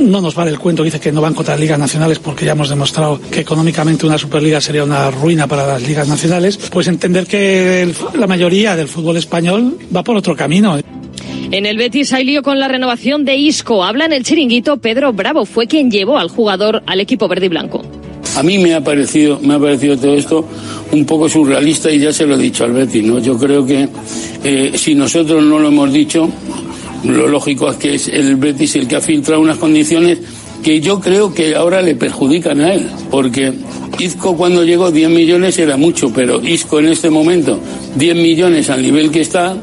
No nos vale el cuento, dice que no van contra las ligas nacionales porque ya hemos demostrado que económicamente una Superliga sería una ruina para las ligas nacionales. Pues entender que la mayoría del fútbol español va por otro camino. En el Betis hay lío con la renovación de Isco. Habla en el chiringuito Pedro Bravo. Fue quien llevó al jugador al equipo verde y blanco. A mí me ha parecido, me ha parecido todo esto un poco surrealista y ya se lo he dicho al Betis, ¿no? Yo creo que eh, si nosotros no lo hemos dicho, lo lógico es que es el Betis el que ha filtrado unas condiciones que yo creo que ahora le perjudican a él, porque Isco cuando llegó 10 millones era mucho, pero Isco en este momento 10 millones al nivel que está,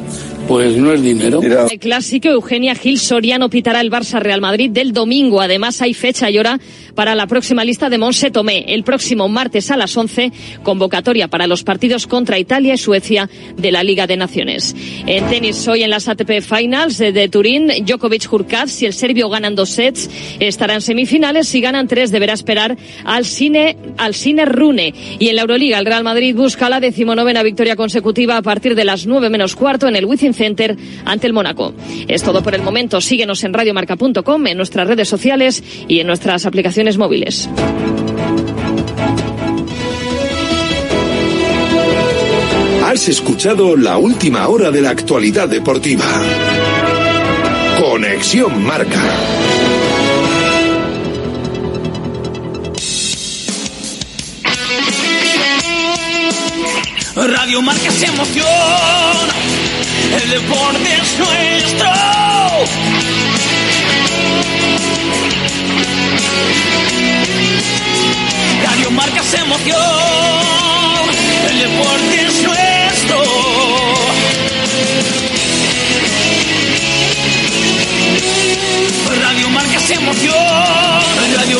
pues no es dinero. El clásico Eugenia Gil Soriano pitará el Barça Real Madrid del domingo. Además hay fecha y hora para la próxima lista de Monse Tomé. El próximo martes a las 11, convocatoria para los partidos contra Italia y Suecia de la Liga de Naciones. En tenis hoy en las ATP Finals de, Turín, Djokovic Hurkacz, si el serbio ganan dos sets, estará en semifinales. Si ganan tres, deberá esperar al cine, al cine Rune. Y en la Euroliga, el Real Madrid busca la decimonovena victoria consecutiva a partir de las nueve menos cuarto en el Wizzing Center ante el Mónaco. Es todo por el momento. Síguenos en radiomarca.com, en nuestras redes sociales y en nuestras aplicaciones móviles. Has escuchado la última hora de la actualidad deportiva. Conexión Marca. Radio Marca se emociona el deporte es nuestro. Radio Marcas Emoción, el deporte es nuestro. Radio Marcas Emoción, Radio.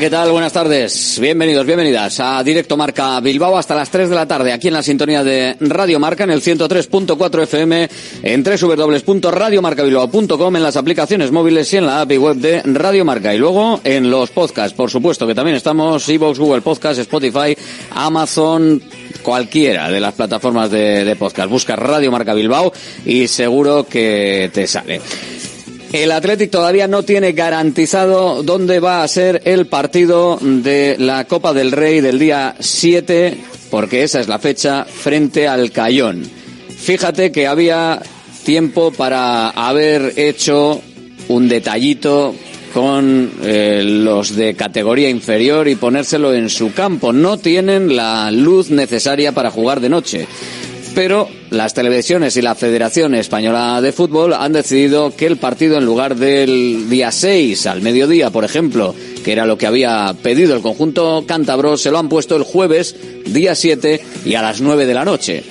¿Qué tal? Buenas tardes. Bienvenidos, bienvenidas a Directo Marca Bilbao hasta las 3 de la tarde aquí en la sintonía de Radio Marca en el 103.4 FM en www.radiomarcabilbao.com en las aplicaciones móviles y en la app y web de Radio Marca y luego en los podcasts, por supuesto que también estamos Evox, Google Podcast, Spotify, Amazon, cualquiera de las plataformas de, de podcast. Busca Radio Marca Bilbao y seguro que te sale. El Athletic todavía no tiene garantizado dónde va a ser el partido de la Copa del Rey del día 7, porque esa es la fecha frente al Cayón. Fíjate que había tiempo para haber hecho un detallito con eh, los de categoría inferior y ponérselo en su campo. No tienen la luz necesaria para jugar de noche pero las televisiones y la Federación Española de Fútbol han decidido que el partido, en lugar del día 6 al mediodía, por ejemplo, que era lo que había pedido el conjunto cántabro, se lo han puesto el jueves, día 7 y a las 9 de la noche.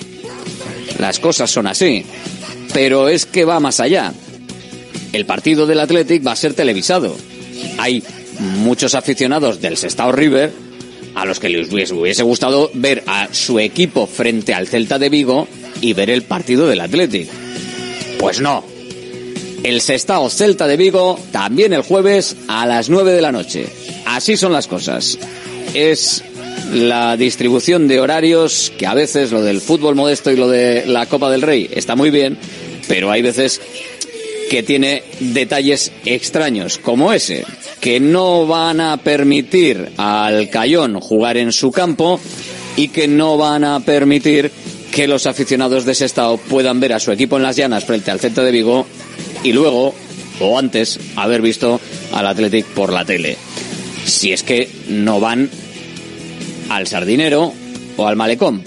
Las cosas son así, pero es que va más allá. El partido del Athletic va a ser televisado. Hay muchos aficionados del Sestao River a los que les hubiese gustado ver a su equipo frente al Celta de Vigo y ver el partido del Athletic. Pues no. El Sestao Celta de Vigo también el jueves a las 9 de la noche. Así son las cosas. Es la distribución de horarios que a veces lo del fútbol modesto y lo de la Copa del Rey está muy bien, pero hay veces que tiene detalles extraños, como ese, que no van a permitir al Cayón jugar en su campo y que no van a permitir que los aficionados de ese estado puedan ver a su equipo en las llanas frente al centro de Vigo y luego o antes haber visto al Athletic por la tele. Si es que no van al sardinero o al malecón.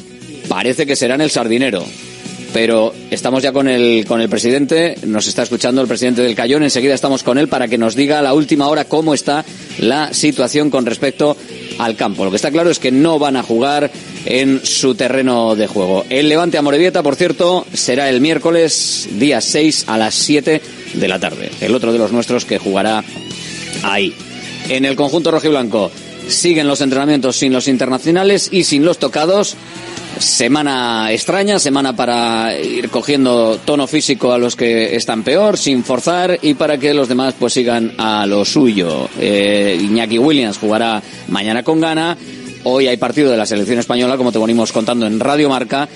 Parece que serán el sardinero. Pero estamos ya con el, con el presidente, nos está escuchando el presidente del Cayón, enseguida estamos con él para que nos diga a la última hora cómo está la situación con respecto al campo. Lo que está claro es que no van a jugar en su terreno de juego. El Levante a Morevieta, por cierto, será el miércoles, día 6 a las 7 de la tarde. El otro de los nuestros que jugará ahí. En el conjunto rojiblanco siguen los entrenamientos sin los internacionales y sin los tocados. Semana extraña, semana para ir cogiendo tono físico a los que están peor, sin forzar y para que los demás pues sigan a lo suyo. Eh, Iñaki Williams jugará mañana con gana. Hoy hay partido de la selección española, como te venimos contando en Radio Marca.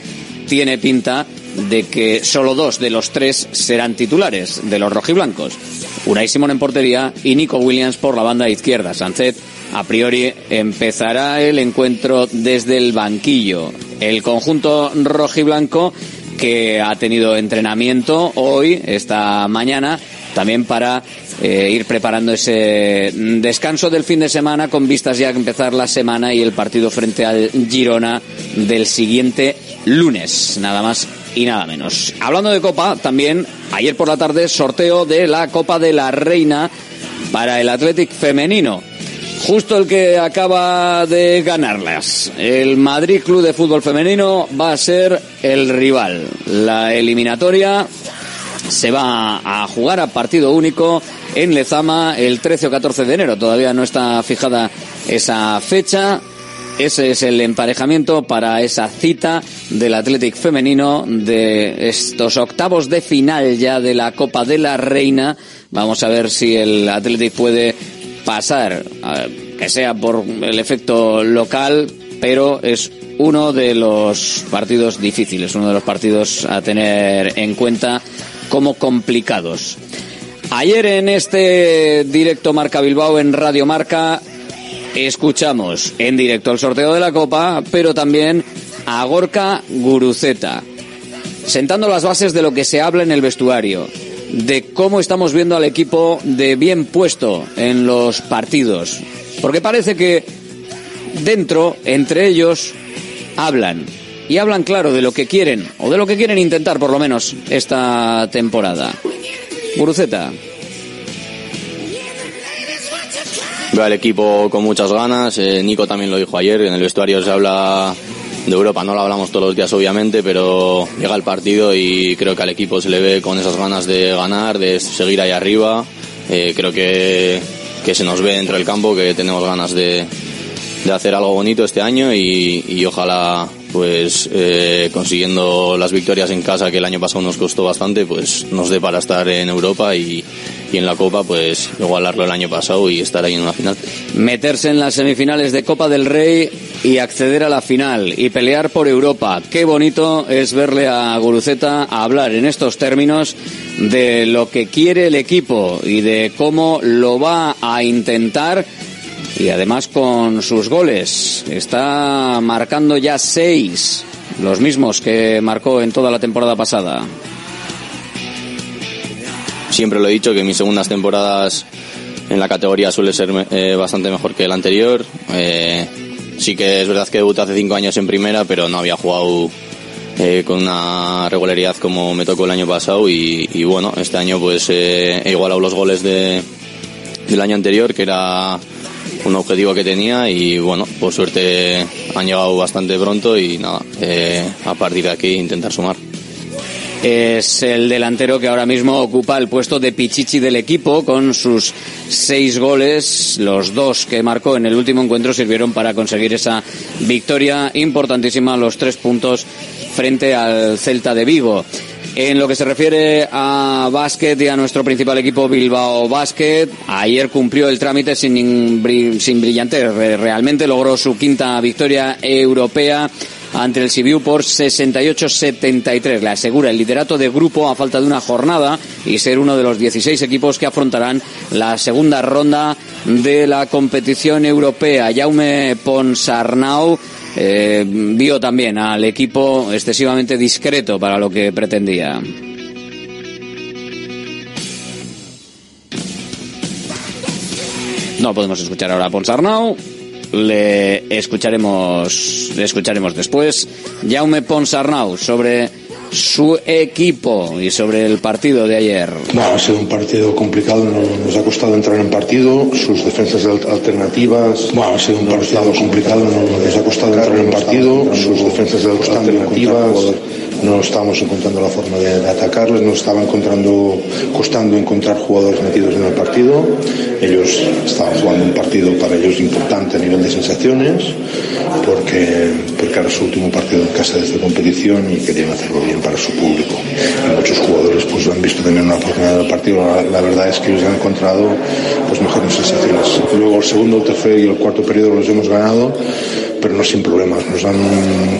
Tiene pinta de que solo dos de los tres serán titulares de los rojiblancos. Unai Simón en portería y Nico Williams por la banda izquierda. Sánchez a priori empezará el encuentro desde el banquillo. El conjunto rojiblanco que ha tenido entrenamiento hoy, esta mañana, también para eh, ir preparando ese descanso del fin de semana con vistas ya a empezar la semana y el partido frente al Girona del siguiente lunes, nada más y nada menos. Hablando de Copa, también ayer por la tarde sorteo de la Copa de la Reina para el Athletic femenino. Justo el que acaba de ganarlas. El Madrid Club de Fútbol Femenino va a ser el rival. La eliminatoria se va a jugar a partido único en Lezama el 13 o 14 de enero. Todavía no está fijada esa fecha. Ese es el emparejamiento para esa cita del Athletic femenino de estos octavos de final ya de la Copa de la Reina. Vamos a ver si el Athletic puede pasar, que sea por el efecto local, pero es uno de los partidos difíciles, uno de los partidos a tener en cuenta como complicados. Ayer en este directo Marca Bilbao en Radio Marca escuchamos en directo el sorteo de la Copa, pero también a Gorka Guruceta, sentando las bases de lo que se habla en el vestuario, de cómo estamos viendo al equipo de bien puesto en los partidos. Porque parece que dentro, entre ellos, hablan. Y hablan claro de lo que quieren, o de lo que quieren intentar por lo menos esta temporada. Guruceta. Veo al equipo con muchas ganas. Eh, Nico también lo dijo ayer. En el vestuario se habla de Europa. No lo hablamos todos los días, obviamente, pero llega el partido y creo que al equipo se le ve con esas ganas de ganar, de seguir ahí arriba. Eh, creo que, que, se nos ve dentro del campo, que tenemos ganas de, de hacer algo bonito este año y, ojalá pues eh, consiguiendo las victorias en casa que el año pasado nos costó bastante, pues nos dé para estar en Europa y, y en la Copa, pues igualarlo el año pasado y estar ahí en una final. Meterse en las semifinales de Copa del Rey y acceder a la final y pelear por Europa. Qué bonito es verle a Guruceta hablar en estos términos de lo que quiere el equipo y de cómo lo va a intentar y además con sus goles. Está marcando ya seis, los mismos que marcó en toda la temporada pasada. Siempre lo he dicho que mis segundas temporadas en la categoría suele ser eh, bastante mejor que la anterior. Eh, sí que es verdad que debuté hace cinco años en primera, pero no había jugado eh, con una regularidad como me tocó el año pasado y, y bueno, este año pues he igualado los goles de, del año anterior, que era un objetivo que tenía y bueno, por suerte han llegado bastante pronto y nada, eh, a partir de aquí intentar sumar. Es el delantero que ahora mismo ocupa el puesto de Pichichi del equipo con sus seis goles. Los dos que marcó en el último encuentro sirvieron para conseguir esa victoria importantísima, los tres puntos frente al Celta de Vigo. En lo que se refiere a básquet y a nuestro principal equipo Bilbao Basket, ayer cumplió el trámite sin, sin brillante, realmente logró su quinta victoria europea ante el Sibiu por 68-73. Le asegura el liderato de grupo a falta de una jornada y ser uno de los 16 equipos que afrontarán la segunda ronda de la competición europea. Jaume Ponsarnau eh, vio también al equipo excesivamente discreto para lo que pretendía. No podemos escuchar ahora a Ponsarnau. Le escucharemos, le escucharemos después. Jaume Ponsarnau sobre su equipo y sobre el partido de ayer. Bueno, ha sido un partido complicado, nos ha costado entrar en partido, sus defensas alternativas. Bueno, ha sido un partido complicado, nos ha costado entrar en partido, sus defensas alternativas no estábamos encontrando la forma de, atacarles, nos estaba encontrando, costando encontrar jugadores metidos en el partido. Ellos estaban jugando un partido para ellos importante a nivel de sensaciones, porque, porque era su último partido en casa de esta competición y querían hacerlo bien para su público. Muchos jugadores pues han visto también una oportunidad del partido. La, verdad es que ellos han encontrado pues mejores sensaciones. Luego el segundo, el tercer y el cuarto periodo los hemos ganado pero no sin problemas. Nos dan,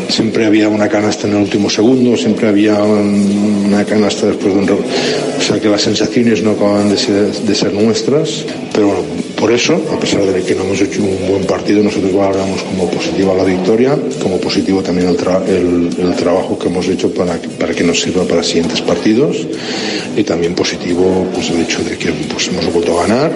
siempre había una canasta en el último segundo, siempre había una canasta después de un... O sea que las sensaciones no acaban de ser, de ser nuestras, pero bueno, por eso, a pesar de que no hemos hecho un buen partido, nosotros valoramos como positiva la victoria, como positivo también el, el, trabajo que hemos hecho para, para que nos sirva para siguientes partidos y también positivo pues, el hecho de que pues, hemos vuelto a ganar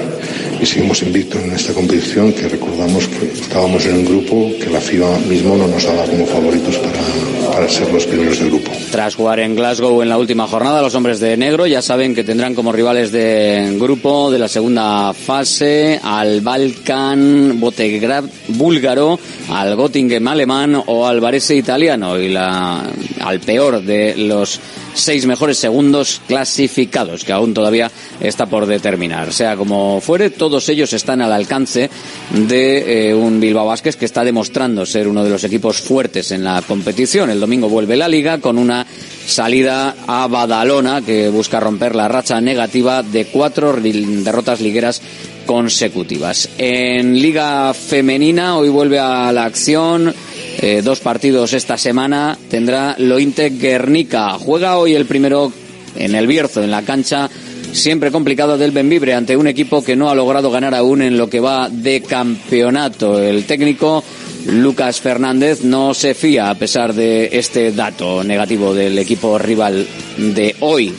y seguimos invictos en esta competición que recordamos que estábamos en un grupo que la FIBA mismo no nos daba como favoritos para, para ser los primeros del grupo. Tras jugar en Glasgow en la última jornada, los hombres de negro ya saben que tendrán como rivales de grupo de la segunda fase al Balkan Botegrad búlgaro, al Göttingen alemán o al Varese italiano y la, al peor de los seis mejores segundos clasificados, que aún todavía está por determinar. Sea como fuere, todos ellos están al alcance de eh, un Bilbao Vázquez que está demostrando ser uno de los equipos fuertes en la competición. El domingo vuelve la liga con una salida a Badalona que busca romper la racha negativa de cuatro derrotas ligueras consecutivas. En Liga Femenina hoy vuelve a la acción eh, dos partidos esta semana tendrá Lointe Guernica. Juega hoy el primero en el Bierzo, en la cancha siempre complicado del Benvibre ante un equipo que no ha logrado ganar aún en lo que va de campeonato. El técnico Lucas Fernández no se fía a pesar de este dato negativo del equipo rival de hoy.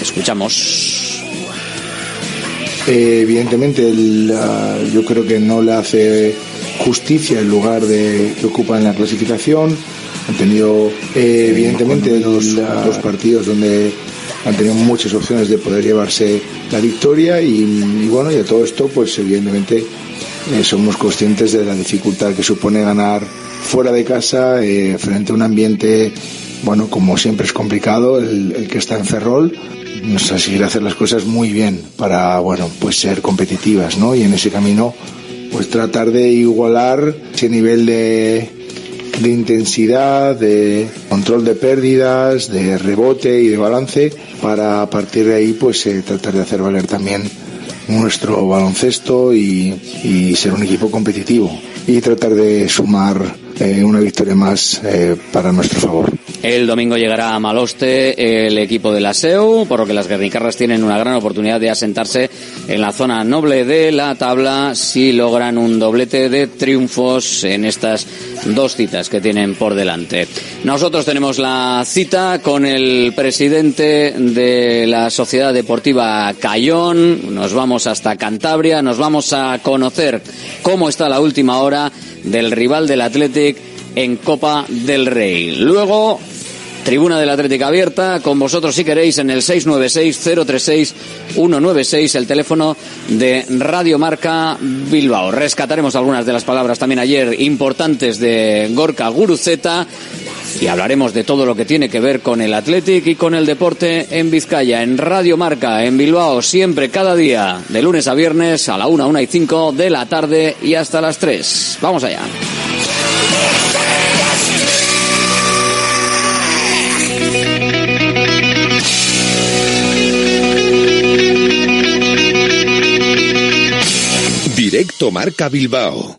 Escuchamos. Eh, evidentemente, yo creo que no le hace justicia el lugar de, que ocupa en la clasificación. Han tenido, eh, evidentemente, dos, dos, partidos donde han tenido muchas opciones de poder llevarse la victoria y, bueno, y a todo esto, pues evidentemente eh, somos conscientes de la dificultad que supone ganar fuera de casa, eh, frente a un ambiente, bueno, como siempre es complicado, el, que está en Ferrol, nos a hacer las cosas muy bien para, bueno, pues ser competitivas, ¿no? Y en ese camino pues tratar de igualar ese nivel de, de intensidad, de control de pérdidas, de rebote y de balance para a partir de ahí pues eh, tratar de hacer valer también nuestro baloncesto y, ser un equipo competitivo y tratar de sumar eh, una victoria más eh, para nuestro favor. El domingo llegará a Maloste el equipo de la SEU, por lo que las guernicarras tienen una gran oportunidad de asentarse en la zona noble de la tabla si logran un doblete de triunfos en estas dos citas que tienen por delante. Nosotros tenemos la cita con el presidente de la Sociedad Deportiva Cayón. Nos vamos hasta Cantabria, nos vamos a conocer cómo está la última hora del rival del Athletic en Copa del Rey. Luego, Tribuna del Atlético abierta, con vosotros si queréis en el 696-036-196, el teléfono de Radio Marca Bilbao. Rescataremos algunas de las palabras también ayer importantes de Gorka Guruzeta y hablaremos de todo lo que tiene que ver con el Athletic y con el deporte en Vizcaya, en Radio Marca, en Bilbao, siempre, cada día, de lunes a viernes a la 1, 1 y 5 de la tarde y hasta las 3. Vamos allá. Directo Marca Bilbao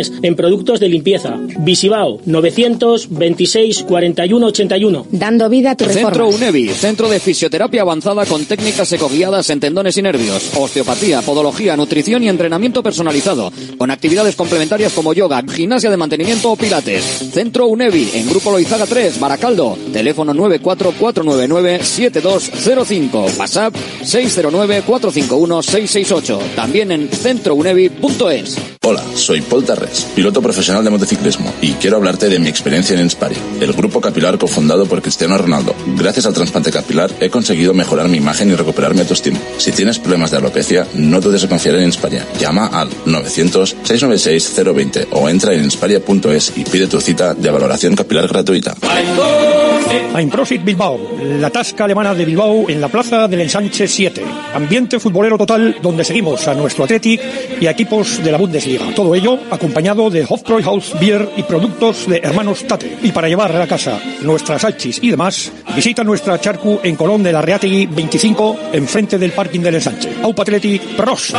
en productos de limpieza. Visibao 926 41 81. Dando vida a tu reforma. Centro UNEVI, centro de fisioterapia avanzada con técnicas ecoguiadas en tendones y nervios, osteopatía, podología, nutrición y entrenamiento personalizado, con actividades complementarias como yoga, gimnasia de mantenimiento o pilates. Centro UNEVI, en Grupo Loizaga 3, Baracaldo, teléfono 944997205, WhatsApp 609451668, también en centrounevi.es. Hola, soy Paul Piloto profesional de motociclismo, y quiero hablarte de mi experiencia en Inspire, el grupo capilar cofundado por Cristiano Ronaldo. Gracias al trasplante capilar he conseguido mejorar mi imagen y recuperar mi autoestima. Si tienes problemas de alopecia, no dudes en confiar en Inspire. Llama al 900-696-020 o entra en inspire.es y pide tu cita de valoración capilar gratuita. Prosit Bilbao, la tasca alemana de Bilbao en la plaza del Ensanche 7. Ambiente futbolero total donde seguimos a nuestro Athletic y a equipos de la Bundesliga. Todo ello acompañado de Hofbräuhaus Beer y productos de hermanos Tate. Y para llevar a la casa nuestras hachis y demás, visita nuestra charcu en Colón de la Reategui 25, enfrente del parking del Ensanche. Aupa Athletic Pros.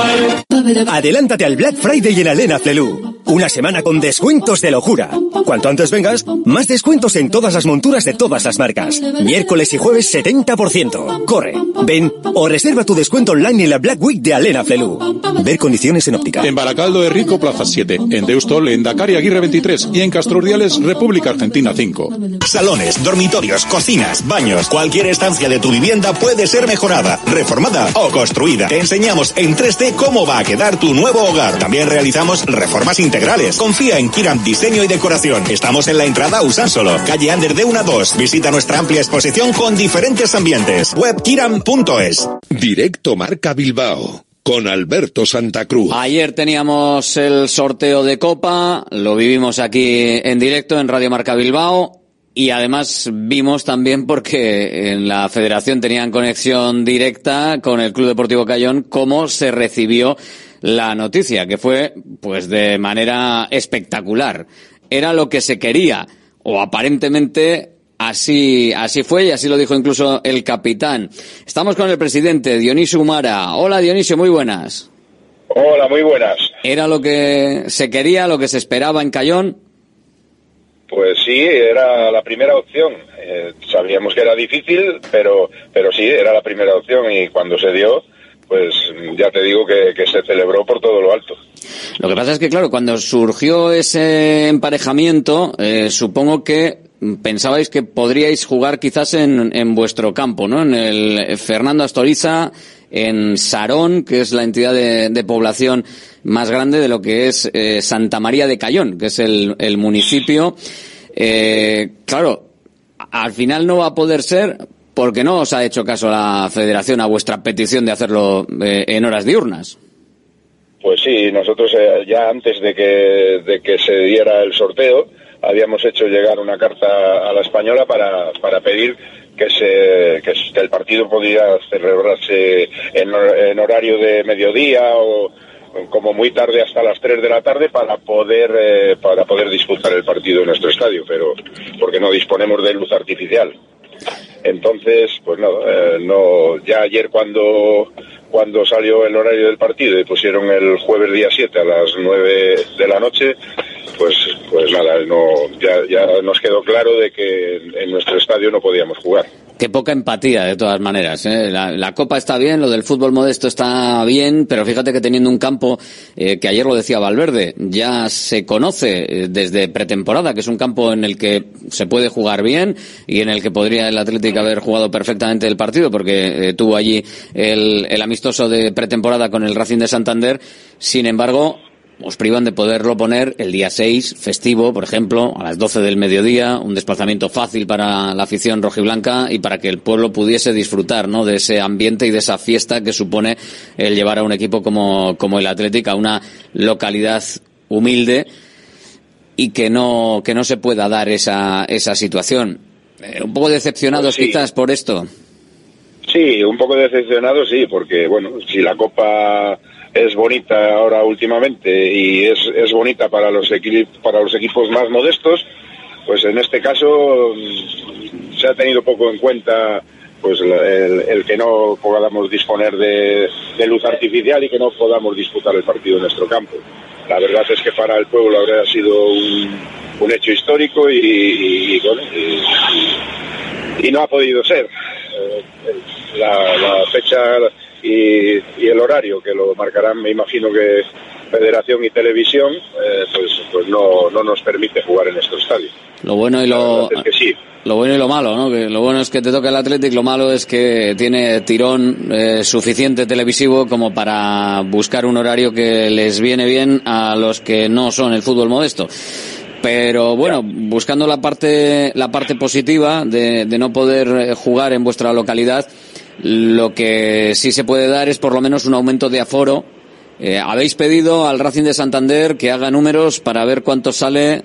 Adelántate al Black Friday en Alena Flelu. Una semana con descuentos de locura. Cuanto antes vengas, más descuentos en todas las monturas de todas las marcas. Miércoles y jueves 70%. Corre, ven o reserva tu descuento online en la Black Week de Alena Flelu. Ver condiciones en óptica. En Baracaldo de Rico, Plaza 7. En Deustol, en Dakar y Aguirre 23. Y en Castrurdiales, República Argentina 5. Salones, dormitorios, cocinas, baños. Cualquier estancia de tu vivienda puede ser mejorada, reformada o construida. Te enseñamos en 3D cómo va a quedar tu nuevo hogar. También realizamos reformas integrales. Confía en Kiram Diseño y Decoración. Estamos en la entrada Usánsolo, calle Ander de 1 a 2. Visita nuestra amplia exposición con diferentes ambientes. Webkiram.es. Directo Marca Bilbao con Alberto Santa Cruz. Ayer teníamos el sorteo de Copa, lo vivimos aquí en directo en Radio Marca Bilbao. Y además vimos también porque en la federación tenían conexión directa con el Club Deportivo Cayón cómo se recibió la noticia, que fue pues de manera espectacular. Era lo que se quería, o aparentemente Así, así fue y así lo dijo incluso el capitán. Estamos con el presidente Dionisio Humara. Hola Dionisio, muy buenas. Hola, muy buenas. ¿Era lo que se quería, lo que se esperaba en Cayón? Pues sí, era la primera opción. Eh, sabíamos que era difícil, pero, pero sí, era la primera opción y cuando se dio, pues ya te digo que, que, se celebró por todo lo alto. Lo que pasa es que, claro, cuando surgió ese emparejamiento, eh, supongo que pensabais que podríais jugar quizás en, en vuestro campo, ¿no? En el Fernando Astoriza, en Sarón, que es la entidad de, de población más grande de lo que es eh, Santa María de Cayón, que es el, el municipio. Eh, claro, al final no va a poder ser porque no os ha hecho caso la Federación a vuestra petición de hacerlo eh, en horas diurnas. Pues sí, nosotros eh, ya antes de que, de que se diera el sorteo, habíamos hecho llegar una carta a la española para, para pedir que, se, el partido podía celebrarse en, horario de mediodía o como muy tarde hasta las 3 de la tarde para poder eh, para poder disputar el partido en nuestro estadio, pero porque no disponemos de luz artificial. Entonces, pues nada, eh, no, ya ayer cuando, cuando salió el horario del partido y pusieron el jueves día 7 a las 9 de la noche, pues, pues nada, no, ya, ya nos quedó claro de que en nuestro estadio no podíamos jugar. Qué poca empatía, de todas maneras. ¿eh? La, la, Copa está bien, lo del fútbol modesto está bien, pero fíjate que teniendo un campo eh, que ayer lo decía Valverde, ya se conoce eh, desde pretemporada, que es un campo en el que se puede jugar bien y en el que podría el Atlético haber jugado perfectamente el partido, porque tuvo allí el, el amistoso de pretemporada con el Racing de Santander. Sin embargo, os privan de poderlo poner el día 6, festivo, por ejemplo, a las 12 del mediodía, un desplazamiento fácil para la afición rojiblanca y para que el pueblo pudiese disfrutar ¿no? de ese ambiente y de esa fiesta que supone el llevar a un equipo como, como el Atlético a una localidad humilde y que no, que no se pueda dar esa, esa situación. Eh, un poco decepcionados Pues sí. quizás por esto. Sí, un poco decepcionado, sí, porque bueno, si la Copa es bonita ahora últimamente y es, es bonita para los, para los equipos más modestos, pues en este caso mm, se ha tenido poco en cuenta pues el, el que no podamos disponer de, luz artificial y que no podamos disputar el partido en nuestro campo. La verdad es que para el pueblo habría sido un, un hecho histórico y, y- y, bueno, y no ha podido ser. Eh, la, la fecha y, y el horario que lo marcarán, me imagino que Federación y Televisión, eh, pues, pues no, no nos permite jugar en nuestro estadio. Lo bueno y lo, Es que sí, lo bueno y lo malo, ¿no? Que lo bueno es que te toca el Athletic, lo malo es que tiene tirón eh, suficiente televisivo como para buscar un horario que les viene bien a los que no son el fútbol modesto. Pero bueno, buscando la parte, la parte positiva de, de no poder eh, jugar en vuestra localidad, lo que sí se puede dar es por lo menos un aumento de aforo. Eh, habéis pedido al Racing de Santander que haga números para ver cuánto sale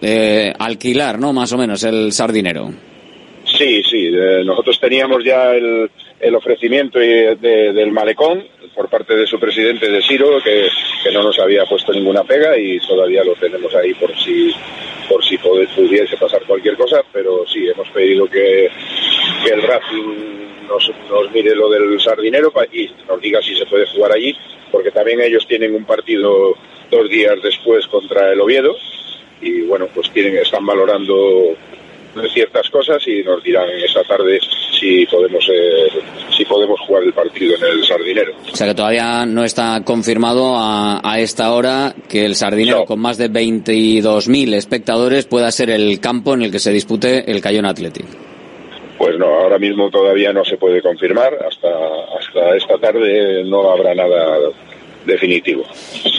eh, alquilar, ¿no? Más o menos el sardinero. Sí, sí. eh, nosotros teníamos ya el, el ofrecimiento del malecón por parte de su presidente de Siro, que, no nos había puesto ninguna pega y todavía lo tenemos ahí por si por si pudiese pasar cualquier cosa, pero sí, hemos pedido que, el Racing nos, nos mire lo del sardinero y nos diga si se puede jugar allí, porque también ellos tienen un partido dos días después contra el Oviedo y bueno, pues tienen, están valorando ciertas cosas y nos dirán esta tarde si podemos eh, si podemos jugar el partido en el Sardinero. O sea que todavía no está confirmado a, a esta hora que el sardinero con más de 22.000 espectadores pueda ser el campo en el que se dispute el Cayón Athletic. Pues no, ahora mismo todavía no se puede confirmar, hasta hasta esta tarde no habrá nada definitivo.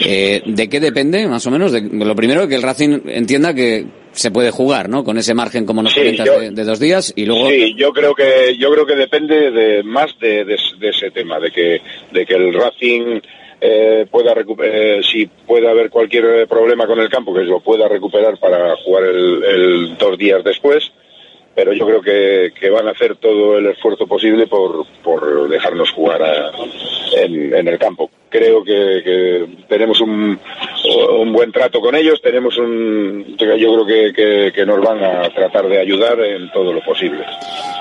Eh, ¿De qué depende, más o menos? De, lo primero, que el Racing entienda que se puede jugar, ¿no? Con ese margen, como nos Sí, comentas, yo- de, de dos días y luego... Sí, yo creo que yo creo que depende de más de, de- de ese tema, de que de que el Racing eh, pueda eh, si puede haber cualquier problema con el campo, que lo pueda recuperar para jugar el, el dos días después. Pero yo creo que, que van a hacer todo el esfuerzo posible por, por dejarnos jugar a- en, en el campo. Creo que, que tenemos un, un buen trato con ellos, tenemos un, yo creo que, que- nos van a tratar de ayudar en todo lo posible.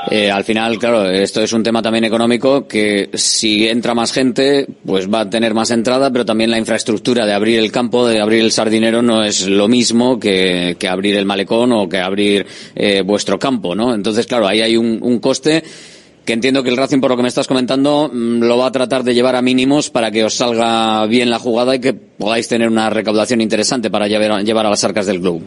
Eh, al final, claro, esto es un tema también económico que si entra más gente, pues va a tener más entrada, pero también la infraestructura de abrir el campo, de abrir el sardinero, no es lo mismo que, abrir el malecón o que abrir eh, vuestro campo, ¿no? Entonces, claro, ahí hay un coste entiendo que el Racing, por lo que me estás comentando, mm, lo va a tratar de llevar a mínimos para que os salga bien la jugada y que podáis tener una recaudación interesante para llevar, llevar a las arcas del club.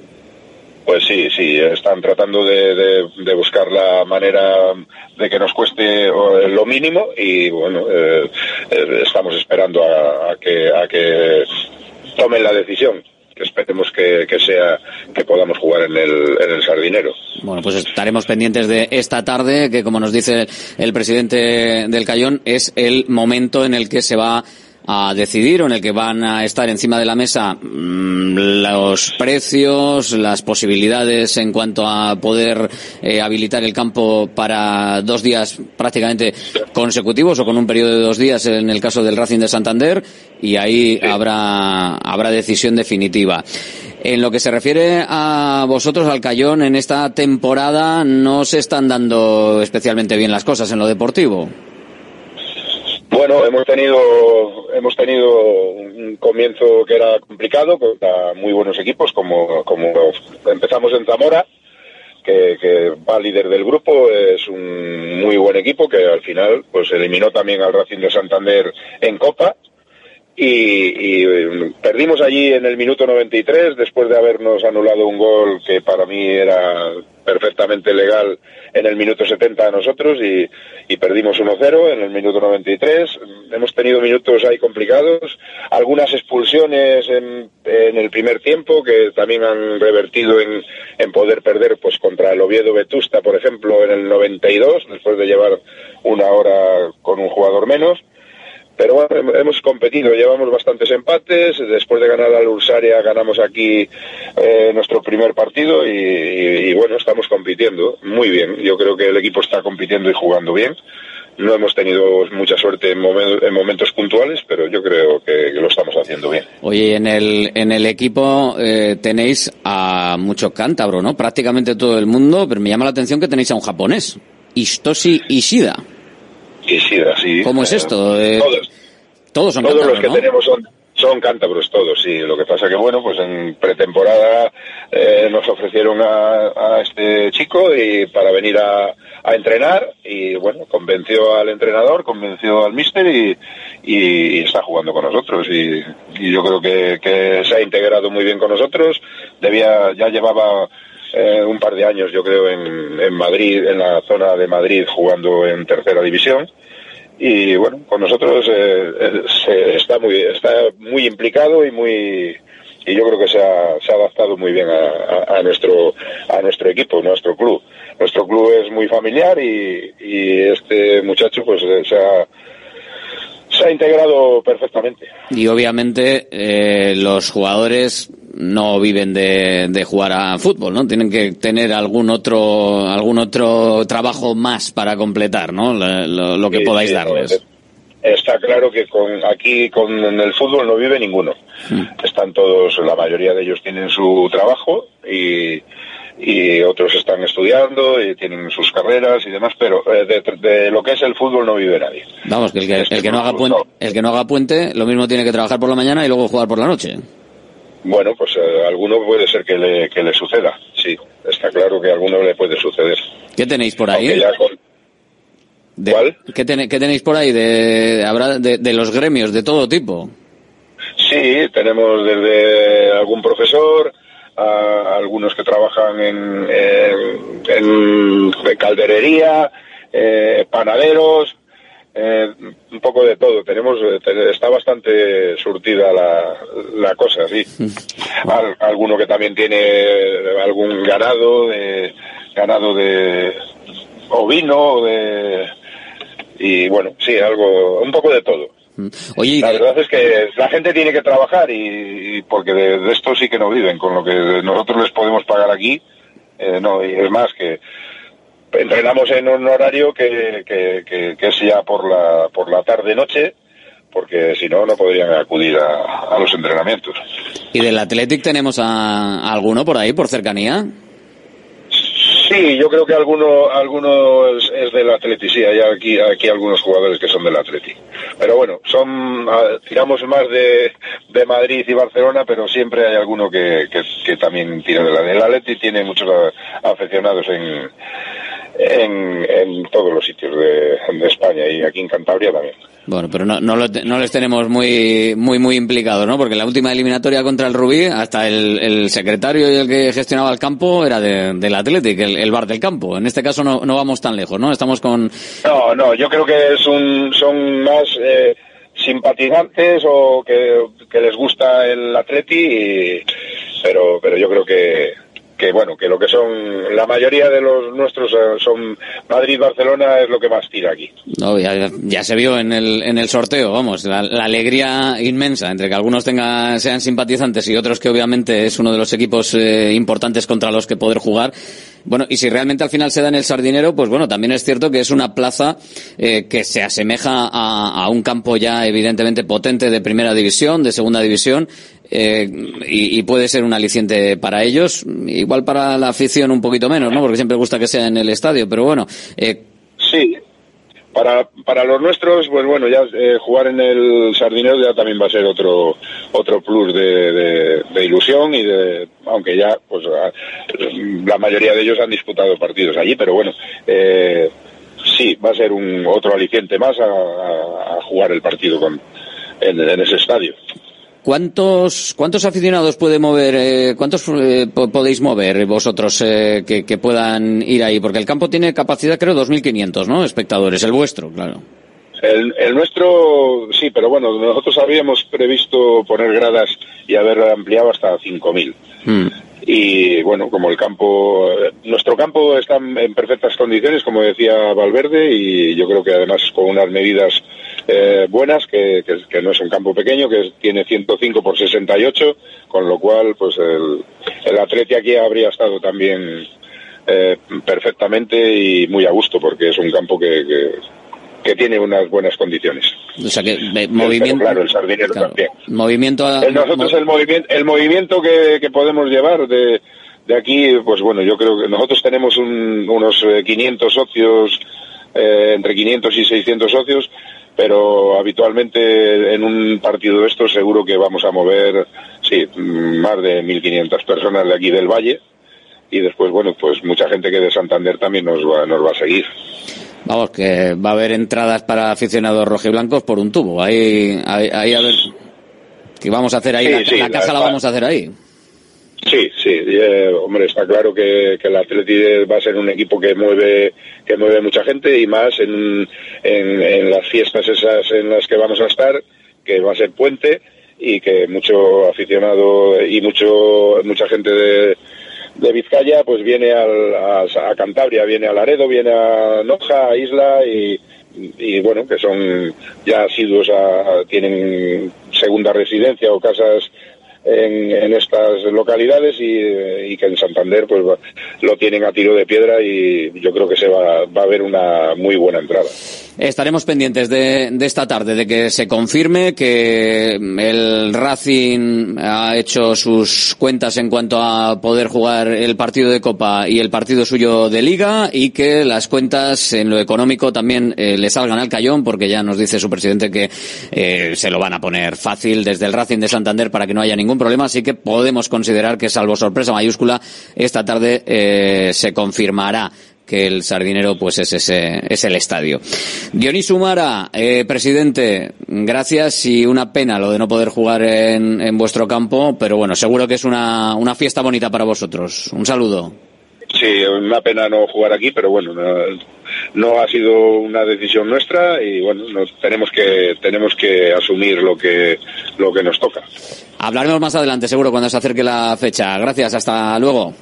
Pues sí, sí, están tratando de, buscar la manera de que nos cueste lo mínimo y bueno, eh, eh, estamos esperando a que tomen la decisión. Esperemos que, que sea que podamos jugar en el, en el Sardinero. Bueno, pues estaremos pendientes de esta tarde, que como nos dice el presidente del Cayón, es el momento en el que se va a decidir o en el que van a estar encima de la mesa mm, los precios, las posibilidades en cuanto a poder eh, habilitar el campo para dos días prácticamente consecutivos o con un periodo de dos días en el caso del Racing de Santander y ahí habrá, habrá decisión definitiva. En lo que se refiere a vosotros, al Cayón, en esta temporada no se están dando especialmente bien las cosas en lo deportivo. Bueno, hemos tenido hemos tenido un comienzo que era complicado contra muy buenos equipos como como empezamos en Zamora que, va líder del grupo es un muy buen equipo que al final pues eliminó también al Racing de Santander en Copa y, y, eh, perdimos allí en el minuto 93 después de habernos anulado un gol que para mí era perfectamente legal en el minuto 70 a nosotros y, y perdimos 1-0 en el minuto 93. Hemos tenido minutos ahí complicados, algunas expulsiones en, en el primer tiempo que también han revertido en, en poder perder pues contra el Oviedo Vetusta, por ejemplo, en el 92, después de llevar una hora con un jugador menos pero bueno, hemos competido, llevamos bastantes empates, después de ganar al Ursaria ganamos aquí eh, nuestro primer partido y, bueno, estamos compitiendo muy bien. Yo creo que el equipo está compitiendo y jugando bien. No hemos tenido mucha suerte en, en momentos puntuales, pero yo creo que, lo estamos haciendo bien. Oye, en el, en el equipo eh, tenéis a mucho cántabro, ¿no? Prácticamente todo el mundo, pero me llama la atención que tenéis a un japonés, Istoshi Ishida. Ishida, sí. ¿Cómo es esto? Eh, todos. Todos son Todos los que ¿no? tenemos son, son cántabros, todos, sí. Lo que pasa que, bueno, pues en pretemporada eh, nos ofrecieron a, a, este chico y para venir a, a, entrenar y, bueno, convenció al entrenador, convenció al míster y, y, y está jugando con nosotros. Y, y yo creo que, que, se ha integrado muy bien con nosotros. Debía, ya llevaba eh, un par de años, yo creo, en, en Madrid, en la zona de Madrid, jugando en tercera división y bueno con nosotros eh, se está muy está muy implicado y muy y yo creo que se ha, se ha adaptado muy bien a, nuestro a nuestro equipo nuestro club nuestro club es muy familiar y, y este muchacho pues se ha se ha integrado perfectamente. Y obviamente eh, los jugadores no viven de, de, jugar a fútbol, ¿no? Tienen que tener algún otro algún otro trabajo más para completar, ¿no? Lo, lo, lo que sí, podáis sí, darles. Está claro que con aquí con el fútbol no vive ninguno. Mm. Están todos, la mayoría de ellos tienen su trabajo y y otros están estudiando y tienen sus carreras y demás, pero eh, de, de, lo que es el fútbol no vive nadie. Vamos, que el que, el que, no, haga puente, el que no haga puente, lo mismo tiene que trabajar por la mañana y luego jugar por la noche. Bueno, pues eh, alguno puede ser que le, que le suceda, sí, está claro que a alguno le puede suceder. ¿Qué tenéis por ahí? Con... De, ¿Cuál? ¿qué, ten, ¿Qué, tenéis por ahí? De, habrá de, de los gremios, de todo tipo. Sí, tenemos desde algún profesor, a algunos que trabajan en, en, en calderería, eh, panaderos, eh, un poco de todo. Tenemos, está bastante surtida la, la cosa, sí. Al, alguno que también tiene algún ganado, de, ganado de ovino, de, y bueno, sí, algo, un poco de todo. Oye, la verdad es que la gente tiene que trabajar y, y porque de, de, esto sí que no viven, con lo que nosotros les podemos pagar aquí, eh, no, y es más que entrenamos en un horario que, que, que, que es ya por la, por la tarde-noche, porque si no, no podrían acudir a, a, los entrenamientos. ¿Y del Athletic tenemos a, a alguno por ahí, por cercanía? Sí, yo creo que alguno, alguno es, es del Atleti, sí, hay aquí, aquí algunos jugadores que son del Atleti. Pero bueno, son, tiramos más de, de Madrid y Barcelona, pero siempre hay alguno que, que, que también tira de la, el Atleti tiene muchos aficionados en, en, en todos los sitios de, de España y aquí en Cantabria también. Bueno, pero no, no, lo, no, les tenemos muy, muy, muy implicados, ¿no? Porque la última eliminatoria contra el Rubí, hasta el, el secretario y el que gestionaba el campo era de, del Athletic, el, el, bar del campo. En este caso no, no vamos tan lejos, ¿no? Estamos con... No, no, yo creo que es un, son más eh, simpatizantes o que, que les gusta el Atleti, y, pero, pero yo creo que, que bueno, que lo que son, la mayoría de los nuestros son Madrid-Barcelona es lo que más tira aquí. Ya, se vio en el, en el sorteo, vamos, la, la, alegría inmensa entre que algunos tengan, sean simpatizantes y otros que obviamente es uno de los equipos eh, importantes contra los que poder jugar. Bueno, y si realmente al final se da en el Sardinero, pues bueno, también es cierto que es una plaza eh, que se asemeja a, un campo ya evidentemente potente de primera división, de segunda división, eh, y, y, puede ser un aliciente para ellos, igual para la afición un poquito menos, ¿no? Porque siempre gusta que sea en el estadio, pero bueno. Eh... Sí, para, para los nuestros, pues bueno, ya eh, jugar en el Sardinero ya también va a ser otro otro plus de, de, ilusión y de, aunque ya, pues la mayoría de ellos han disputado partidos allí, pero bueno, eh, sí, va a ser un otro aliciente más a, jugar el partido con, en ese estadio. ¿Cuántos, ¿Cuántos aficionados puede mover, eh, cuántos eh, podéis mover vosotros eh, que, que, puedan ir ahí? Porque el campo tiene capacidad, creo, 2.500, ¿no? Espectadores, el vuestro, claro. El, el, nuestro, sí, pero bueno, nosotros habíamos previsto poner gradas y haber ampliado hasta 5.000. Mm. Y bueno, como el campo, nuestro campo está en perfectas condiciones, como decía Valverde, y yo creo que además con unas medidas eh, buenas, que, que, no es un campo pequeño, que tiene 105 por 68, con lo cual pues el, el Atleti aquí habría estado también eh, perfectamente y muy a gusto, porque es un campo que, que, tiene unas buenas condiciones. O sea que movimiento. claro, el sardinero también. Movimiento. nosotros el movimiento, el movimiento que, que podemos llevar de, de aquí, pues bueno, yo creo que nosotros tenemos unos 500 eh, socios, eh, entre 500 y 600 socios, pero habitualmente en un partido de estos seguro que vamos a mover, sí, más de 1.500 personas de aquí del Valle y después, bueno, pues mucha gente que de Santander también nos va, nos va a seguir. Vamos, que va a haber entradas para aficionados rojiblancos por un tubo. Ahí, ahí, a ver, ¿qué vamos a hacer ahí? la, casa la, vamos a hacer ahí. Sí, sí, eh, hombre, está claro que, que el Atleti va a ser un equipo que mueve que mueve mucha gente y más en, en, las fiestas esas en las que vamos a estar, que va a ser puente y que mucho aficionado y mucho mucha gente de, de Vizcaya pues viene al, a, Cantabria, viene a Laredo, viene a Noja, a Isla y, y bueno, que son ya asiduos, a, tienen segunda residencia o casas en, en estas localidades y, y, que en Santander pues lo tienen a tiro de piedra y yo creo que se va, va a haber una muy buena entrada. Estaremos pendientes de, de, esta tarde, de que se confirme que el Racing ha hecho sus cuentas en cuanto a poder jugar el partido de Copa y el partido suyo de Liga y que las cuentas en lo económico también eh, le salgan al cayón porque ya nos dice su presidente que eh, se lo van a poner fácil desde el Racing de Santander para que no haya ningún problema, así que podemos considerar que salvo sorpresa mayúscula esta tarde eh, se confirmará que el sardinero pues es ese es el estadio. Dionisio Humara, eh, presidente, gracias y una pena lo de no poder jugar en, en vuestro campo, pero bueno, seguro que es una, una fiesta bonita para vosotros. Un saludo. Sí, una pena no jugar aquí, pero bueno, no, ha sido una decisión nuestra y bueno, nos, tenemos que tenemos que asumir lo que lo que nos toca. Hablaremos más adelante, seguro, cuando se acerque la fecha. Gracias, hasta luego.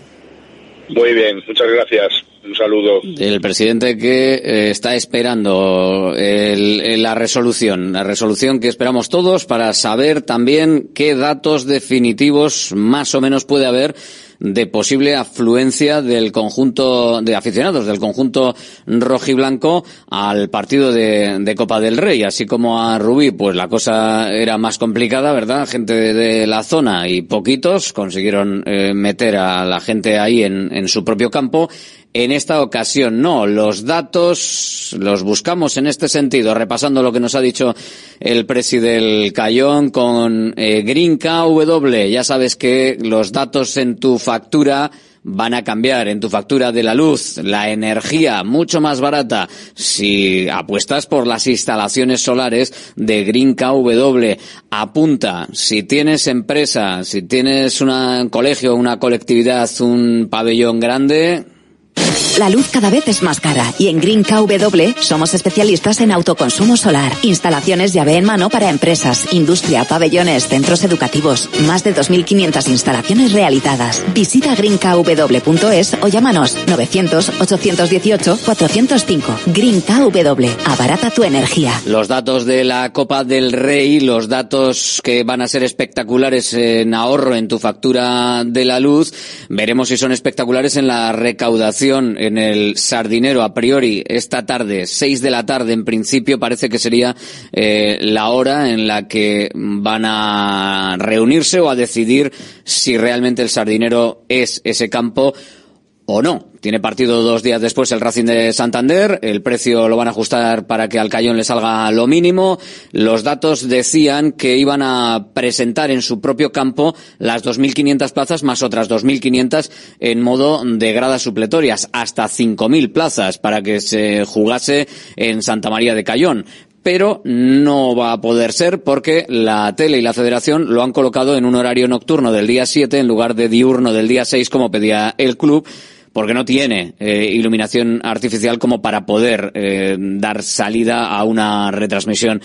Muy bien, muchas gracias. Un saludo. El presidente que eh, está esperando la resolución, la resolución que esperamos todos para saber también qué datos definitivos más o menos puede haber de posible afluencia del conjunto de aficionados del conjunto rojiblanco al partido de, Copa del Rey. Así como a Rubí, pues la cosa era más complicada, ¿verdad? Gente de, la zona y poquitos consiguieron eh, meter a la gente ahí en, en su propio campo en esta ocasión no, los datos los buscamos en este sentido, repasando lo que nos ha dicho el presidente del Cayón con eh, Green KW. Ya sabes que los datos en tu factura van a cambiar en tu factura de la luz, la energía mucho más barata si apuestas por las instalaciones solares de Green KW. Apunta, si tienes empresa, si tienes un colegio, una colectividad, un pabellón grande, la luz cada vez es más cara y en Green KW somos especialistas en autoconsumo solar, instalaciones llave en mano para empresas, industria, pabellones, centros educativos. Más de 2.500 instalaciones realizadas. Visita greenkw.es o llámanos 900-818-405. Green KW. Abarata tu energía. Los datos de la Copa del Rey, los datos que van a ser espectaculares en ahorro en tu factura de la luz, veremos si son espectaculares en la recaudación en el Sardinero a priori esta tarde, seis de la tarde en principio, parece que sería eh, la hora en la que van a reunirse o a decidir si realmente el Sardinero es ese campo o no. Tiene partido dos días después el Racing de Santander. El precio lo van a ajustar para que al Cayón le salga lo mínimo. Los datos decían que iban a presentar en su propio campo las 2.500 plazas más otras 2.500 en modo de gradas supletorias. Hasta 5.000 plazas para que se jugase en Santa María de Cayón pero no va a poder ser porque la tele y la federación lo han colocado en un horario nocturno del día 7 en lugar de diurno del día 6 como pedía el club porque no tiene eh, iluminación artificial como para poder eh, dar salida a una retransmisión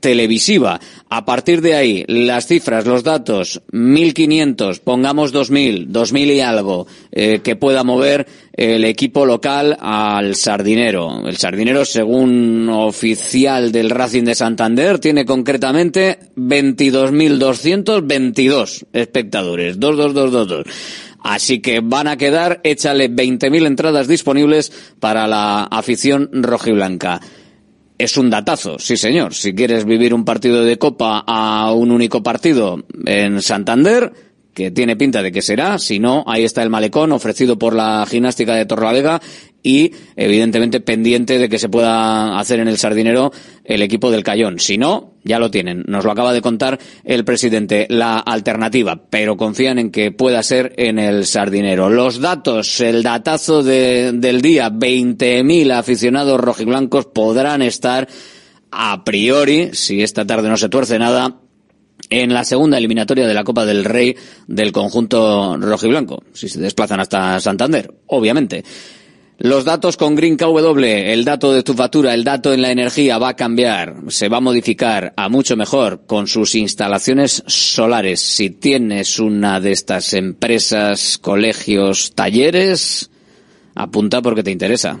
televisiva. A partir de ahí, las cifras, los datos, 1.500, pongamos 2.000, 2.000 y algo, eh, que pueda mover el equipo local al Sardinero. El Sardinero, según oficial del Racing de Santander, tiene concretamente 22.222 espectadores. 22222. Así que van a quedar, échale 20.000 entradas disponibles para la afición rojiblanca. Es un datazo, sí señor. Si quieres vivir un partido de copa a un único partido en Santander, que tiene pinta de que será, si no, ahí está el malecón ofrecido por la gimnástica de Torlavega y evidentemente pendiente de que se pueda hacer en el Sardinero el equipo del Cayón. Si no, ya lo tienen. Nos lo acaba de contar el presidente. La alternativa, pero confían en que pueda ser en el Sardinero. Los datos, el datazo de, del día, 20.000 aficionados rojiblancos podrán estar a priori, si esta tarde no se tuerce nada, en la segunda eliminatoria de la Copa del Rey del conjunto rojiblanco, si se desplazan hasta Santander, obviamente. Los datos con Green KW, el dato de tu factura, el dato en la energía va a cambiar, se va a modificar a mucho mejor con sus instalaciones solares. Si tienes una de estas empresas, colegios, talleres, apunta porque te interesa.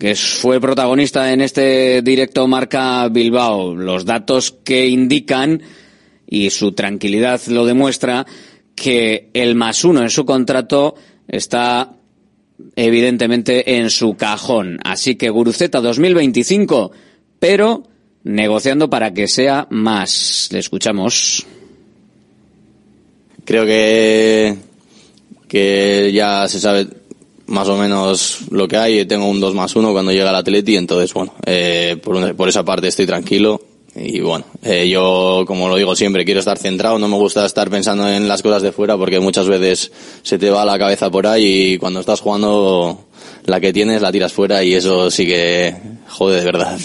que fue protagonista en este directo Marca Bilbao. Los datos que indican y su tranquilidad lo demuestra que el más uno en su contrato está evidentemente en su cajón. Así que Guruceta 2025, pero negociando para que sea más. Le escuchamos. Creo que, que ya se sabe más o menos lo que hay. Tengo un 2 más 1 cuando llega el Atleti, entonces, bueno, eh, por, por esa parte estoy tranquilo. Y bueno, eh, yo, como lo digo siempre, quiero estar centrado, no me gusta estar pensando en las cosas de fuera porque muchas veces se te va la cabeza por ahí y cuando estás jugando la que tienes la tiras fuera y eso sí que jode de verdad.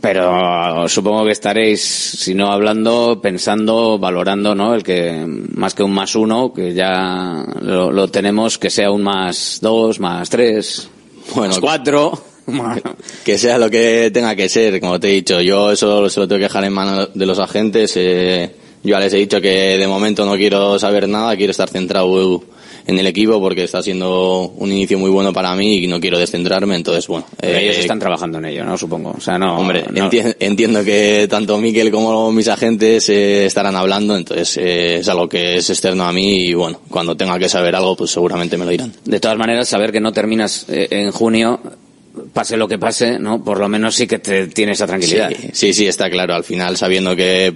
Pero supongo que estaréis, si no hablando, pensando, valorando, ¿no? El que más que un más uno, que ya lo, lo tenemos, que sea un más dos, más tres, Bueno, más cuatro. que sea lo que tenga que ser, como te he dicho, yo eso se lo tengo que dejar en manos de los agentes. Eh, yo ya les he dicho que de momento no quiero saber nada, quiero estar centrado en el equipo porque está siendo un inicio muy bueno para mí y no quiero descentrarme, entonces bueno. eh, Ellos están trabajando en ello, ¿no? Supongo. O sea, no. Hombre, no- enti- entiendo que tanto Miquel como mis agentes eh, estarán hablando, entonces eh, es algo que es externo a mí y bueno, cuando tenga que saber algo, pues seguramente me lo dirán. De todas maneras, saber que no terminas eh, en junio, pase lo que pase, ¿no? Por lo menos sí que te tiene esa tranquilidad. Sí, sí, sí, está claro. Al final, sabiendo que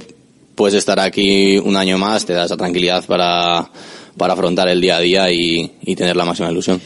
puedes estar aquí un año más, te da esa tranquilidad para, para afrontar el día a día y, tener la máxima ilusión.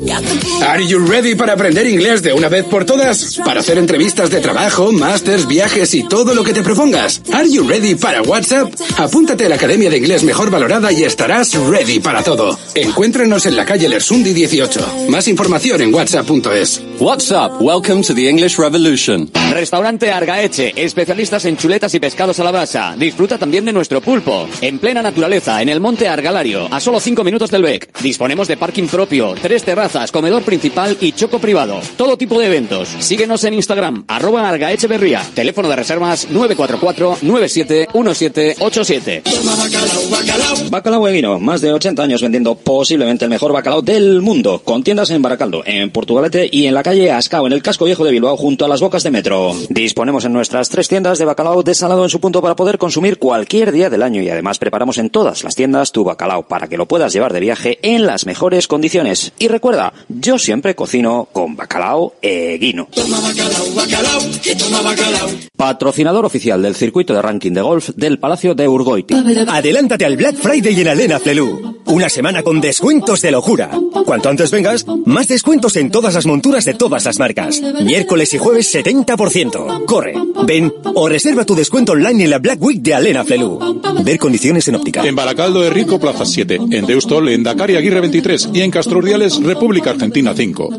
Are you ready para aprender inglés de una vez por todas? Para hacer entrevistas de trabajo, másters, viajes y todo lo que te propongas. Are you ready para WhatsApp? Apúntate a la Academia de Inglés Mejor Valorada y estarás ready para todo. Encuéntranos en la calle Lersundi 18. Más información en whatsapp.es. What's up? Welcome to the English Revolution. Restaurante Argaeche, especialistas en chuletas y pescados a la brasa. Disfruta también de nuestro pulpo. En plena naturaleza, en el monte Argalario, a solo 5 minutos del BEC. Disponemos de parking propio, tres terrazas, comedor principal y choco privado. Todo tipo de eventos. Síguenos en Instagram, arroba Argaecheverría. Teléfono de reservas 944-971787. Bacalao Eguino, más de 80 años vendiendo posiblemente el mejor bacalao del mundo, con tiendas en Baracaldo, en Portugalete y en la calle Ascao, en el casco viejo de Bilbao, junto a las bocas de metro. Disponemos en nuestras tres tiendas de bacalao desalado en su punto para poder consumir cualquier día del año y además preparamos en todas las tiendas tu bacalao para que lo puedas llevar de viaje en las mejores condiciones. Y recuerda, Yo siempre cocino con bacalao eguino. Patrocinador oficial del circuito de ranking de golf del Palacio de Urgoiti. Adelántate al Black Friday en Alena Flelu. Una semana con descuentos de locura. Cuanto antes vengas, más descuentos en todas las monturas de todas las marcas. Miércoles y jueves 70%. Corre, ven o reserva tu descuento online en la Black Week de Alena Flelu. Ver condiciones en óptica. En Baracaldo de Rico, Plaza 7. En Deustol, en Dakar y Aguirre 23. Y en Castrurdiales, República Argentina 5.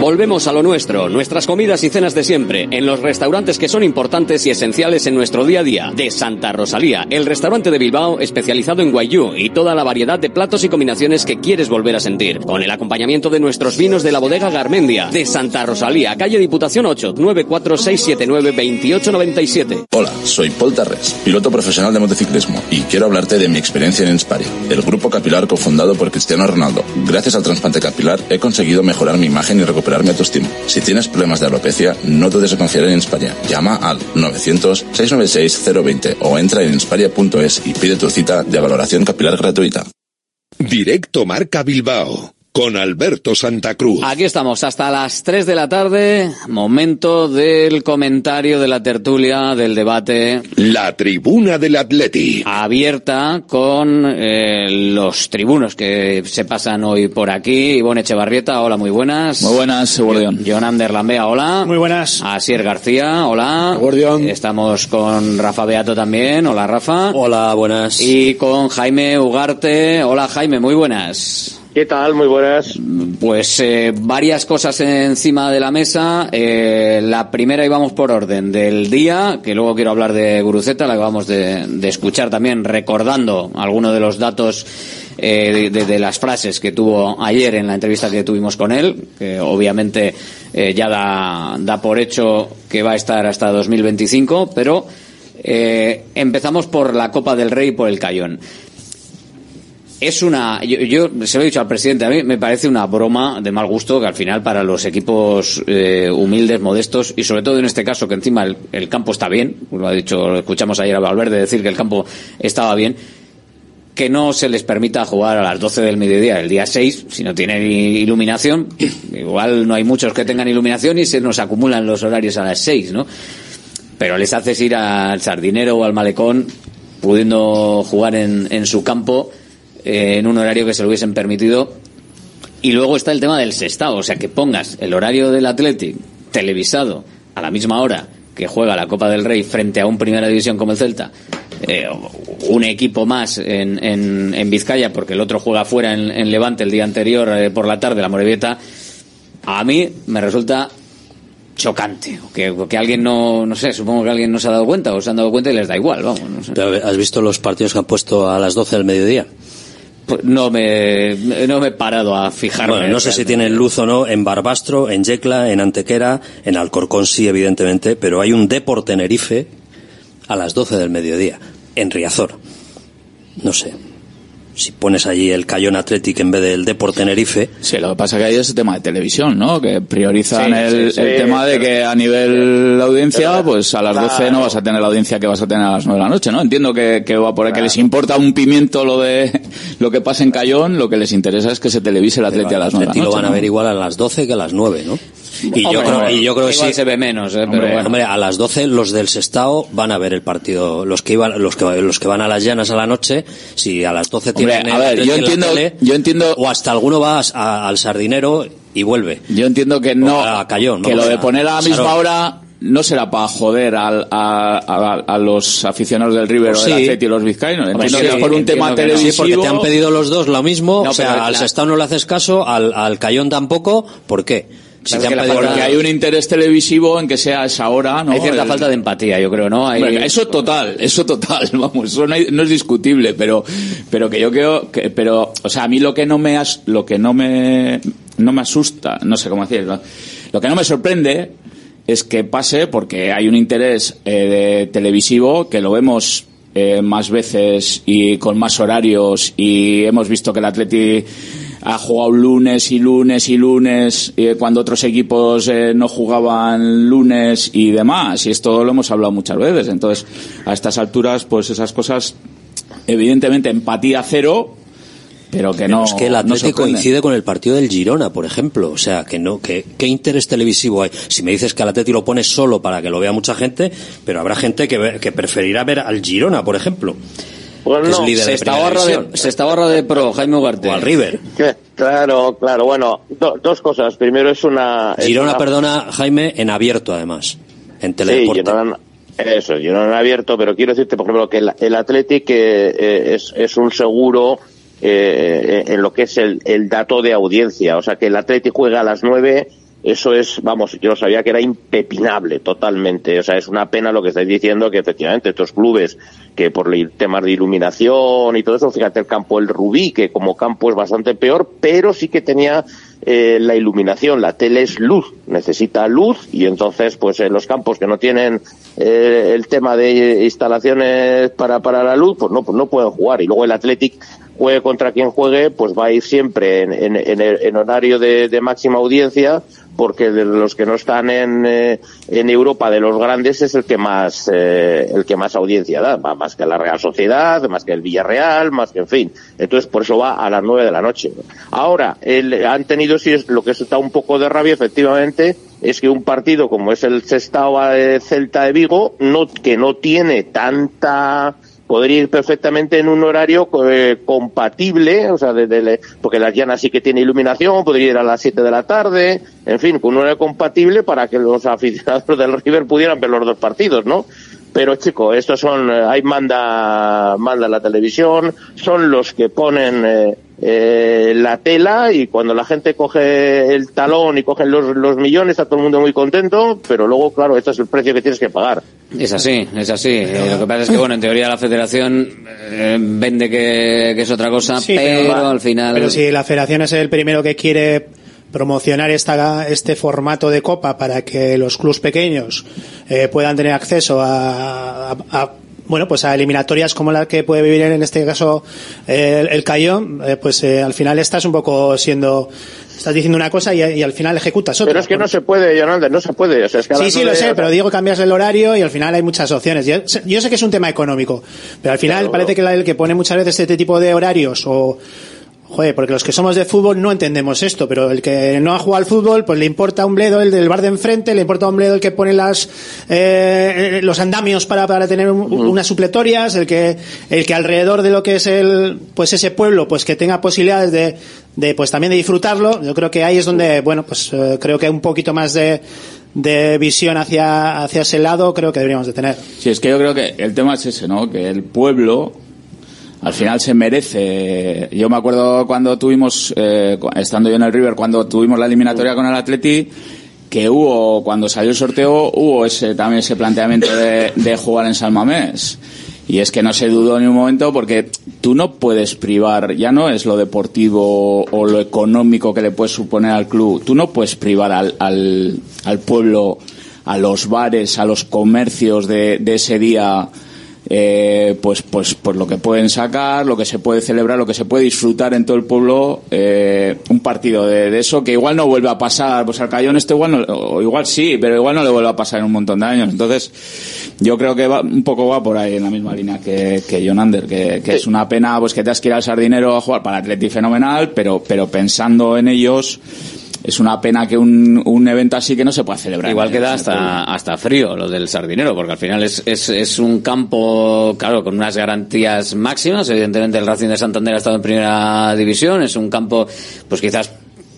Volvemos a lo nuestro, nuestras comidas y cenas de siempre, en los restaurantes que son importantes y esenciales en nuestro día a día. De Santa Rosalía, el restaurante de Bilbao especializado en guayú y toda la variedad de platos y combinaciones que quieres volver a sentir. Con el acompañamiento de nuestros vinos de la bodega Garmendia. De Santa Rosalía, calle Diputación 8, 946792897. Hola, soy Paul Tarres, piloto profesional de motociclismo y quiero hablarte de mi experiencia en Inspire, el grupo capilar cofundado por Cristiano Ronaldo. Gracias al trasplante capilar he conseguido mejorar mi imagen y recuperar mi autoestima. Si tienes problemas de alopecia, no dudes en confiar en Inspire. Llama al 900-696-020 o entra en insparia.es y pide tu cita de valoración capilar gratuita. Directo Marca Bilbao con Alberto Santa Cruz. Aquí estamos hasta las 3 de la tarde, momento del comentario de la tertulia, del debate. La tribuna del Atleti. Abierta con eh, los tribunos que se pasan hoy por aquí. Ivonne Echevarrieta, hola, muy buenas. Muy buenas, Guardián. John Ander Lambea, hola. Muy buenas. Asier García, hola. Guardián. Estamos con Rafa Beato también, hola Rafa. Hola, buenas. Y con Jaime Ugarte, hola Jaime, muy buenas. ¿Qué tal? Muy buenas. Pues eh, varias cosas encima de la mesa. Eh, la primera íbamos por orden del día, que luego quiero hablar de Guruceta, la que vamos de, de escuchar también, recordando algunos de los datos eh, de, de, las frases que tuvo ayer en la entrevista que tuvimos con él, que obviamente eh, ya da, da por hecho que va a estar hasta 2025, pero eh, empezamos por la Copa del Rey y por el Cayón es una yo, yo, se lo he dicho al presidente a mí me parece una broma de mal gusto que al final para los equipos eh, humildes modestos y sobre todo en este caso que encima el, campo está bien lo ha dicho lo escuchamos ayer a Valverde decir que el campo estaba bien que no se les permita jugar a las 12 del mediodía el día 6 si no tienen iluminación igual no hay muchos que tengan iluminación y se nos acumulan los horarios a las 6 ¿no? pero les haces ir al sardinero o al malecón pudiendo jugar en, en su campo eh, en un horario que se lo hubiesen permitido. Y luego está el tema del sextado, o sea, que pongas el horario del Athletic televisado a la misma hora que juega la Copa del Rey frente a un Primera División como el Celta, eh, un equipo más en, en, en, Vizcaya, porque el otro juega fuera en, en Levante el día anterior eh, por la tarde, la Morevieta, a mí me resulta chocante que, que alguien no no sé supongo que alguien no se ha dado cuenta o se han dado cuenta y les da igual vamos no sé. ¿has visto los partidos que han puesto a las 12 del mediodía? Pues no me, no me he parado a fijarme. Bueno, no sé si tienen luz o no en Barbastro, en Yecla, en Antequera, en Alcorcón sí, evidentemente, pero hay un Depor Tenerife a las 12 del mediodía, en Riazor. No sé. Si pones allí el Cayón Athletic en vez del Depor Tenerife. Sí, lo que pasa que hay ese tema de televisión, ¿no? Que priorizan sí, el, sí, sí, el, tema de que a nivel de audiencia, pues a las 12 claro. no vas a tener la audiencia que vas a tener a las 9 de la noche, ¿no? Entiendo que, que va por ahí, claro. que les importa un pimiento lo de lo que pasa en Cayón, lo que les interesa es que se televise el Atleti a las 9 de la noche. lo van a ¿no? ver igual a las 12 que a las 9, ¿no? Y hombre, yo creo, y yo creo que sí. se ve menos, ¿eh? Hombre, pero bueno. hombre, a las 12 los del Sestao van a ver el partido. Los que iban, los que, los que van a las llanas a la noche, si a las 12 hombre, tienen a ver, yo entiendo, tele, yo entiendo, o hasta alguno va a, al sardinero y vuelve. Yo entiendo que no, a Cayón, que lo de poner a la misma Sarón. hora no será para joder al, a, a, a, los aficionados del River pues o del Atleti y los vizcaínos. Entiendo sí, que por un tema televisivo. Sí, porque te han pedido los dos lo mismo. No, o sea, al la... Sestao no le haces caso, al, al Cayón tampoco. ¿Por qué? Han porque hay un interés televisivo en que sea esa hora, ¿no? Hay cierta el... falta de empatía, yo creo, ¿no? Hay... Bueno, eso total, eso total, vamos, eso no, hay, no, es discutible, pero, pero que yo creo que, pero, o sea, a mí lo que no me, as, lo que no me, no me asusta, no sé cómo decirlo, lo que no me sorprende es que pase porque hay un interés eh, de televisivo que lo vemos eh, más veces y con más horarios y hemos visto que el Atleti ha jugado lunes y lunes y lunes eh, cuando otros equipos eh, no jugaban lunes y demás y esto lo hemos hablado muchas veces entonces a estas alturas pues esas cosas evidentemente empatía cero pero que no. es que el Atlético coincide con el partido del Girona, por ejemplo. O sea, que no, que, ¿qué interés televisivo hay? Si me dices que al Atlético lo pones solo para que lo vea mucha gente, pero habrá gente que, que preferirá ver al Girona, por ejemplo. Pues es se de está barra de, se está barra de pro, Jaime Ugarte. O al River. Claro, claro. Bueno, do- dos cosas. Primero es una... es Girona, una- perdona, Jaime, en abierto además. En Sí, Teledeporte. Girona, eso, Girona abierto, pero quiero decirte, por ejemplo, que el, el Athletic eh, eh, es, es un seguro eh, en lo que es el, el dato de audiencia. O sea, que el Athletic juega a las nueve, eso es, vamos, yo sabía que era impepinable totalmente. O sea, es una pena lo que estáis diciendo, que efectivamente estos clubes que por temas de iluminación y todo eso, fíjate el campo El Rubí, que como campo es bastante peor, pero sí que tenía eh, la iluminación, la tele es luz, necesita luz y entonces pues en los campos que no tienen eh, el tema de instalaciones para, para la luz, pues no, pues no pueden jugar y luego el Athletic juegue contra quien juegue, pues va a ir siempre en, en, en, en horario de máxima audiencia porque de los que no están en, eh, en Europa de los grandes es el que más eh, el que más audiencia da, más que la Real Sociedad, más que el Villarreal, más que en fin. Entonces por eso va a las nueve de la noche. Ahora el, han tenido sí es lo que está un poco de rabia efectivamente es que un partido como es el Sestao eh, Celta de Vigo no que no tiene tanta podría ir perfectamente en un horario eh, compatible, o sea, de- de- porque la llana sí que tiene iluminación, podría ir a las 7 de la tarde, en fin, con un horario compatible para que los aficionados del River pudieran ver los dos partidos, ¿no? Pero chico, estos son, eh, ahí manda, manda la televisión, son los que ponen eh, eh, la tela y cuando la gente coge el talón y cogen los, los millones está todo el mundo muy contento, pero luego, claro, este es el precio que tienes que pagar. Es así, es así. Eh, lo que pasa es que, bueno, en teoría la federación eh, vende que, que es otra cosa, Sí, pero, pero- al final... Pero si la federación es el primero que quiere promocionar esta, este formato de copa para que los clubes pequeños eh, puedan tener acceso a, a- a, bueno pues a eliminatorias como la que puede vivir en este caso eh, el, el Cayón eh, pues eh, al final estás un poco siendo estás diciendo una cosa y, y al final ejecutas otra Pero es que no se puede, Yolanda, no se puede. O sea, es que Sí, sí, lo sé, pero digo, cambias el horario y al final hay muchas opciones. Yo, sé- yo sé que es un tema económico, pero al final Claro. parece que la- el que pone muchas veces este tipo de horarios o... Joder, porque los que somos de fútbol no entendemos esto, pero el que no ha jugado al fútbol, pues le importa un bledo el del bar de enfrente, le importa un bledo el que pone las eh, los andamios para, para tener un- unas supletorias, el que el que alrededor de lo que es el pues ese pueblo, pues que tenga posibilidades de, de pues también de disfrutarlo. Yo creo que ahí es donde, bueno, pues eh, creo que un poquito más de de visión hacia hacia ese lado creo que deberíamos de tener. Sí, es que yo creo que el tema es ese, ¿no? Que el pueblo al final se merece. Yo me acuerdo cuando tuvimos, eh, estando yo en el River, cuando tuvimos la eliminatoria con el Atleti, que hubo, cuando salió el sorteo, hubo ese también ese planteamiento de, de jugar en San Mamés. Y es que no se dudó ni un momento porque tú no puedes privar, ya no es lo deportivo o lo económico que le puedes suponer al club, tú no puedes privar al, al, al pueblo, a los bares, a los comercios de ese día, eh, pues, pues, pues lo que pueden sacar, lo que se puede celebrar, lo que se puede disfrutar en todo el pueblo, eh, un partido de, de eso que igual no vuelve a pasar, pues al Cayón este igual no, o igual sí, pero igual no le vuelve a pasar en un montón de años. Entonces, yo creo que va, un poco va por ahí en la misma línea que, que John Ander, que, que es una pena pues que te has que ir al Sardinero a jugar para Atleti fenomenal, pero, pero pensando en ellos, es una pena que un, un evento así que no se pueda celebrar. Igual queda hasta, hasta frío lo del sardinero, porque al final es, es, es un campo, claro, con unas garantías máximas. Evidentemente el Racing de Santander ha estado en primera división, es un campo, pues quizás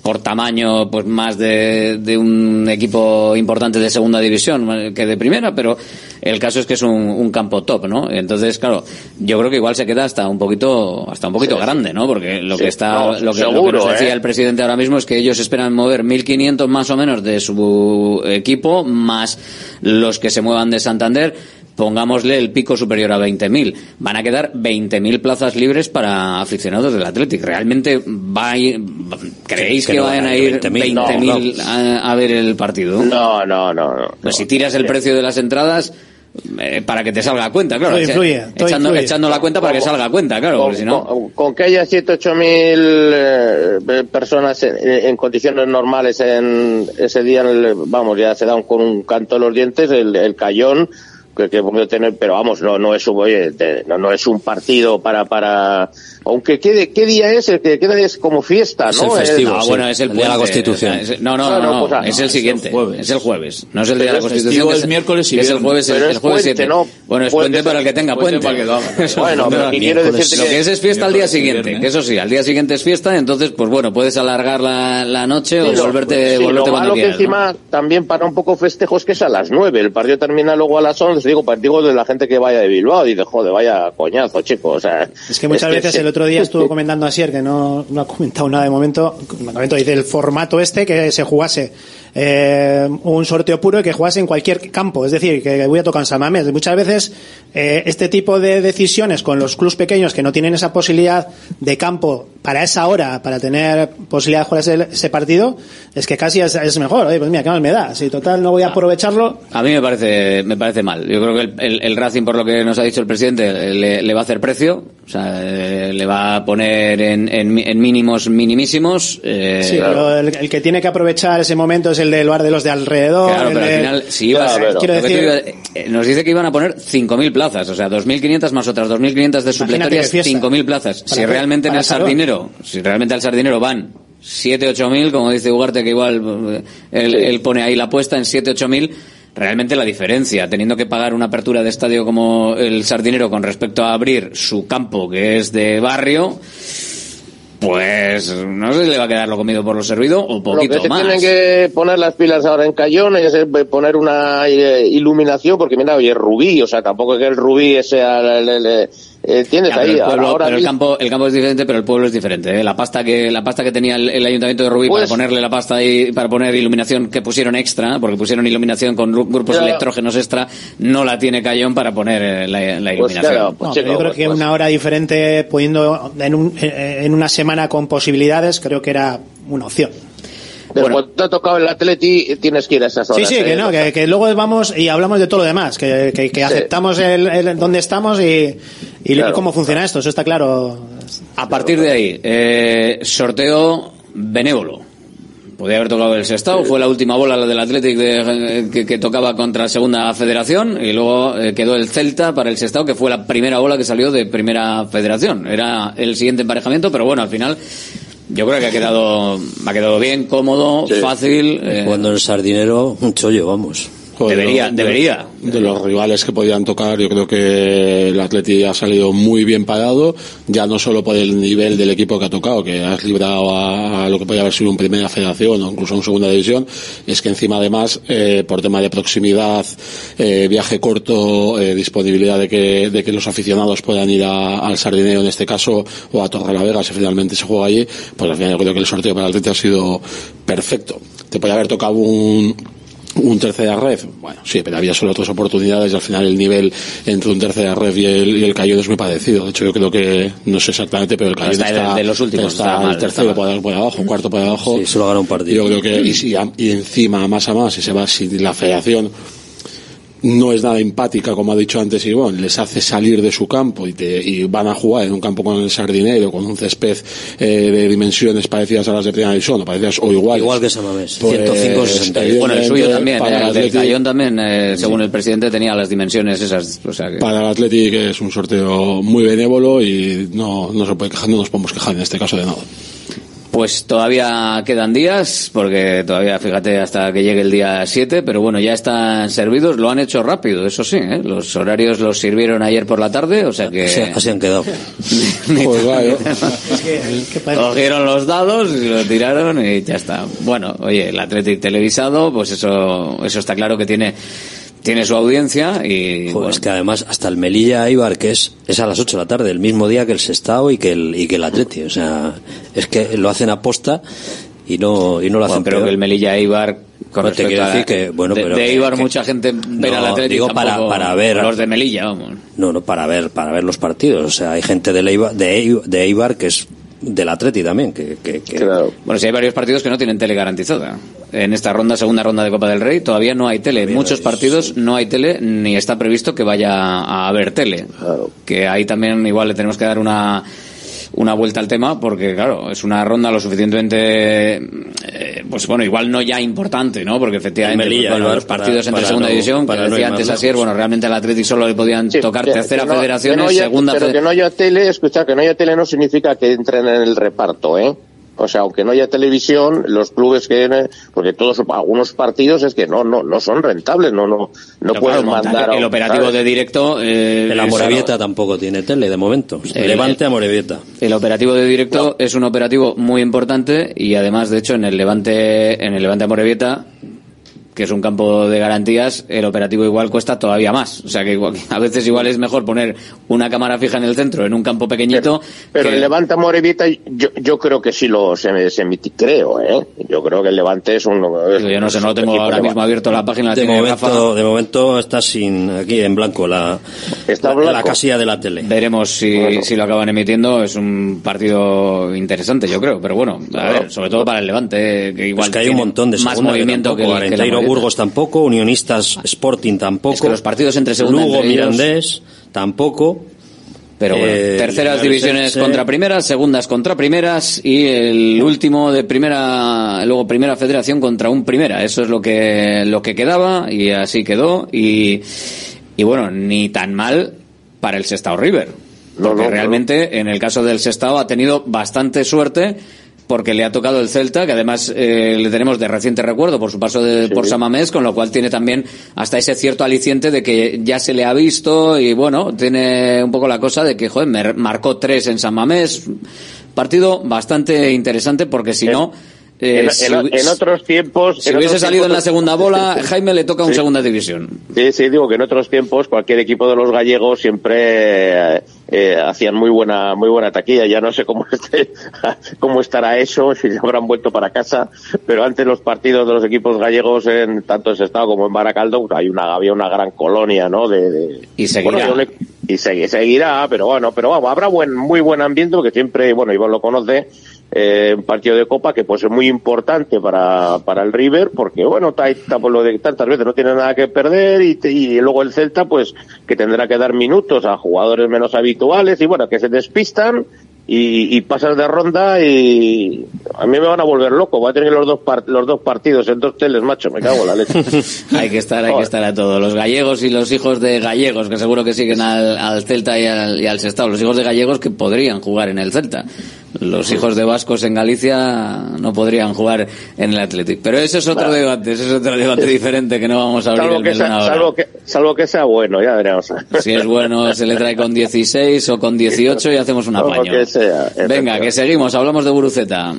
por tamaño, pues más de, de un equipo importante de segunda división que de primera, pero el caso es que es un, un campo top, ¿no? Entonces, claro, yo creo que igual se queda hasta un poquito, hasta un poquito grande, ¿no? Porque lo Sí, que está, no, lo, que, lo que seguro, nos decía ¿eh? el presidente ahora mismo es que ellos esperan mover 1.500 más o menos de su equipo, más los que se muevan de Santander. Pongámosle el pico superior a 20.000. Van a quedar 20.000 plazas libres para aficionados del Athletic. ¿Realmente va a ir, creéis Que que, vayan a ir ir 20.000? 20.000 No, a, a ver el partido? No, no, no. no, Pues si tiras el precio de las entradas, eh, para que te salga a cuenta, claro. Influye, echando, influye. echando la cuenta para que salga a cuenta, claro, con, porque si no... con- con que haya 7 8 mil eh, personas en, en condiciones normales en ese día, el- vamos, ya se dan con un canto en los dientes, el, el Cayón que, que tener, pero vamos, no, no es un, oye, de- no, no es un partido para, para, aunque quede, ¿qué día es? El que queda es como fiesta, ¿no? No, bueno, es el, el día de la. Constitución. Es- no, no, Ah, no, no, no, pues, ah, es el no, siguiente. es el jueves. Es el jueves. No es el día de la es Constitución. festivo que es miércoles y que es el jueves, Pero el, es el jueves puente, 7. ¿no? Bueno, es Puente puente para el que tenga puente puente. para que lo Bueno, no, pero que quiero miércoles. decirte Lo que- que es es fiesta al día y siguiente. Que eso sí, al día siguiente es fiesta, entonces, pues bueno, puedes alargar la, la noche Sí, o volverte, sí, volverte lo cuando malo que quieras. ¿no? encima también para un poco festejos que es a las 9. El partido termina luego a las 11. Digo, partido de la gente que vaya de Bilbao. Dice, joder, vaya coñazo, chico. O sea, Es que muchas veces el otro día estuvo comentando Asier, que no, no ha comentado nada de momento, de momento dice el formato este que se jugase eh, un sorteo puro y que jugase en cualquier campo, es decir, que voy a tocar en San Mamés. Muchas veces eh, este tipo de decisiones con los clubes pequeños que no tienen esa posibilidad de campo para esa hora, para tener posibilidad de jugar ese, ese partido, es que casi es, es mejor. Oye, pues mira, qué mal me da. Si total no voy a aprovecharlo, A mí me parece, me parece mal. Yo creo que el, el- el Racing, por lo que nos ha dicho el presidente, le, le va a hacer precio. O sea, eh, le va a poner en, en en mínimos minimísimos. eh, sí, pero el, el que tiene que aprovechar ese momento es el del bar de los de alrededor. Claro, el pero al de- final, si iba, Claro, quiero lo que te decir, digo, eh, nos dice que iban a poner 5.000 plazas, o sea, 2.500 más otras 2.500 de supletorias, qué fiesta. 5.000 plazas. ¿Para Si qué? realmente en el salón. sardinero, si realmente al sardinero van 7, 8.000, como dice Ugarte, que igual eh, él, él pone ahí la apuesta en 7, 8.000, realmente la diferencia, teniendo que pagar una apertura de estadio como el sardinero con respecto a abrir su campo, que es de barrio, pues no sé si le va a quedar lo comido por lo servido o Lo poquito que se más. tienen que poner las pilas ahora en Cayón es eh, poner una eh, iluminación, porque mira, oye, rubí, o sea, tampoco es que el rubí sea el, el- el- eh, tienes Ya, pero ahí el pueblo- ahora pero el mismo- campo, el campo es diferente, pero el pueblo es diferente. ¿eh? La pasta que la pasta que tenía el, el ayuntamiento de Rubí para Pues- ponerle la pasta y para poner iluminación que pusieron extra, porque pusieron iluminación con gru- grupos Ya. electrógenos extra, no la tiene Cayón para poner eh, la, Pues iluminación. No, pero yo creo que una hora diferente, poniendo en, un- en una semana con posibilidades, creo que era una opción. Cuando te ha tocado el Atleti, tienes que ir a esas Sí, horas. sí, ¿eh? que no, que, que luego vamos y hablamos de todo lo demás, que, que, que Sí. aceptamos el, el- dónde estamos y, y Claro. cómo funciona esto, eso está claro. A partir de ahí, eh, sorteo benévolo. Podía haber tocado el Sestao, fue la última bola la del Athletic de- que, que tocaba contra Segunda Federación y luego eh, quedó el Celta para el Sestao que fue la primera bola que salió de Primera Federación. Era el siguiente emparejamiento, pero bueno, al final yo creo que ha quedado ha quedado bien, cómodo, fácil. eh, Cuando el sardinero, un chollo, vamos. Debería, de- debería. De los rivales que podían tocar, yo creo que el Atleti ha salido muy bien parado, ya no solo por el nivel del equipo que ha tocado, que has librado a, lo que podía haber sido un primera federación o incluso en segunda división, es que encima además, eh, por tema de proximidad, eh, viaje corto, eh, disponibilidad de que, de que los aficionados puedan ir a- al Sardineo en este caso, o a Torrelavega si finalmente se juega allí, pues al final yo creo que el sorteo para el Atleti ha sido perfecto. Te podía haber tocado un, un tercera red, bueno, sí, pero había solo tres oportunidades y al final el nivel entre un tercera red y el, y el Cayón es muy parecido. De hecho, yo creo que, no sé exactamente, pero el Cayón está está, de- de los últimos, está, está mal, el tercero por, por abajo, cuarto por abajo. Sí, solo gana un partido. Yo creo que, y, y encima, más a más, si se va, si la federación no es nada empática, como ha dicho antes Ivón, les hace salir de su campo y, te- y van a jugar en un campo con el sardinero, con un césped eh, de dimensiones parecidas a las de primera división, o parecidas o iguales. Igual que San Mamés, Pues, 105 60. bueno, el suyo también, para eh, el el del Cayón también, eh, según el presidente, tenía las dimensiones esas. O sea que... Para el Athletic es un sorteo muy benévolo y no, no se puede quejar, no nos podemos quejar en este caso de nada. Pues todavía quedan días, porque todavía, fíjate, hasta que llegue el día 7, pero bueno, ya están servidos, lo han hecho rápido, eso sí, ¿eh? los horarios los sirvieron ayer por la tarde, o sea que... Así, así han quedado. Pues vaya. Cogieron los dados y los tiraron y ya está. Bueno, oye, el Athletic televisado, pues eso, eso está claro que tiene, tiene su audiencia y... Joder, bueno, es que además hasta el Melilla Eibar, que es, es a las 8 de la tarde, el mismo día que el Sestao y que el, y que el Atleti. O sea, es que lo hacen aposta y no, y no lo hacen bueno, pero peor. que el Melilla Eibar... Con No, te quiero decir que, bueno, de, pero de que- mucha gente ve No, al Athletic digo para- para ver- los de Melilla, vamos. No, no, para ver, para ver los partidos. O sea, hay gente del Eibar, de, Eibar, de Eibar que es del Atleti también, que, que, que- Bueno, si hay varios partidos que no tienen tele garantizada. En esta ronda, segunda ronda de Copa del Rey, todavía no hay tele. En muchos partidos no hay tele, ni está previsto que vaya a haber tele. Que ahí también igual le tenemos que dar una una vuelta al tema porque claro es una ronda lo suficientemente eh, pues bueno, igual no ya importante, ¿no? Porque efectivamente En Melilla, bueno, para- los partidos para- entre para segunda no- división, que decía antes así, bueno, realmente al Atlético solo le podían tocar Que- tercera que no- haya- segunda pero que no haya tele, escucha, que no haya tele no significa que entren en el reparto, ¿eh? O sea, aunque no haya televisión, los clubes que porque todos algunos partidos es que no no no son rentables, no no no Pero puedes claro, montar mandar a- el operativo ¿sabes? de directo eh, El Amorebieta tampoco tiene tele de momento. El- Levante Amorebieta. El operativo de directo es un operativo muy importante y además, de hecho, en el Levante, en el Levante Amorebieta, que es un campo de garantías, el operativo igual cuesta todavía más. O sea que igual- a veces igual es mejor poner una cámara fija en el centro, en un campo pequeñito. Pero que- el Levante Morevita yo, yo creo que sí lo se, se emiti- creo, ¿eh? Yo creo que el Levante es un Digo, yo no sé, no lo tengo ahora mismo abierto la página. la De momento, de momento está sin aquí en blanco la, Está la, blanco. la casilla de la tele. Veremos si, si lo acaban emitiendo. Es un partido interesante, yo creo. Pero bueno, a ver, sobre todo para el Levante, que igual Pues que hay un montón de más que movimiento que, el- que la. Burgos tampoco, Unionistas Sporting tampoco. Es que los partidos entre segunda Lugo entre ellos- Mirandés tampoco. Pero bueno, Eh, terceras divisiones Elche. contra primeras, segundas contra primeras y el último de primera, luego primera federación contra un primera. Eso es lo que, lo que quedaba y así quedó y, y bueno, ni tan mal para el Sestao River. No, Porque no, no. realmente en el caso del Sestao ha tenido bastante suerte porque le ha tocado el Celta, que además eh, le tenemos de reciente recuerdo por su paso de, por Samamés, con lo cual tiene también hasta ese cierto aliciente de que ya se le ha visto y bueno, tiene un poco la cosa de que, joder, me marcó tres en San Mamés. Partido bastante interesante porque si no... eh, en, si en- otros tiempos si en hubiese salido en la tiempos- segunda bola, Jaime le toca un Sí. segunda división. Sí, sí, digo que en otros tiempos cualquier equipo de los gallegos siempre eh, eh, hacían muy buena muy buena taquilla. Ya no sé cómo esté, cómo estará eso, si ya habrán vuelto para casa, pero antes los partidos de los equipos gallegos en tanto en Sestao como en Baracaldo pues, hay una había una gran colonia, ¿no? De, de- Y seguirá. Bueno, y segui- seguirá, pero bueno, pero vamos, habrá buen muy buen ambiente porque siempre, bueno, Iván lo conoce. Eh, un partido de copa que pues es muy importante para, para el River porque bueno por lo de tantas veces no tiene nada que perder y, y luego el Celta pues que tendrá que dar minutos a jugadores menos habituales y bueno que se despistan y, y pasas de ronda y a mí me van a volver loco voy a tener los dos los dos partidos en dos teles macho me cago en la leche hay que estar, hay que estar a todo. Los gallegos y los hijos de gallegos, que seguro que siguen al, al Celta y al, y al Sestao. Los hijos de gallegos que podrían jugar en el Celta. Los hijos de vascos en Galicia no podrían jugar en el Athletic. Pero ese es otro debate, ese es otro debate diferente que no vamos a abrir salvo el que, sea, ahora. salvo, que, salvo que sea bueno ya veremos Si es bueno, se le trae con 16 o con 18 y hacemos un apaño. que sea, Venga, que seguimos, hablamos de Buruceta.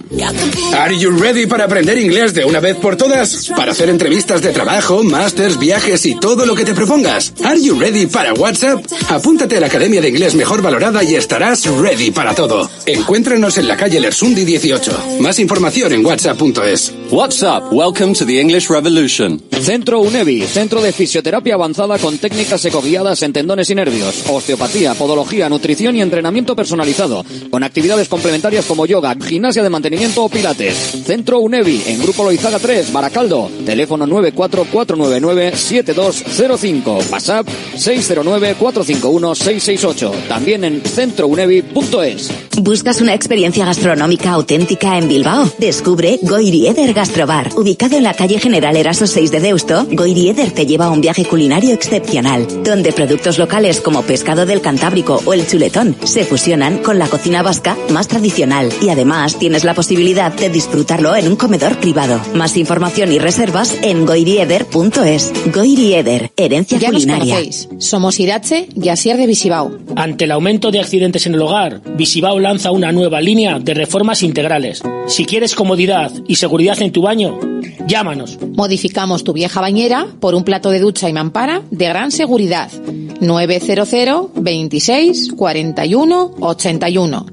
Are you ready para aprender inglés de una vez por todas? Para hacer entrevistas de trabajo, másters, viajes y todo lo que te propongas. Are you ready para WhatsApp? Apúntate a la Academia de Inglés Mejor Valorada y estarás ready para todo. Encuéntranos en la calle Lersundi 18. Más información en whatsapp.es. What's up? Welcome to the English Revolution. Centro UNEVI, centro de fisioterapia avanzada con técnicas ecoguiadas en tendones y nervios, osteopatía, podología, nutrición y entrenamiento personalizado, con actividades complementarias como yoga, gimnasia de mantenimiento o pilates. Centro UNEVI, en Grupo Loizaga 3, Baracaldo, teléfono 944997205, WhatsApp 609451668, también en centrounevi.es. ¿Buscas una experiencia gastronómica auténtica en Bilbao? Descubre Goirieder Gastrobar. Ubicado en la calle General Eraso 6 de Deusto, Goirieder te lleva a un viaje culinario excepcional, donde productos locales como pescado del Cantábrico o el chuletón se fusionan con la cocina vasca más tradicional y además tienes la posibilidad de disfrutarlo en un comedor privado. Más información y reservas en goirieder.es. Goirieder, herencia Ya nos culinaria. conocéis. Somos Irache y Asier de Visibao. Ante el aumento de accidentes en el hogar, Visibao lanza una nueva línea de reformas integrales. Si quieres comodidad y seguridad en tu baño, llámanos. Modificamos tu vieja bañera por un plato de ducha y mampara de gran seguridad. 900 26 41 81.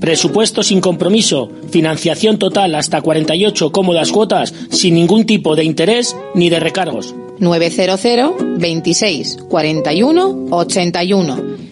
Presupuesto sin compromiso, financiación total hasta 48 cómodas cuotas sin ningún tipo de interés ni de recargos. 900 26 41 81.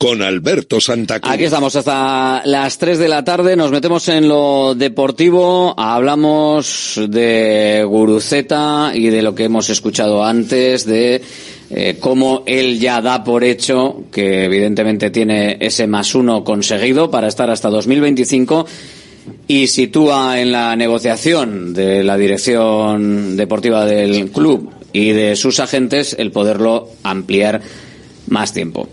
con Alberto Santa Cruz. Aquí estamos hasta las 3 de la tarde, nos metemos en lo deportivo, hablamos de Guruceta y de lo que hemos escuchado antes, de eh, cómo él ya da por hecho que evidentemente tiene ese más uno conseguido para estar hasta 2025 y sitúa en la negociación de la dirección deportiva del club y de sus agentes el poderlo ampliar más tiempo.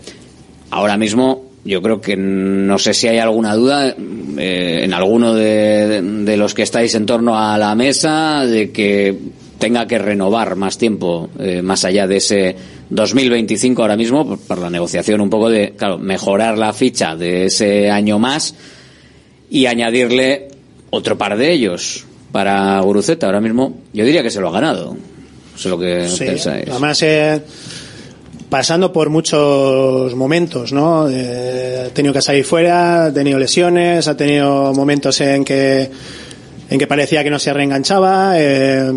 Ahora mismo yo creo que no sé si hay alguna duda eh, en alguno de, de, los que estáis en torno a la mesa de que tenga que renovar más tiempo eh, más allá de ese 2025 ahora mismo por, por, la negociación un poco de claro mejorar la ficha de ese año más y añadirle otro par de ellos para Guruceta. Ahora mismo yo diría que se lo ha ganado. Sé lo que sí, pensáis. además eh pasando por muchos momentos, ¿no? Eh, ha tenido que salir fuera, ha tenido lesiones, ha tenido momentos en que en que parecía que no se reenganchaba eh,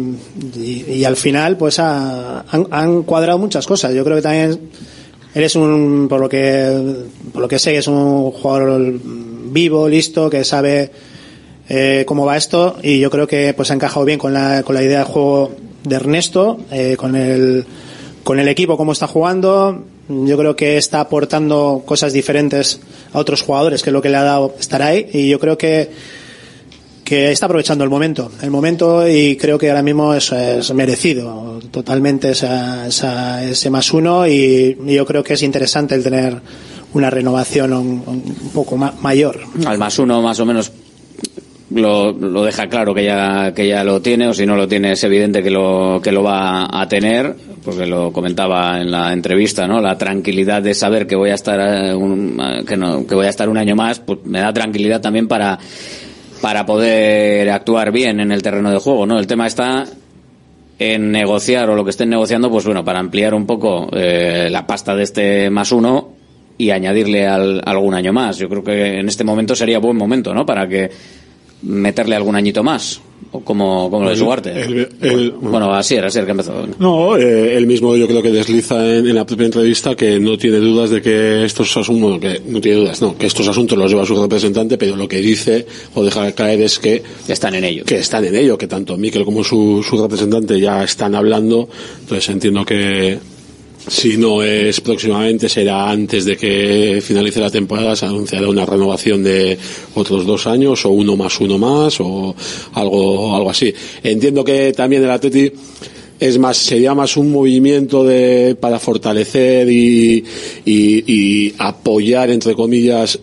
y, al final pues ha, han, han, cuadrado muchas cosas. Yo creo que también eres un por lo que por lo que sé es un jugador vivo, listo, que sabe eh, cómo va esto y yo creo que pues ha encajado bien con la con la idea de juego de Ernesto, eh, con el con el equipo cómo está jugando yo creo que está aportando cosas diferentes a otros jugadores que es lo que le ha dado estar ahí y yo creo que que está aprovechando el momento el momento y creo que ahora mismo es, es merecido totalmente esa, esa, ese más uno y, y, yo creo que es interesante el tener una renovación un, un poco ma mayor. Al más uno más o menos lo, lo, deja claro que ya que ya lo tiene o si no lo tiene es evidente que lo que lo va a tener porque lo comentaba en la entrevista no la tranquilidad de saber que voy a estar un, que no que voy a estar un año más pues me da tranquilidad también para para poder actuar bien en el terreno de juego no el tema está en negociar o lo que estén negociando pues bueno para ampliar un poco eh, la pasta de este más uno y añadirle al, algún año más. Yo creo que en este momento sería buen momento no para que meterle algún añito más o como, como lo de el, el, bueno así era así el que empezó. No eh, él mismo yo creo que desliza en, en, la propia entrevista que no tiene dudas de que estos asuntos que no tiene dudas no que estos asuntos los lleva su representante pero lo que dice o deja caer es que están en ello. que están en ello que tanto Miquel como su, su representante ya están hablando. Entonces entiendo que si no es próximamente, será antes de que finalice la temporada, se anunciará una renovación de otros dos años, o uno más uno más, o algo, algo así. Entiendo que también el Atleti es más, sería más un movimiento de, para fortalecer y, y, y apoyar, entre comillas,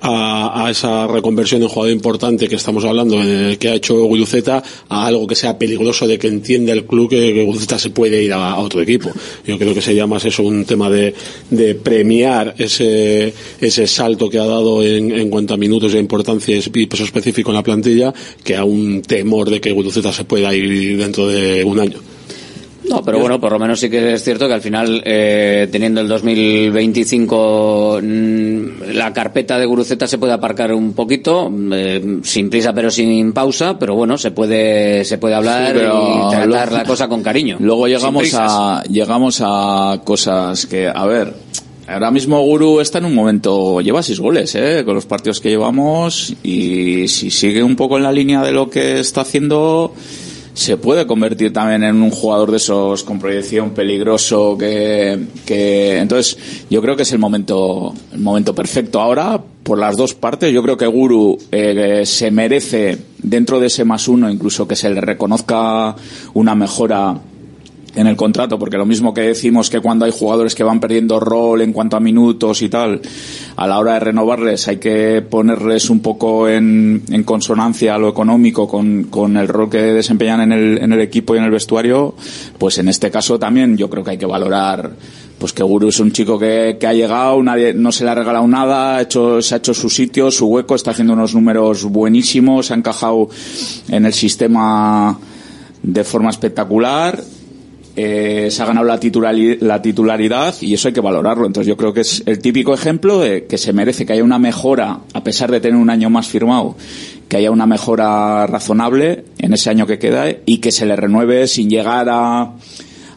a, a, esa reconversión en jugador importante que estamos hablando, el que ha hecho Guruceta, a algo que sea peligroso de que entienda el club que, que Guruceta se puede ir a, otro equipo. Yo creo que sería más eso un tema de, de premiar ese, ese salto que ha dado en, en cuanto a minutos de importancia y peso específico en la plantilla, que a un temor de que Guruceta se pueda ir dentro de un año. No, pero bueno, por lo menos sí que es cierto que al final, eh, teniendo el 2025, mmm, la carpeta de Guruceta se puede aparcar un poquito, eh, sin prisa pero sin pausa, pero bueno, se puede se puede hablar sí, y tratar luego, la cosa con cariño. Luego llegamos a llegamos a cosas que, a ver, ahora mismo Guru está en un momento, lleva seis goles, ¿eh? con los partidos que llevamos y si sigue un poco en la línea de lo que está haciendo se puede convertir también en un jugador de esos con proyección peligroso que, que entonces yo creo que es el momento el momento perfecto. Ahora por las dos partes yo creo que Guru eh, se merece dentro de ese más uno incluso que se le reconozca una mejora en el contrato, porque lo mismo que decimos que cuando hay jugadores que van perdiendo rol en cuanto a minutos y tal, a la hora de renovarles hay que ponerles un poco en, en consonancia a lo económico con, con, el rol que desempeñan en el, en el equipo y en el vestuario, pues en este caso también yo creo que hay que valorar pues que Guru es un chico que, que ha llegado, nadie, no se le ha regalado nada, ha hecho, se ha hecho su sitio, su hueco, está haciendo unos números buenísimos, ha encajado en el sistema de forma espectacular, eh, se ha ganado la, titulari- la titularidad y eso hay que valorarlo. Entonces yo creo que es el típico ejemplo de que se merece que haya una mejora, a pesar de tener un año más firmado, que haya una mejora razonable en ese año que queda y que se le renueve sin llegar a,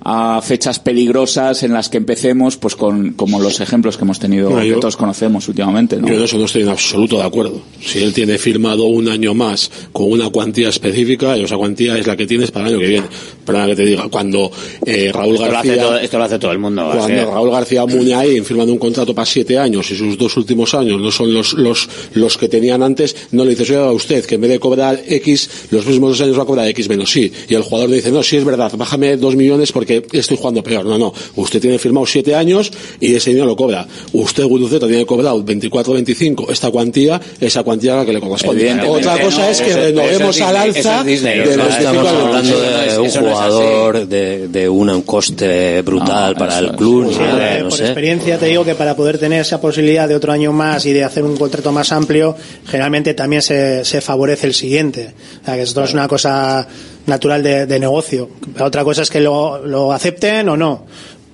a fechas peligrosas en las que empecemos, pues con como los ejemplos que hemos tenido, Bueno, yo- que todos conocemos últimamente. ¿no? Yo en eso no estoy en absoluto de acuerdo. Si él tiene firmado un año más con una cuantía específica, y esa cuantía es la que tienes para el año que viene. Perdona que te diga, cuando eh, Raúl Esto lo, hace García... todo, esto lo hace todo el mundo. Cuando. Raúl García Muñain firmando un contrato para siete años y sus dos últimos años no son los, los, los que tenían antes, no le dices, oiga usted, que en vez de cobrar X, los próximos dos años va a cobrar X menos sí. Y el jugador le dice, no, sí es verdad, bájame dos millones porque estoy jugando peor. No, no. Usted tiene firmado siete años y ese dinero lo cobra. Usted, Guruceta, tiene cobrado 24 25 esta cuantía, esa cuantía es la que le corresponde. Otra cosa no, es que eso- renovemos al alza es de los es- 25 Estamos hablando 26. de un no jugador de, de una- un coste brutal para el club. Sí, ni nada, eh, no por sé. experiencia te digo que para poder tener esa posibilidad de otro año más y de hacer un contrato más amplio, generalmente también se, se favorece el siguiente. O sea, que esto es una cosa natural de, de negocio. Otra cosa es que lo, lo acepten o no.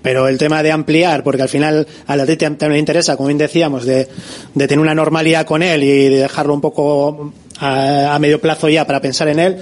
Pero el tema de ampliar, porque al final al Atleti también le interesa, como bien decíamos, de, de tener una normalidad con él y de dejarlo un poco a, a medio plazo ya para pensar en él,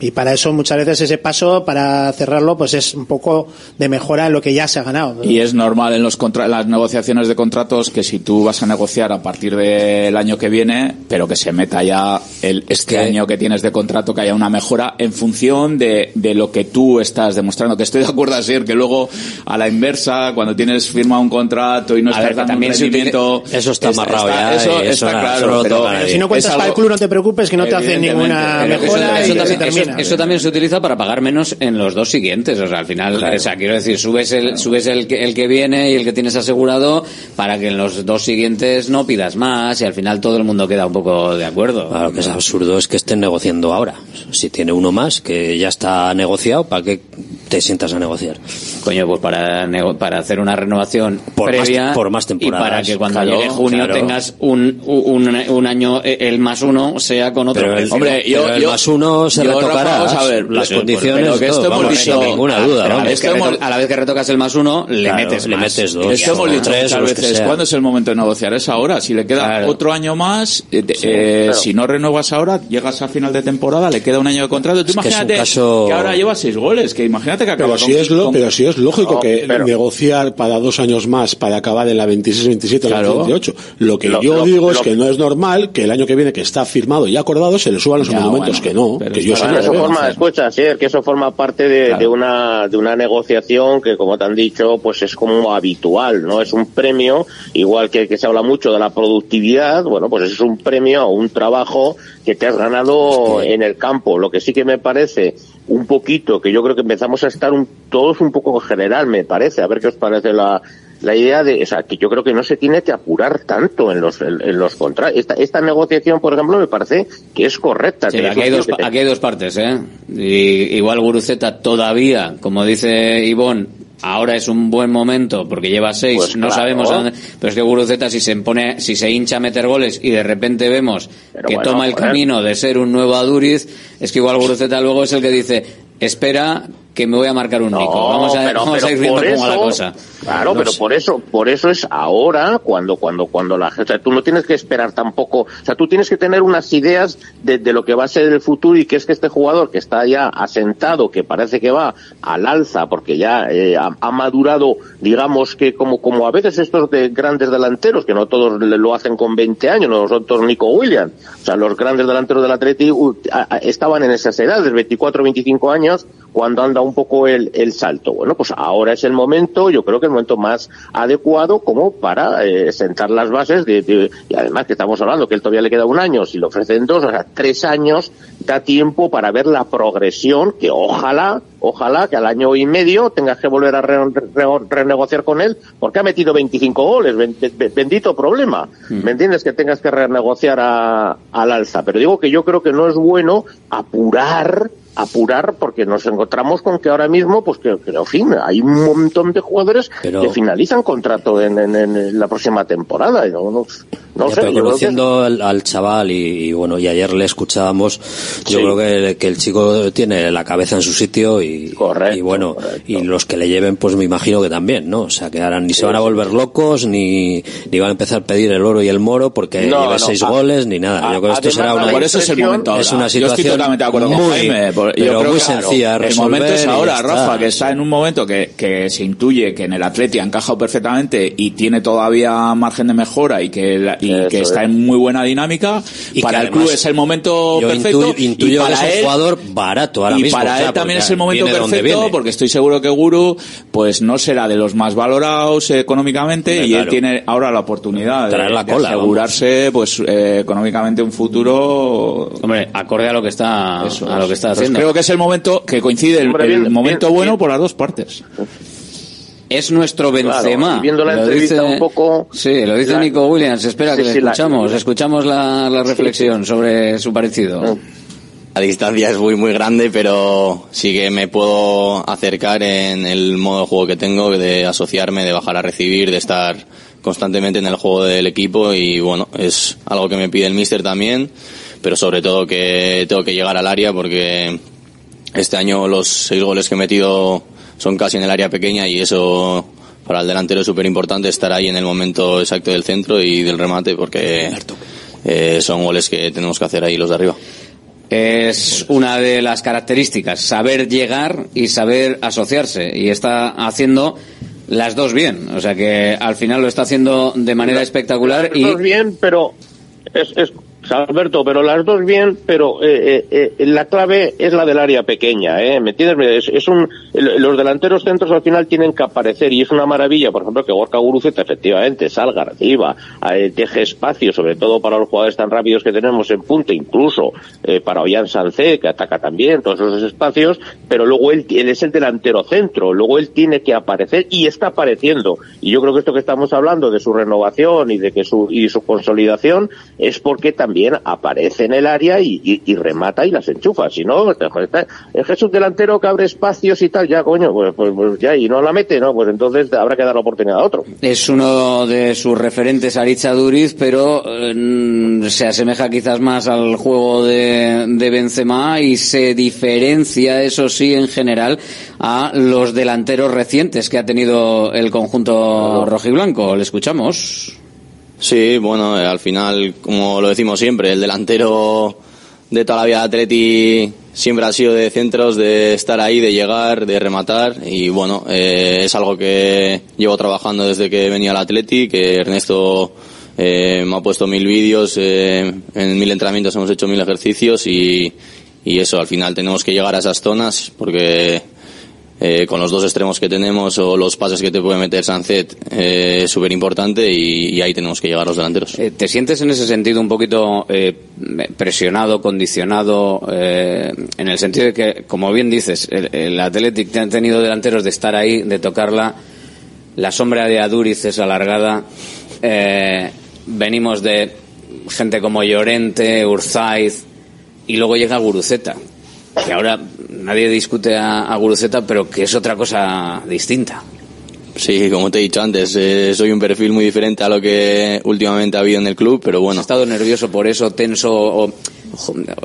y para eso muchas veces ese paso para cerrarlo pues es un poco de mejora en lo que ya se ha ganado. Y es normal en los contra- las negociaciones de contratos que si tú vas a negociar a partir del año que viene, pero que se meta ya el, este año que tienes de contrato, que haya una mejora en función de, de lo que tú estás demostrando. Que estoy de acuerdo a ser que luego a la inversa, cuando tienes firma un contrato y no A estás ver, dando también un rendimiento, Eso está amarrado ya, Eso, y eso está no- claro. pero- toca nadie. si no cuentas es para el algo- club no te preocupes que no te hacen ninguna mejora Eso, y eso eso- eso también se utiliza para pagar menos en los dos siguientes. O sea, al final, o sea, quiero decir, subes el, subes el que, el que viene y el que tienes asegurado para que en los dos siguientes no pidas más y al final todo el mundo queda un poco de acuerdo. Claro, lo que es absurdo es que estén negociando ahora. Si tiene uno más que ya está negociado, ¿para qué te sientas a negociar? Coño, pues para, nego- para hacer una renovación Por más- previa por más y temporadas. para que cuando Claro, llegue junio claro. tengas un, un, un año, eh, el más uno sea con otro Pero el, precio. Hombre, yo- pero el yo- más uno se yo, vamos a ver, las condiciones, pero que esto todo, hemos dicho- sin ninguna duda. A, la vamos. vez que Esto hemos- reto- a la vez que retocas el más uno, le Claro, metes le más. metes dos. Esto hemos dicho tres, muchas veces. ¿Cuándo es el momento de negociar? Es ahora. Si le queda Claro. otro año más, eh, eh, claro. si no renuevas ahora, llegas a final de temporada, le queda un año de contrato. Tú imagínate caso- que ahora lleva seis goles, que imagínate que acaba Pero con- es lógico que negociar para dos años más para acabar en la 26-27 o la Claro. 28. Lo que yo digo es que no es normal que el año que viene, que está firmado y acordado, se le suban los Ya, monumentos. bueno, que no, que yo lo eso forma, escucha, sí, que eso forma parte de, Claro. de una de una negociación que, como te han dicho, pues es como habitual, ¿no? Es un premio, igual que, que se habla mucho de la productividad, bueno, pues es un premio o un trabajo que te has ganado en el campo. Lo que sí que me parece un poquito, que yo creo que empezamos a estar un- todos un poco en general, me parece, a ver qué os parece la, la idea de, o sea, que yo creo que no se tiene que apurar tanto en los, en, en los contratos. Esta, esta negociación, por ejemplo, me parece que es correcta. Sí, que aquí, hay dos, que aquí hay dos partes, ¿eh? Y, igual Guruceta todavía, como dice Ivón, ahora es un buen momento porque lleva seis, Pues no claro. sabemos a dónde, pero es que Guruceta si se pone, si se hincha a meter goles y de repente vemos Pero que bueno, toma el camino de ser un nuevo Aduriz, es que igual Guruceta luego es el que dice, espera que me voy a marcar un No, Nico. Vamos a, pero- vamos pero a ir viendo cómo va la cosa. Claro, No pero sé. por eso, por eso es ahora cuando, cuando, cuando la gente, o sea, tú no tienes que esperar tampoco, o sea, tú tienes que tener unas ideas de, de lo que va a ser el futuro y que es que este jugador que está ya asentado, que parece que va al alza porque ya eh, ha, ha madurado, digamos que como, como a veces estos de grandes delanteros, que no todos lo hacen con 20 años, no son todos Nico Williams, o sea, los grandes delanteros del Atleti uh, estaban en esas edades, 24, 25 años, cuando anda un poco el, el salto. Bueno, pues ahora es el momento, yo creo que el momento más adecuado como para eh, sentar las bases de, de- y además que estamos hablando que él todavía le queda un año, si le ofrecen dos, o sea, tres años, da tiempo para ver la progresión que ojalá, ojalá que al año y medio tengas que volver a re- re- renegociar con él porque ha metido 25 goles, ben- ben- bendito problema. ¿Me entiendes? Que tengas que renegociar a- al alza. Pero digo que yo creo que no es bueno apurar apurar porque nos encontramos con que ahora mismo pues que, que, en fin hay un montón de jugadores Pero- que finalizan contrato en, en- en la próxima temporada no, no- No Ya, sé, pero que- conociendo al, al chaval y, y bueno, y ayer le escuchábamos, yo Sí. creo que, que el chico tiene la cabeza en su sitio y, y bueno, y los que le lleven pues me imagino que también, ¿no? O sea, que ahora ni se van a volver locos, ni, ni van a empezar a pedir el oro y el moro porque No, lleve no, seis a- goles ni nada. Yo creo que esto será una, por eso es el momento ahora. es una Yo estoy situación totalmente de acuerdo con muy, Jaime. por- yo pero creo muy que, claro, sencilla El momento es y ahora. Rafa, que está en un momento que, que se intuye que en el Atleti ha encajado perfectamente y tiene todavía margen de mejora y que, la- y que está en muy buena dinámica. Y que para el club es el momento perfecto. intuyo- intuyo y que para es un jugador barato ahora y mismo, para o sea, él también es el momento viene perfecto viene. porque estoy seguro que Guru pues no será de los más valorados eh, económicamente y él claro. tiene ahora la oportunidad de, Traer la de cola, asegurarse pues eh, económicamente un futuro Hombre, acorde a lo que está, Eso a lo que está Pues haciendo. creo que es el momento que coincide el, Hombre, el bien, momento bien, bueno bien. por las dos partes. Es nuestro Claro, Benzema. viendo la Lo entrevista dice- un poco- Sí, lo dice la- Nico Williams. Espera Sí, que le sí, la- escuchamos. Escuchamos la, la reflexión sobre su parecido. La distancia es muy muy grande, pero sí que me puedo acercar en el modo de juego que tengo, de asociarme, de bajar a recibir, de estar constantemente en el juego del equipo y bueno, es algo que me pide el míster también, pero sobre todo que tengo que llegar al área porque este año los seis goles que he metido son casi en el área pequeña y eso para el delantero es súper importante estar ahí en el momento exacto del centro y del remate porque eh, son goles que tenemos que hacer ahí los de arriba. Es una de las características, saber llegar y saber asociarse. Y está haciendo las dos bien. O sea que al final lo está haciendo de manera espectacular Las y dos bien, pero es, es Alberto, pero las dos bien, pero eh, eh, eh, la clave es la del área pequeña, ¿eh? ¿Me entiendes? Es, un, los delanteros centros al final tienen que aparecer y es una maravilla, por ejemplo, que Gorka Guruceta efectivamente salga arriba, eh, deje espacio, sobre todo para los jugadores tan rápidos que tenemos en punta, incluso eh, para Ollán Sancé, que ataca también todos esos espacios, pero luego él, él es el delantero centro, luego él tiene que aparecer y está apareciendo. Y yo creo que esto que estamos hablando de su renovación y de que su, y su consolidación es porque también aparece en el área y, y- y remata y las enchufa. Si no, es que es un delantero que abre espacios y tal, ya coño, pues, pues, pues ya, y no la mete, ¿no? Pues entonces habrá que dar la oportunidad a otro. es uno de sus referentes Aritza Duriz, pero eh, se asemeja quizás más al juego de, de Benzema y se diferencia, eso sí, en general, a los delanteros recientes que ha tenido el conjunto rojiblanco. Le escuchamos. Sí, bueno, eh, al final, como lo decimos siempre, el delantero de toda la vida de Atleti siempre ha sido de centros, de estar ahí, de llegar, de rematar. Y bueno, eh, es algo que llevo trabajando desde que venía al Atleti, que Ernesto eh, me ha puesto mil vídeos, eh, en mil entrenamientos hemos hecho mil ejercicios y, y eso, al final tenemos que llegar a esas zonas porque eh, con los dos extremos que tenemos o los pases que te puede meter Sancet eh, es súper importante y, ahí tenemos que llegar los delanteros. Eh, ¿Te sientes en ese sentido un poquito eh, presionado, condicionado, en el sentido de que, como bien dices, el, el Athletic te han tenido delanteros de estar ahí, de tocarla, la sombra de Aduriz es alargada, venimos de gente como Llorente, Urzaiz, y luego llega Guruceta, que ahora nadie discute a, a Guruceta, pero que es otra cosa distinta. Sí, como te he dicho antes, eh, soy un perfil muy diferente a lo que últimamente ha habido en el club, pero bueno. ¿Has estado nervioso por eso, tenso, o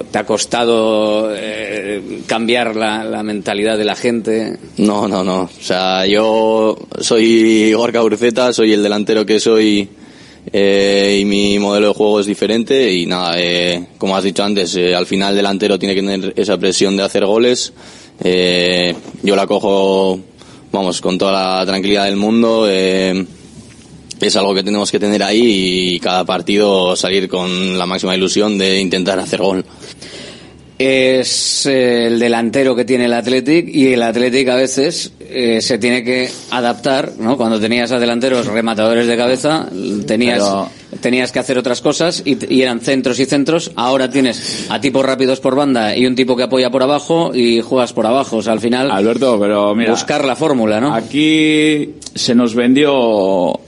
te ha costado eh, cambiar la, la mentalidad de la gente? No, no, no. O sea, yo soy Gorka Urceta, soy el delantero que soy eh, y mi modelo de juego es diferente y nada, eh, como has dicho antes, eh, al final el delantero tiene que tener esa presión de hacer goles. Yo la cojo, vamos, con toda la tranquilidad del mundo. es algo que tenemos que tener ahí y cada partido salir con la máxima ilusión de intentar hacer gol. Es el delantero que tiene el Athletic y el Athletic a veces eh, se tiene que adaptar, ¿no? Cuando tenías a delanteros rematadores de cabeza, tenías, Pero- tenías que hacer otras cosas y, y eran centros y centros. Ahora tienes a tipos rápidos por banda y un tipo que apoya por abajo y juegas por abajo. O sea, al final, Alberto, pero mira, buscar la fórmula, ¿no? Aquí se nos vendió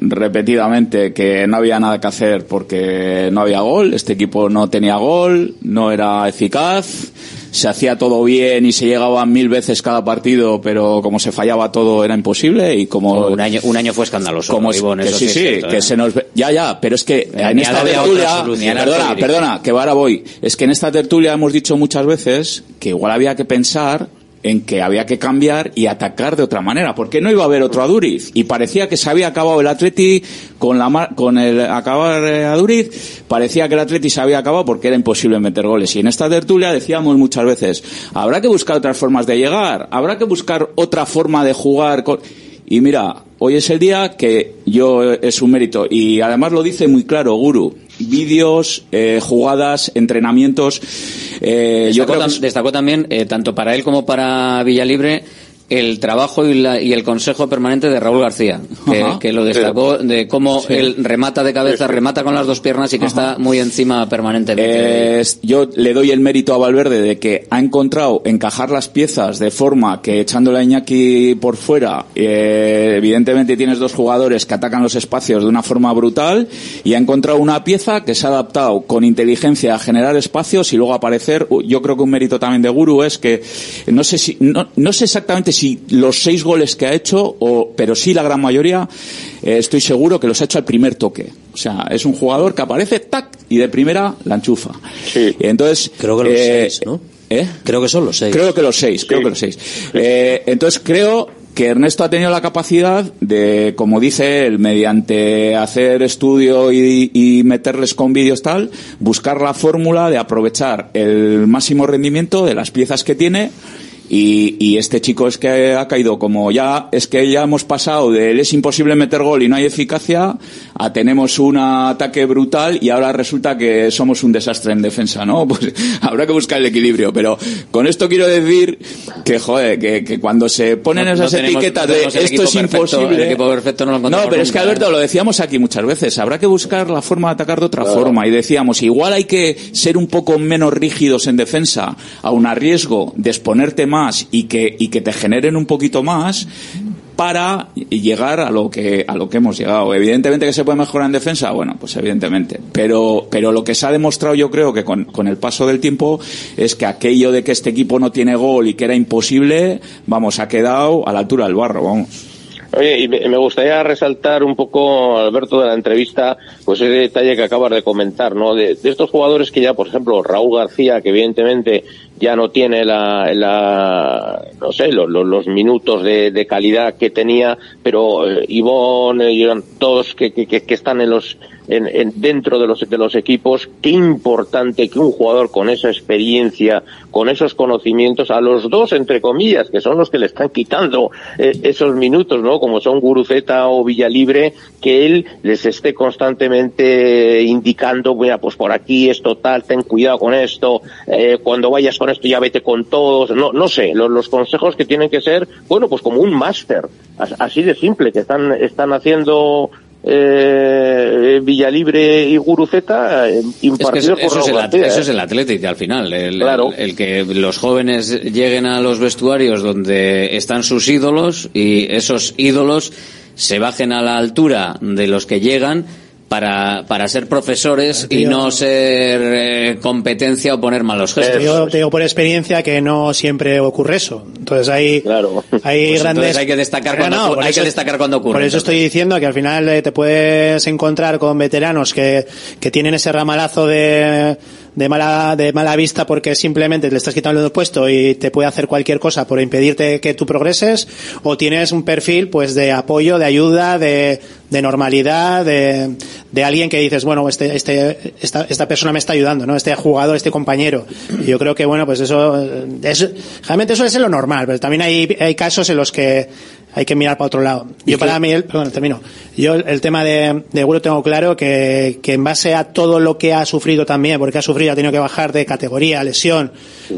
repetidamente que no había nada que hacer porque no había gol, este equipo no tenía gol, no era eficaz, se hacía todo bien y se llegaba mil veces cada partido, pero como se fallaba todo era imposible y como un año un año fue escandaloso. Como que sí, sí, cierto, que ¿eh? se nos ya ya, pero es que en esta tertulia, perdona, perdona, que ahora voy, es que en esta tertulia hemos dicho muchas veces que igual había que pensar en que había que cambiar y atacar de otra manera, porque no iba a haber otro Aduriz. Y parecía que se había acabado el Atleti con la con el acabar eh, Aduriz, parecía que el Atleti se había acabado porque era imposible meter goles. Y en esta tertulia decíamos muchas veces, habrá que buscar otras formas de llegar, habrá que buscar otra forma de jugar y mira, hoy es el día que yo eh, es un mérito. Y además lo dice muy claro Guru, vídeos, eh, jugadas, entrenamientos, eh, yo Destacó, creo que tam- destacó también, eh, tanto para él como para Villalibre, el trabajo y, la- y el consejo permanente de Raúl García, que, lo destacó de cómo él remata de cabeza, remata con las dos piernas y que está muy encima permanentemente. Yo le doy el mérito a Valverde de que ha encontrado encajar las piezas de forma que echándole a Iñaki por fuera, eh, evidentemente tienes dos jugadores que atacan los espacios de una forma brutal y ha encontrado una pieza que se ha adaptado con inteligencia a generar espacios y luego aparecer. Yo creo que un mérito también de Guru es que no sé si no, no sé exactamente si los seis goles que ha hecho, o, pero sí la gran mayoría, eh, estoy seguro que los ha hecho al primer toque. O sea, es un jugador que aparece, tac, y de primera la enchufa. Y entonces, Creo que los eh, seis, ¿no? ¿eh? Creo que son los seis. Creo que los seis, creo que los seis. Eh, entonces creo que Ernesto ha tenido la capacidad de, como dice él, mediante hacer estudio y, y meterles con vídeos tal, buscar la fórmula de aprovechar el máximo rendimiento de las piezas que tiene. Y, y este chico es que ha caído como ya, es que ya hemos pasado de él es imposible meter gol y no hay eficacia, a tenemos un ataque brutal y ahora resulta que somos un desastre en defensa, ¿no? Pues habrá que buscar el equilibrio, pero con esto quiero decir que, joder, que, que cuando se ponen No- esas no tenemos- etiquetas no de esto es perfecto, imposible. el equipo perfecto no lo No, pero es que nunca, Alberto, lo decíamos aquí muchas veces, habrá que buscar la forma de atacar de otra forma y decíamos, igual hay que ser un poco menos rígidos en defensa, aun a riesgo de exponerte más y que, y que te generen un poquito más para llegar a lo que a lo que hemos llegado. Evidentemente que se puede mejorar en defensa, bueno, pues evidentemente. Pero pero lo que se ha demostrado yo creo que con, con el paso del tiempo es que aquello de que este equipo no tiene gol y que era imposible, vamos, ha quedado a la altura del barro, vamos. Oye, y me gustaría resaltar un poco, Alberto, de la entrevista, pues ese detalle que acabas de comentar, ¿no? De, estos jugadores que ya, por ejemplo, Raúl García, que evidentemente ya no tiene la, la no sé, los, los, minutos de, calidad que tenía, pero eh, Ivonne, eh, todos que están en los, en, en- dentro de los, de los equipos, qué importante que un jugador con esa experiencia, con esos conocimientos, a los dos, entre comillas, que son los que le están quitando eh, esos minutos, ¿no? Como son Guruceta o Villalibre, que él les esté constantemente indicando, mira, pues por aquí esto tal, ten cuidado con esto, eh, cuando vayas con esto ya vete con todos, no, no sé, los, los consejos que tienen que ser, bueno, pues como un máster, as- así de simple, que están, están haciendo eh, Villalibre y Guruceta eh, Es que impartidos eso, eso por es el, eso ¿eh? es el Athletic al final. El, Claro. el- el que los jóvenes lleguen a los vestuarios donde están sus ídolos y esos ídolos se bajen a la altura de los que llegan para, para ser profesores y no ser eh, competencia o poner malos gestos. Yo te digo por experiencia que no siempre ocurre eso. Entonces hay, hay Pues grandes. entonces hay que destacar cuando ocurre- por hay que destacar cuando ocurre, Por eso entonces. estoy diciendo que al final eh, te puedes encontrar con veteranos que, que tienen ese ramalazo de, de mala, de mala vista porque simplemente le estás quitando el puesto y te puede hacer cualquier cosa por impedirte que tú progreses, o tienes un perfil pues de apoyo, de ayuda, de, de normalidad, de, de alguien que dices, bueno, este, este, esta, esta persona me está ayudando, ¿no? Este jugador, este compañero. Y yo creo que, bueno, pues eso, eh, es, realmente suele ser lo normal, pero también hay, hay casos en los que hay que mirar para otro lado. Yo para mí, el- perdón, termino. Yo el, tema de, de tengo claro que, que en base a todo lo que ha sufrido también, porque ha sufrido, ha tenido que bajar de categoría, lesión,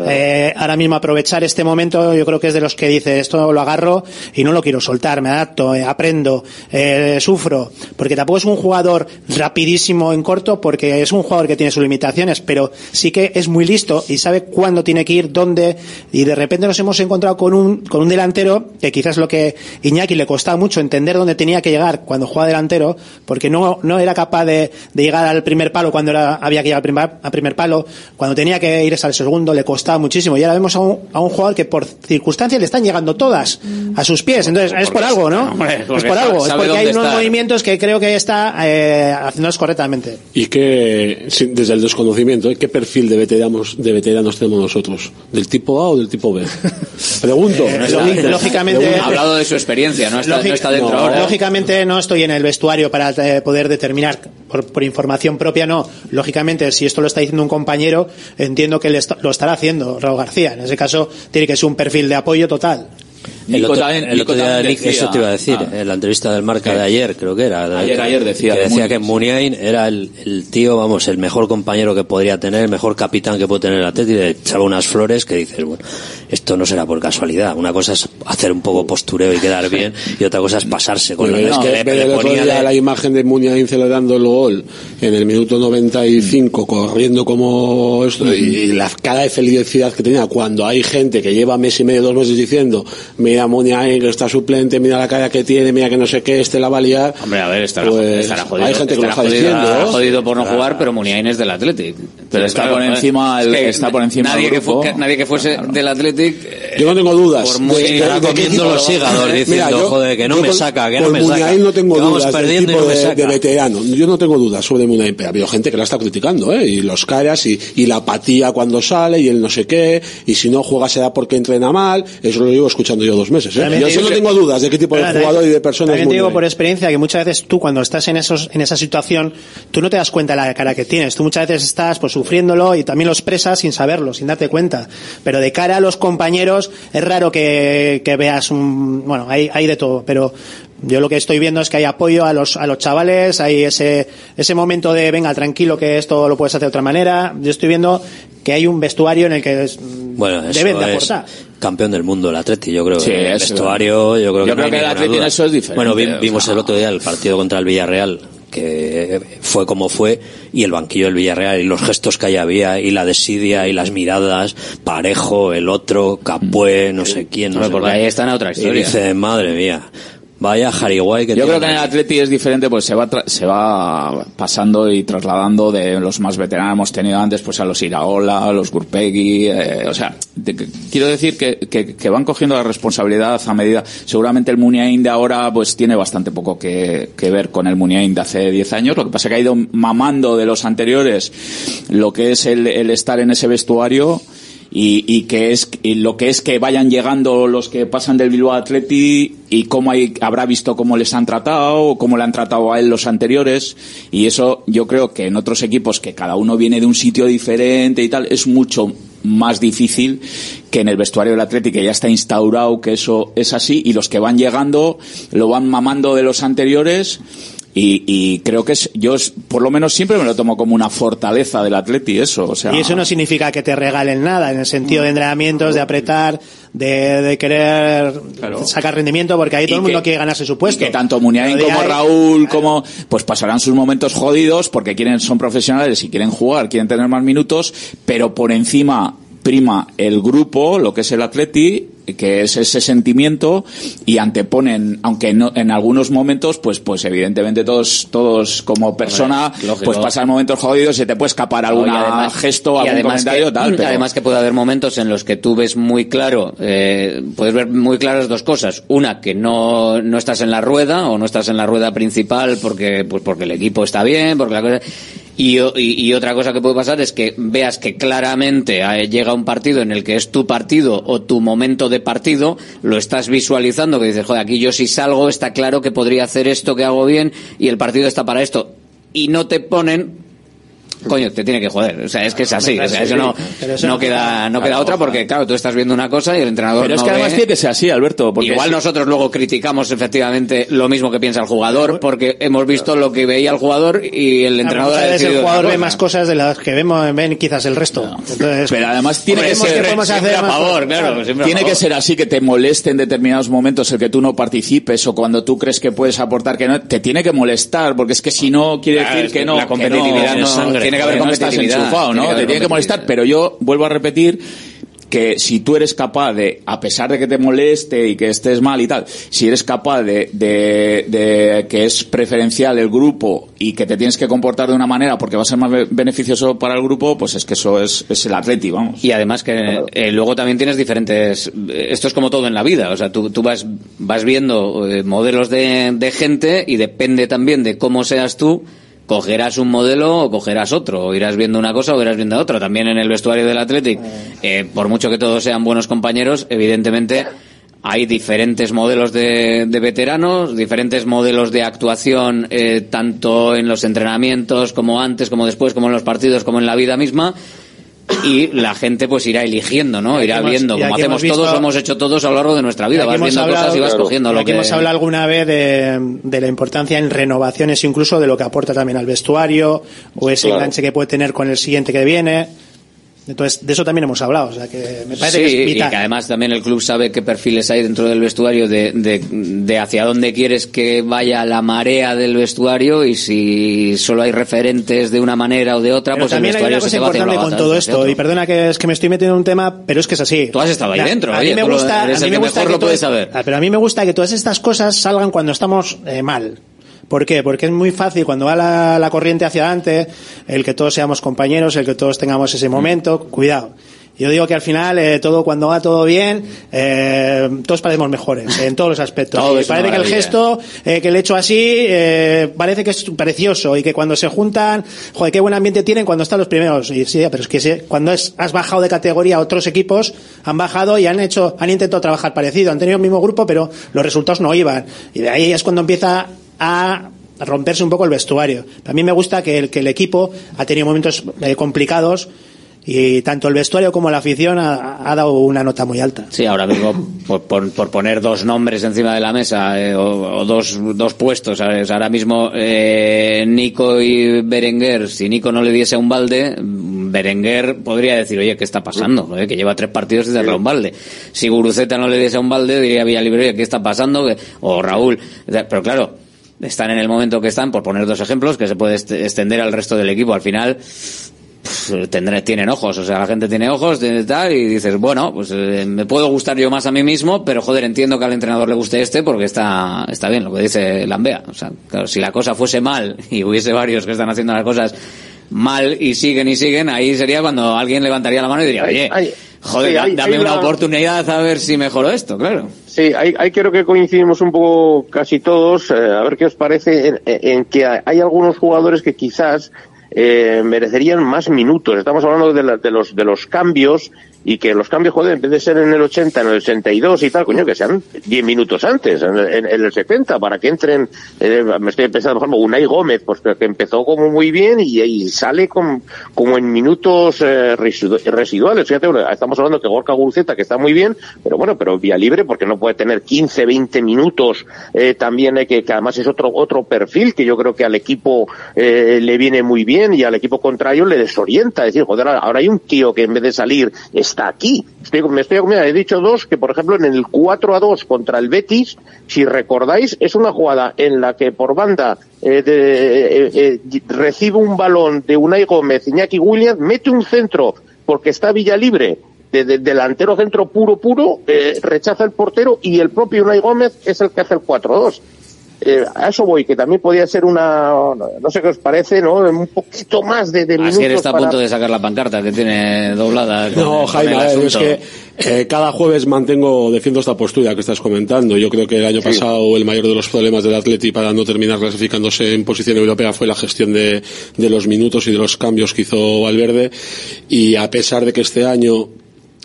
eh, ahora mismo aprovechar este momento, yo creo que es de los que dice, esto lo agarro y no lo quiero soltar, me adapto, eh, aprendo, eh, sufro, porque tampoco es un jugador rapidísimo en corto, porque es un jugador que tiene sus limitaciones, pero sí que es muy listo y sabe cuándo tiene que ir, dónde, y de repente nos hemos encontrado con un, con un delantero que quizás lo que Iñaki le costaba mucho entender dónde tenía que llegar cuando jugaba delantero, porque no, no era capaz de, de llegar al primer palo cuando era- había que llegar al primer, al primer palo, cuando tenía que irse al segundo le costaba muchísimo. Y ahora vemos a un, a un jugador que por circunstancias le están llegando todas a sus pies. Entonces, es por algo, ¿no? Hombre, Es porque por algo, es porque hay unos está. movimientos que creo que está eh, haciéndolos correctamente. Y que, desde el desconocimiento. ¿qué perfil de veteranos, de veteranos tenemos nosotros? ¿Del tipo A o del tipo B? Pregunto. Eh, lógi- lógicamente- Ha hablado de su experiencia, no está, no está dentro No, ahora. Lógicamente no estoy en el vestuario para eh, poder determinar por, por información propia, no. Lógicamente, si esto lo está diciendo un compañero, entiendo que lo estará haciendo Raúl García. En ese caso, tiene que ser un perfil de apoyo total. El otro, también- el otro día, Nick, decía- eso te iba a decir, Ah. en la entrevista del Marca de ayer, creo que era. Ayer- ayer decía que de decía Muniain. que Muniain era el, el tío, vamos, el mejor compañero que podría tener, el mejor capitán que puede tener el Atleti, y le echaba unas flores que dices, bueno, esto no será por casualidad. Una cosa es hacer un poco postureo y quedar bien, y otra cosa es pasarse con la es que le- le ponía de- la imagen de Muniain celebrando el gol en el minuto 95, corriendo como esto, y la cara de felicidad que tenía cuando hay gente que lleva mes y medio, dos meses diciendo, mira Muniain que está suplente, mira la cara que tiene, mira que no sé qué, este la va a liar. Hombre, a ver, estará, Pues, estará jodido. hay gente que lo está jodido, diciendo, jodido por no jugar, pero Muniain es del Athletic. Pero está por encima el- está por encima nadie del que, fu- grupo. que- nadie que fuese del Athletic. eh, Yo no tengo dudas. por comiendo los hígados, diciendo, joder, que no me con- saca, que no me saca. Muniain no tengo Que dudas del tipo no de, saca. de veterano. Yo no tengo dudas sobre Muniain, pero ha habido gente que la está criticando, ¿eh? Y los caras y, y la apatía cuando sale y el no sé qué, y si no juega será porque entrena mal. Eso lo llevo escuchando yo dos meses, ¿eh? Yo no que- tengo dudas de qué tipo de jugador y de persona es También te digo por experiencia que muchas veces tú cuando estás en esos en esa situación tú no te das cuenta de la cara que tienes. Tú muchas veces estás pues sufriéndolo y también lo expresas sin saberlo, sin darte cuenta. Pero de cara a los compañeros es raro que, que veas un bueno hay hay de todo, pero yo lo que estoy viendo es que hay apoyo a los a los chavales, hay ese ese momento de venga tranquilo que esto lo puedes hacer de otra manera. Yo estoy viendo que hay un vestuario en el que es- Bueno, deben de es aportar. campeón del mundo el Atleti, yo creo. Sí, el eso. vestuario, yo creo Yo que, no creo hay que el Atleti en eso es diferente, Bueno, vi- o vimos sea. el otro día el partido contra el Villarreal, que fue como fue, y el banquillo del Villarreal, y los gestos que ahí había, y la desidia, y las miradas, Parejo, el otro, Capué, no sé quién, no sé porque ahí está en otra Y historia. dice, madre mía, vaya jariguay que Yo creo que en el Atleti es diferente, pues se va tra- se va pasando y trasladando de los más veteranos hemos tenido antes, pues a los Iraola, a los Gurpegui, eh, o sea, de- que- quiero decir que, que, que van cogiendo la responsabilidad a medida. Seguramente el Muniain de ahora, pues tiene bastante poco que, que ver con el Muniain de hace 10 años. Lo que pasa es que ha ido mamando de los anteriores lo que es el, el estar en ese vestuario y, y que es lo que es que vayan llegando los que pasan del Bilbao Atleti y cómo hay, habrá visto cómo les han tratado o cómo le han tratado a él los anteriores. Y eso yo creo que en otros equipos que cada uno viene de un sitio diferente y tal es mucho más difícil que en el vestuario del Atleti que ya está instaurado que eso es así. Y los que van llegando lo van mamando de los anteriores y, y creo que es, yo por lo menos siempre me lo tomo como una fortaleza del Atleti eso, o sea, Y eso no significa que te regalen nada, en el sentido de entrenamientos, de apretar, de, de querer sacar rendimiento, porque ahí todo el mundo quiere ganarse su puesto. que tanto Muniain como Raúl como pues pasarán sus momentos jodidos porque quieren son profesionales y quieren jugar, quieren tener más minutos, pero por encima prima el grupo, lo que es el Atleti, que es ese sentimiento y anteponen, aunque no, en algunos momentos, pues, pues evidentemente todos, todos como persona, pues pasan momentos jodidos y se te puede escapar algún No, gesto, algún además comentario, que, tal. Pero... Además que puede haber momentos en los que tú ves muy claro, eh, puedes ver muy claras dos cosas. Una, que no, no estás en la rueda o no estás en la rueda principal porque, pues porque el equipo está bien, porque la cosa... Y, y- y otra cosa que puede pasar es que veas que claramente eh, llega un partido en el que es tu partido o tu momento de partido, lo estás visualizando, que dices, joder, aquí yo si salgo está claro que podría hacer esto que hago bien y el partido está para esto. Y no te ponen Coño, te tiene que joder. O sea, es que es así. O sea, eso no, no queda, no queda otra porque, claro, tú estás viendo una cosa y el entrenador Pero es no que además ve. tiene que ser así, Alberto. Porque Igual nosotros luego criticamos efectivamente lo mismo que piensa el jugador porque hemos visto lo que veía el jugador y el entrenador Muchas ha decidido el jugador ve más cosas de las que vemos, ven quizás el resto. Entonces, Pero además tiene que ser siempre hacer a favor, claro, a Tiene favor. que ser así que te moleste en determinados momentos el que tú no participes o cuando tú crees que puedes aportar que no, te tiene que molestar porque es que si no quiere Claro, decir es que que no, la que competitividad no, no- sangre, tiene que haber no estás competitividad, enchufado, tiene ¿no? que haber te tiene que molestar, pero yo vuelvo a repetir que si tú eres capaz de, a pesar de que te moleste y que estés mal y tal, si eres capaz de, de, de que es preferencial el grupo y que te tienes que comportar de una manera porque va a ser más be- beneficioso para el grupo, pues es que eso es, es el atleti, vamos. Y además que eh, luego también tienes diferentes... Esto es como todo en la vida, o sea, tú, tú vas, vas viendo eh, modelos de, de gente y depende también de cómo seas tú, cogerás un modelo o cogerás otro, o irás viendo una cosa o irás viendo otra. También en el vestuario del Athletic, eh, por mucho que todos sean buenos compañeros, evidentemente hay diferentes modelos de, de veteranos, diferentes modelos de actuación, eh, tanto en los entrenamientos como antes, como después, como en los partidos, como en la vida misma. Y la gente pues irá eligiendo, ¿no? Irá hemos- viendo, como hemos todos, lo hemos hecho todos a lo largo de nuestra vida. Vas viendo hablado- cosas y vas claro, cogiendo lo aquí que... hemos hablado alguna vez de, de la importancia en renovaciones, incluso de lo que aporta también al vestuario o ese Claro. enganche que puede tener con el siguiente que viene. Entonces, de eso también hemos hablado. O sea, que me parece sí, que es y vital. que además también el club sabe qué perfiles hay dentro del vestuario, de, de, de hacia dónde quieres que vaya la marea del vestuario y si solo hay referentes de una manera o de otra, Pero pues el también hay vestuario una se cosa te va haciendo importante con la todo esto, y perdona que es que me estoy metiendo en un tema, pero es que es así. Tú has estado ahí Mira, dentro, a oye, mí me gusta, a el mí me gusta mejor que lo puedes saber. Pero a mí me gusta que todas estas cosas salgan cuando estamos eh, mal. ¿Por qué? Porque es muy fácil cuando va la, la corriente hacia adelante, el que todos seamos compañeros, el que todos tengamos ese momento, cuidado. Yo digo que al final eh, todo cuando va todo bien, eh, todos parecemos mejores en todos los aspectos. Todo Y parece que el gesto eh, que le he hecho así eh, parece que es precioso y que cuando se juntan, joder, qué buen ambiente tienen cuando están los primeros. Y sí, pero es que cuando es, has bajado de categoría, otros equipos han bajado y han hecho, han intentado trabajar parecido, han tenido el mismo grupo, pero los resultados no iban. Y de ahí es cuando empieza a romperse un poco el vestuario. A mí me gusta que el, que el equipo ha tenido momentos eh, complicados y tanto el vestuario como la afición ha, ha dado una nota muy alta. Sí, ahora mismo, por, por- poner dos nombres encima de la mesa, eh, o, o dos, dos puestos, ¿sabes? ahora mismo eh, Nico y Berenguer, si Nico no le diese un balde, Berenguer podría decir, oye, ¿qué está pasando? Eh, Que lleva tres partidos y darle un balde. Si Guruceta no le diese un balde, diría Villalibre, oye, ¿qué está pasando? O Raúl. Pero claro, están en el momento que están, por poner dos ejemplos, que se puede extender al resto del equipo. Al final, tendré, tienen ojos, o sea, la gente tiene ojos, tal, y dices, bueno, pues eh, me puedo gustar yo más a mí mismo, pero joder, entiendo que al entrenador le guste este porque está, está bien, lo que dice Lambea. O sea, si la cosa fuese mal y hubiese varios que están haciendo las cosas mal y siguen y siguen, ahí sería cuando alguien levantaría la mano y diría, oye, joder, sí, da- hay- dame hay una oportunidad a ver si mejoro esto, claro. Sí, ahí, ahí creo que coincidimos un poco casi todos, eh, a ver qué os parece, en, en que hay algunos jugadores que quizás eh, merecerían más minutos. Estamos hablando de, la- de los de los cambios y que los cambios, joder, en vez de ser en el 80, en el 82 y tal, coño, que sean 10 minutos antes, en, el- en- en el 70, para que entren, eh, me estoy pensando, por ejemplo, Unai Gómez, pues que empezó como muy bien y, y sale como en minutos eh, residu- residuales. Fíjate, estamos hablando que Gorka Gurceta, que está muy bien, pero bueno, pero vía libre, porque no puede tener 15, 20 minutos, eh, también hay que, además es otro, otro perfil que yo creo que al equipo eh, le viene muy bien y al equipo contrario le desorienta. Es decir, joder, ahora hay un tío que en vez de salir aquí. Estoy, me estoy, mira, he dicho dos, que por ejemplo en el 4 a 2 contra el Betis, si recordáis, es una jugada en la que por banda eh, eh, eh, recibe un balón de Unai Gómez, Iñaki Williams, mete un centro porque está Villa Libre, de, de- delantero centro puro puro, eh, rechaza el portero y el propio Unai Gómez es el que hace el 4-2. Eh, a eso voy, que también podía ser una, no sé qué os parece, ¿no? Un poquito más de, de minutos está a punto de sacar la pancarta que tiene doblada. No, con Jaime, es que eh, cada jueves mantengo, defiendo esta postura que estás comentando. Yo creo que el año pasado el mayor de los problemas del Atleti para no terminar clasificándose en posición europea fue la gestión de, de los minutos y de los cambios que hizo Valverde. Y a pesar de que este año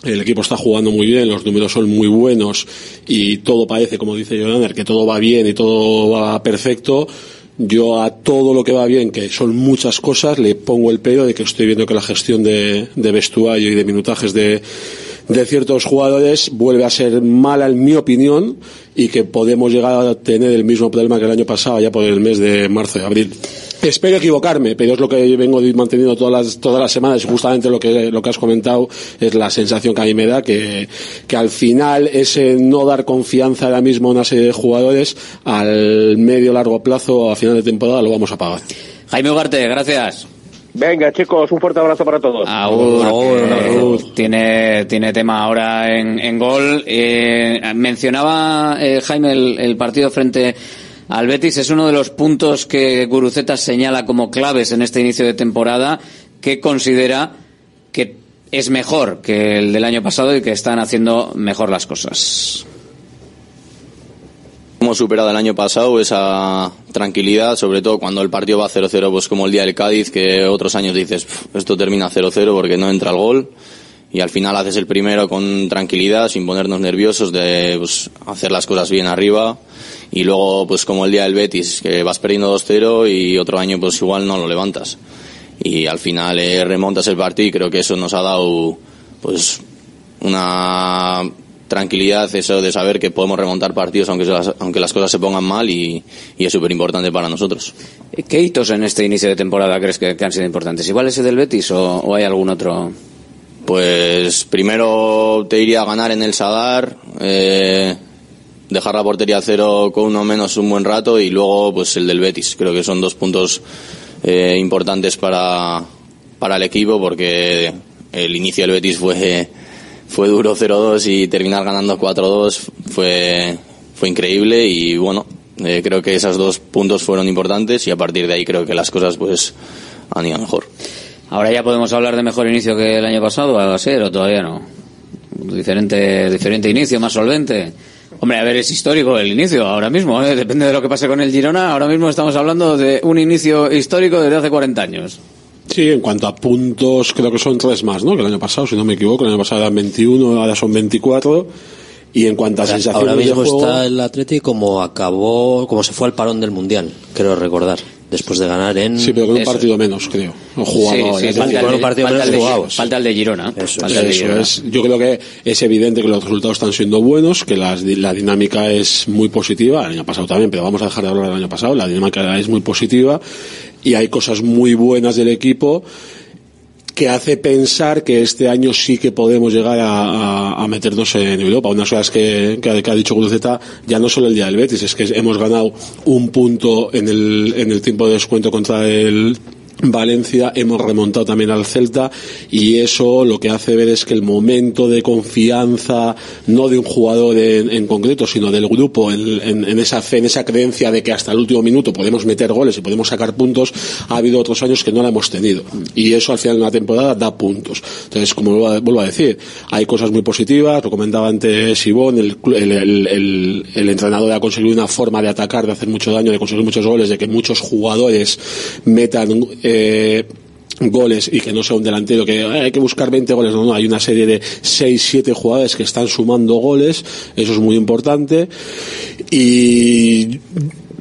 el equipo está jugando muy bien, los números son muy buenos y todo parece, como dice Jonander, que todo va bien y todo va perfecto. Yo a todo lo que va bien, que son muchas cosas, le pongo el pedo de que estoy viendo que la gestión de, de vestuario y de minutajes de, de ciertos jugadores vuelve a ser mala en mi opinión y que podemos llegar a tener el mismo problema que el año pasado ya por el mes de marzo y abril. Espero equivocarme, pero es lo que vengo manteniendo todas las, todas las semanas y justamente lo que, lo que has comentado es la sensación que a mí me da que, que al final ese no dar confianza ahora mismo a una serie de jugadores al medio largo plazo a final de temporada lo vamos a pagar. Jaime Ugarte, gracias. Venga, chicos, un fuerte abrazo para todos. Agur, tiene, tiene tema ahora en, en gol. Eh, mencionaba eh, Jaime el, el partido frente al Betis. Es uno de los puntos que Guruceta señala como claves en este inicio de temporada, que considera que es mejor que el del año pasado y que están haciendo mejor las cosas. Hemos superado el año pasado esa tranquilidad, sobre todo cuando el partido va 0-0, pues como el día del Cádiz, que otros años dices, "Pf, esto termina 0-0 porque no entra el gol. Y al final haces el primero con tranquilidad, sin ponernos nerviosos de pues, hacer las cosas bien arriba. Y luego, pues como el día del Betis, que vas perdiendo 2-0 y otro año pues igual no lo levantas. Y al final eh, remontas el partido y creo que eso nos ha dado pues una tranquilidad eso de saber que podemos remontar partidos aunque, las, aunque las cosas se pongan mal y, y es súper importante para nosotros. ¿Qué hitos en este inicio de temporada crees que, han sido importantes? ¿Igual ese del Betis o hay algún otro? Pues primero te iría a ganar en el Sadar, eh, dejar la portería a cero con uno menos un buen rato y luego pues el del Betis. Creo que son dos puntos eh, importantes para, para el equipo porque el inicio del Betis fue, fue duro 0-2 y terminar ganando 4-2 fue, fue increíble y bueno, eh, creo que esos dos puntos fueron importantes y a partir de ahí creo que las cosas pues han ido mejor. Ahora ya podemos hablar de mejor inicio que el año pasado, va a ser o todavía no. Diferente, diferente inicio, más solvente. Hombre, a ver, es histórico el inicio ahora mismo, ¿eh? depende de lo que pase con el Girona. Ahora mismo estamos hablando de un inicio histórico desde hace 40 años. Sí, en cuanto a puntos, creo que son tres más, ¿no? Que el año pasado, si no me equivoco, el año pasado eran 21, ahora son 24. Y en cuanto a sensaciones ahora mismo de juego, está el Atleti como acabó, como se fue al parón del Mundial, creo recordar, después de ganar en... sí, pero con un Eso. partido menos, creo. O jugado, Sí, sí, es falta el con de- un partido falta menos el de- jugados. falta el de Girona. Eso, Falta el de eso Girona. es. Yo creo que es evidente que los resultados están siendo buenos, que las- la dinámica es muy positiva. El año pasado también, pero vamos a dejar de hablar del año pasado. La dinámica es muy positiva y hay cosas muy buenas del equipo que hace pensar que este año sí que podemos llegar a, a- a meternos en Europa. Unas cosas que, que ha, dicho Cruzeta, ya no solo el día del Betis, es que hemos ganado un punto en el, en el tiempo de descuento contra el Valencia, hemos remontado también al Celta y eso lo que hace ver es que el momento de confianza, no de un jugador en, concreto, sino del grupo, en, esa fe, en esa creencia de que hasta el último minuto podemos meter goles y podemos sacar puntos, ha habido otros años que no la hemos tenido. Y eso al final de una temporada da puntos. Entonces, como vuelvo a, decir, hay cosas muy positivas, lo comentaba antes clu- el, el- el- el entrenador ha conseguido una forma de atacar, de hacer mucho daño, de conseguir muchos goles, de que muchos jugadores metan eh, goles y que no sea un delantero que "Eh, hay que buscar 20 goles, no, no, hay una serie de 6, 7 jugadores que están sumando goles, eso es muy importante. Y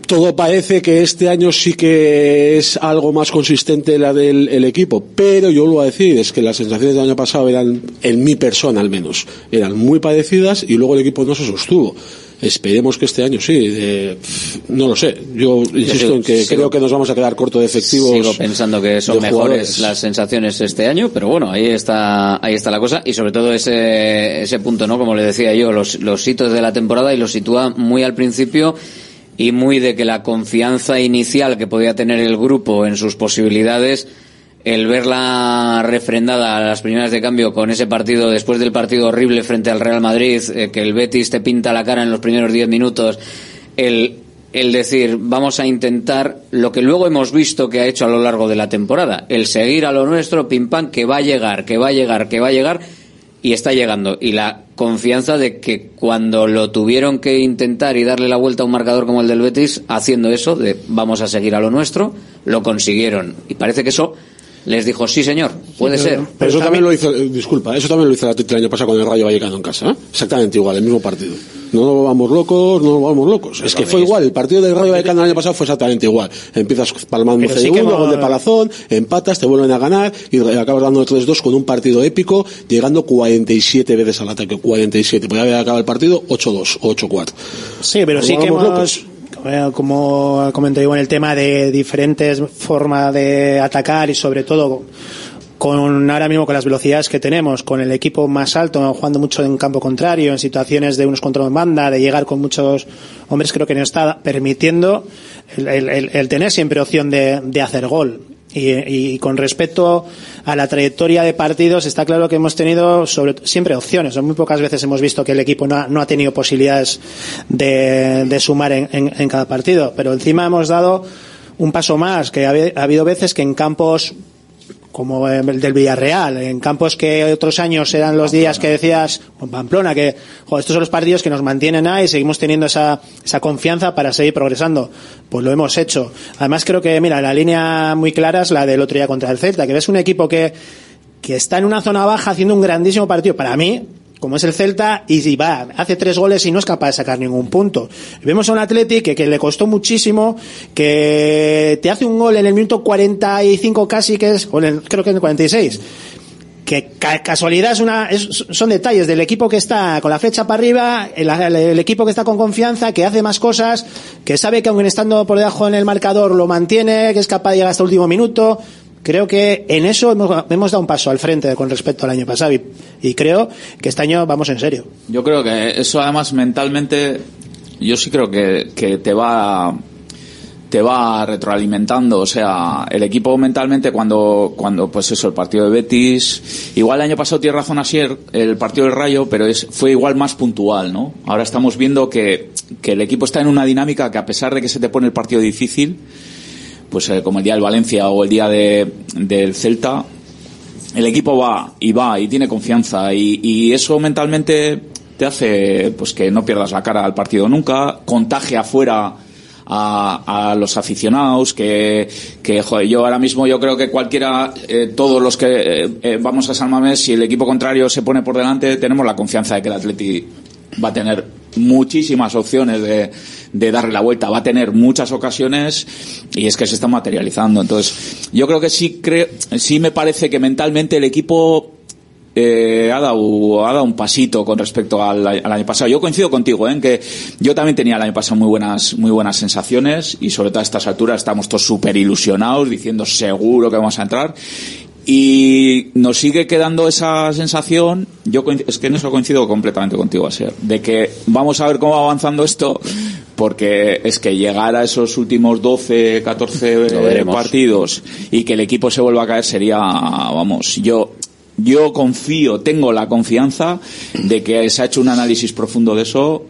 todo parece que este año sí que es algo más consistente la del el equipo, pero yo lo voy a decir, es que las sensaciones del año pasado eran, en mi persona al menos, eran muy parecidas y luego el equipo no se sostuvo. Esperemos que este año sí, eh, no lo sé. Yo insisto en que creo que nos vamos a quedar corto de efectivos. Sigo pensando que son mejores jugadores. las sensaciones este año, pero bueno, ahí está, ahí está la cosa y sobre todo ese, ese punto, ¿no? Como le decía yo, los, los hitos de la temporada y los sitúa muy al principio y muy de que la confianza inicial que podía tener el grupo en sus posibilidades, el verla refrendada a las primeras de cambio con ese partido, después del partido horrible frente al Real Madrid, eh, que el Betis te pinta la cara en los primeros 10 minutos, el, el decir, vamos a intentar lo que luego hemos visto que ha hecho a lo largo de la temporada, el seguir a lo nuestro, pim pam, que va a llegar, que va a llegar, que va a llegar, y está llegando. Y la confianza de que cuando lo tuvieron que intentar y darle la vuelta a un marcador como el del Betis, haciendo eso, de vamos a seguir a lo nuestro, lo consiguieron. Y parece que eso les dijo, sí señor, puede ser. Pero eso también lo hizo, eh, disculpa, eso también lo hizo el año pasado con el Rayo Vallecano en casa, ¿eh? Exactamente igual, el mismo partido. No nos vamos locos, no nos vamos locos. es que fue igual, el partido del Rayo Vallecano el año pasado fue exactamente igual. Empiezas palmando Pero sí gol de palazón, empatas, te vuelven a ganar y acabas dando 3-2 con un partido épico, llegando 47 veces al ataque, 47. Podría haber acabado el partido 8-2 o 8-4. Sí, pero Nos sí que vamos hemos, locos. Eh, como comenté en el tema de diferentes formas de atacar y sobre todo con ahora mismo con las velocidades que tenemos, con el equipo más alto, jugando mucho en campo contrario, en situaciones de unos contra en banda, de llegar con muchos hombres, creo que nos está permitiendo el, tener siempre opción de hacer gol. Y, y con respecto a la trayectoria de partidos, está claro que hemos tenido sobre, siempre opciones. Muy pocas veces hemos visto que el equipo no ha, tenido posibilidades de, de sumar en, en, en cada partido. Pero encima hemos dado un paso más, que ha, ha habido veces que en campos como el del Villarreal, en campos que otros años eran los días que decías, en Pamplona, que estos son los partidos que nos mantienen ahí y seguimos teniendo esa, esa confianza para seguir progresando. Pues lo hemos hecho. Además creo que, mira, la línea muy clara es la del otro día contra el Celta, que ves un equipo que, que está en una zona baja haciendo un grandísimo partido. Para mí, como es el Celta, y va, hace tres goles y no es capaz de sacar ningún punto. Vemos a un Athletic que, le costó muchísimo, que te hace un gol en el minuto 45 casi, que es, o en el, creo que en el 46. Que ca casualidad es una, es, son detalles del equipo que está con la flecha para arriba, el, el, el, equipo que está con confianza, que hace más cosas, que sabe que aunque estando por debajo en el marcador lo mantiene, que es capaz de llegar hasta el último minuto creo que en eso hemos, hemos, dado un paso al frente con respecto al año pasado y, creo que este año vamos en serio. Yo creo que eso además mentalmente, yo sí creo que, que te va te va retroalimentando, o sea, el equipo mentalmente cuando, cuando pues eso, el partido de Betis, igual el año pasado tiene razón Asier, el partido del Rayo, pero es, fue igual más puntual, ¿no? Ahora estamos viendo que, que el equipo está en una dinámica que a pesar de que se te pone el partido difícil, pues eh, como el día del Valencia o el día de, del Celta, el equipo va y va y tiene confianza y, eso mentalmente te hace pues que no pierdas la cara al partido nunca, contagia afuera a, los aficionados que, joder, yo ahora mismo yo creo que cualquiera eh, todos los que eh, vamos a San si el equipo contrario se pone por delante tenemos la confianza de que el Atleti va a tener muchísimas opciones de, de darle la vuelta, va a tener muchas ocasiones y es que se está materializando. Entonces, yo creo que sí creo, sí me parece que mentalmente el equipo eh, ha, dado, ha dado un pasito con respecto al, año pasado. Yo coincido contigo ¿eh? en que yo también tenía el año pasado muy buenas, muy buenas sensaciones y sobre todo a estas alturas estamos todos súper ilusionados diciendo seguro que vamos a entrar y nos sigue quedando esa sensación, yo es que en eso coincido completamente contigo, Asier, de que vamos a ver cómo va avanzando esto, porque es que llegar a esos últimos 12, 14 partidos y que el equipo se vuelva a caer sería, vamos, yo, yo confío, tengo la confianza de que se ha hecho un análisis profundo de eso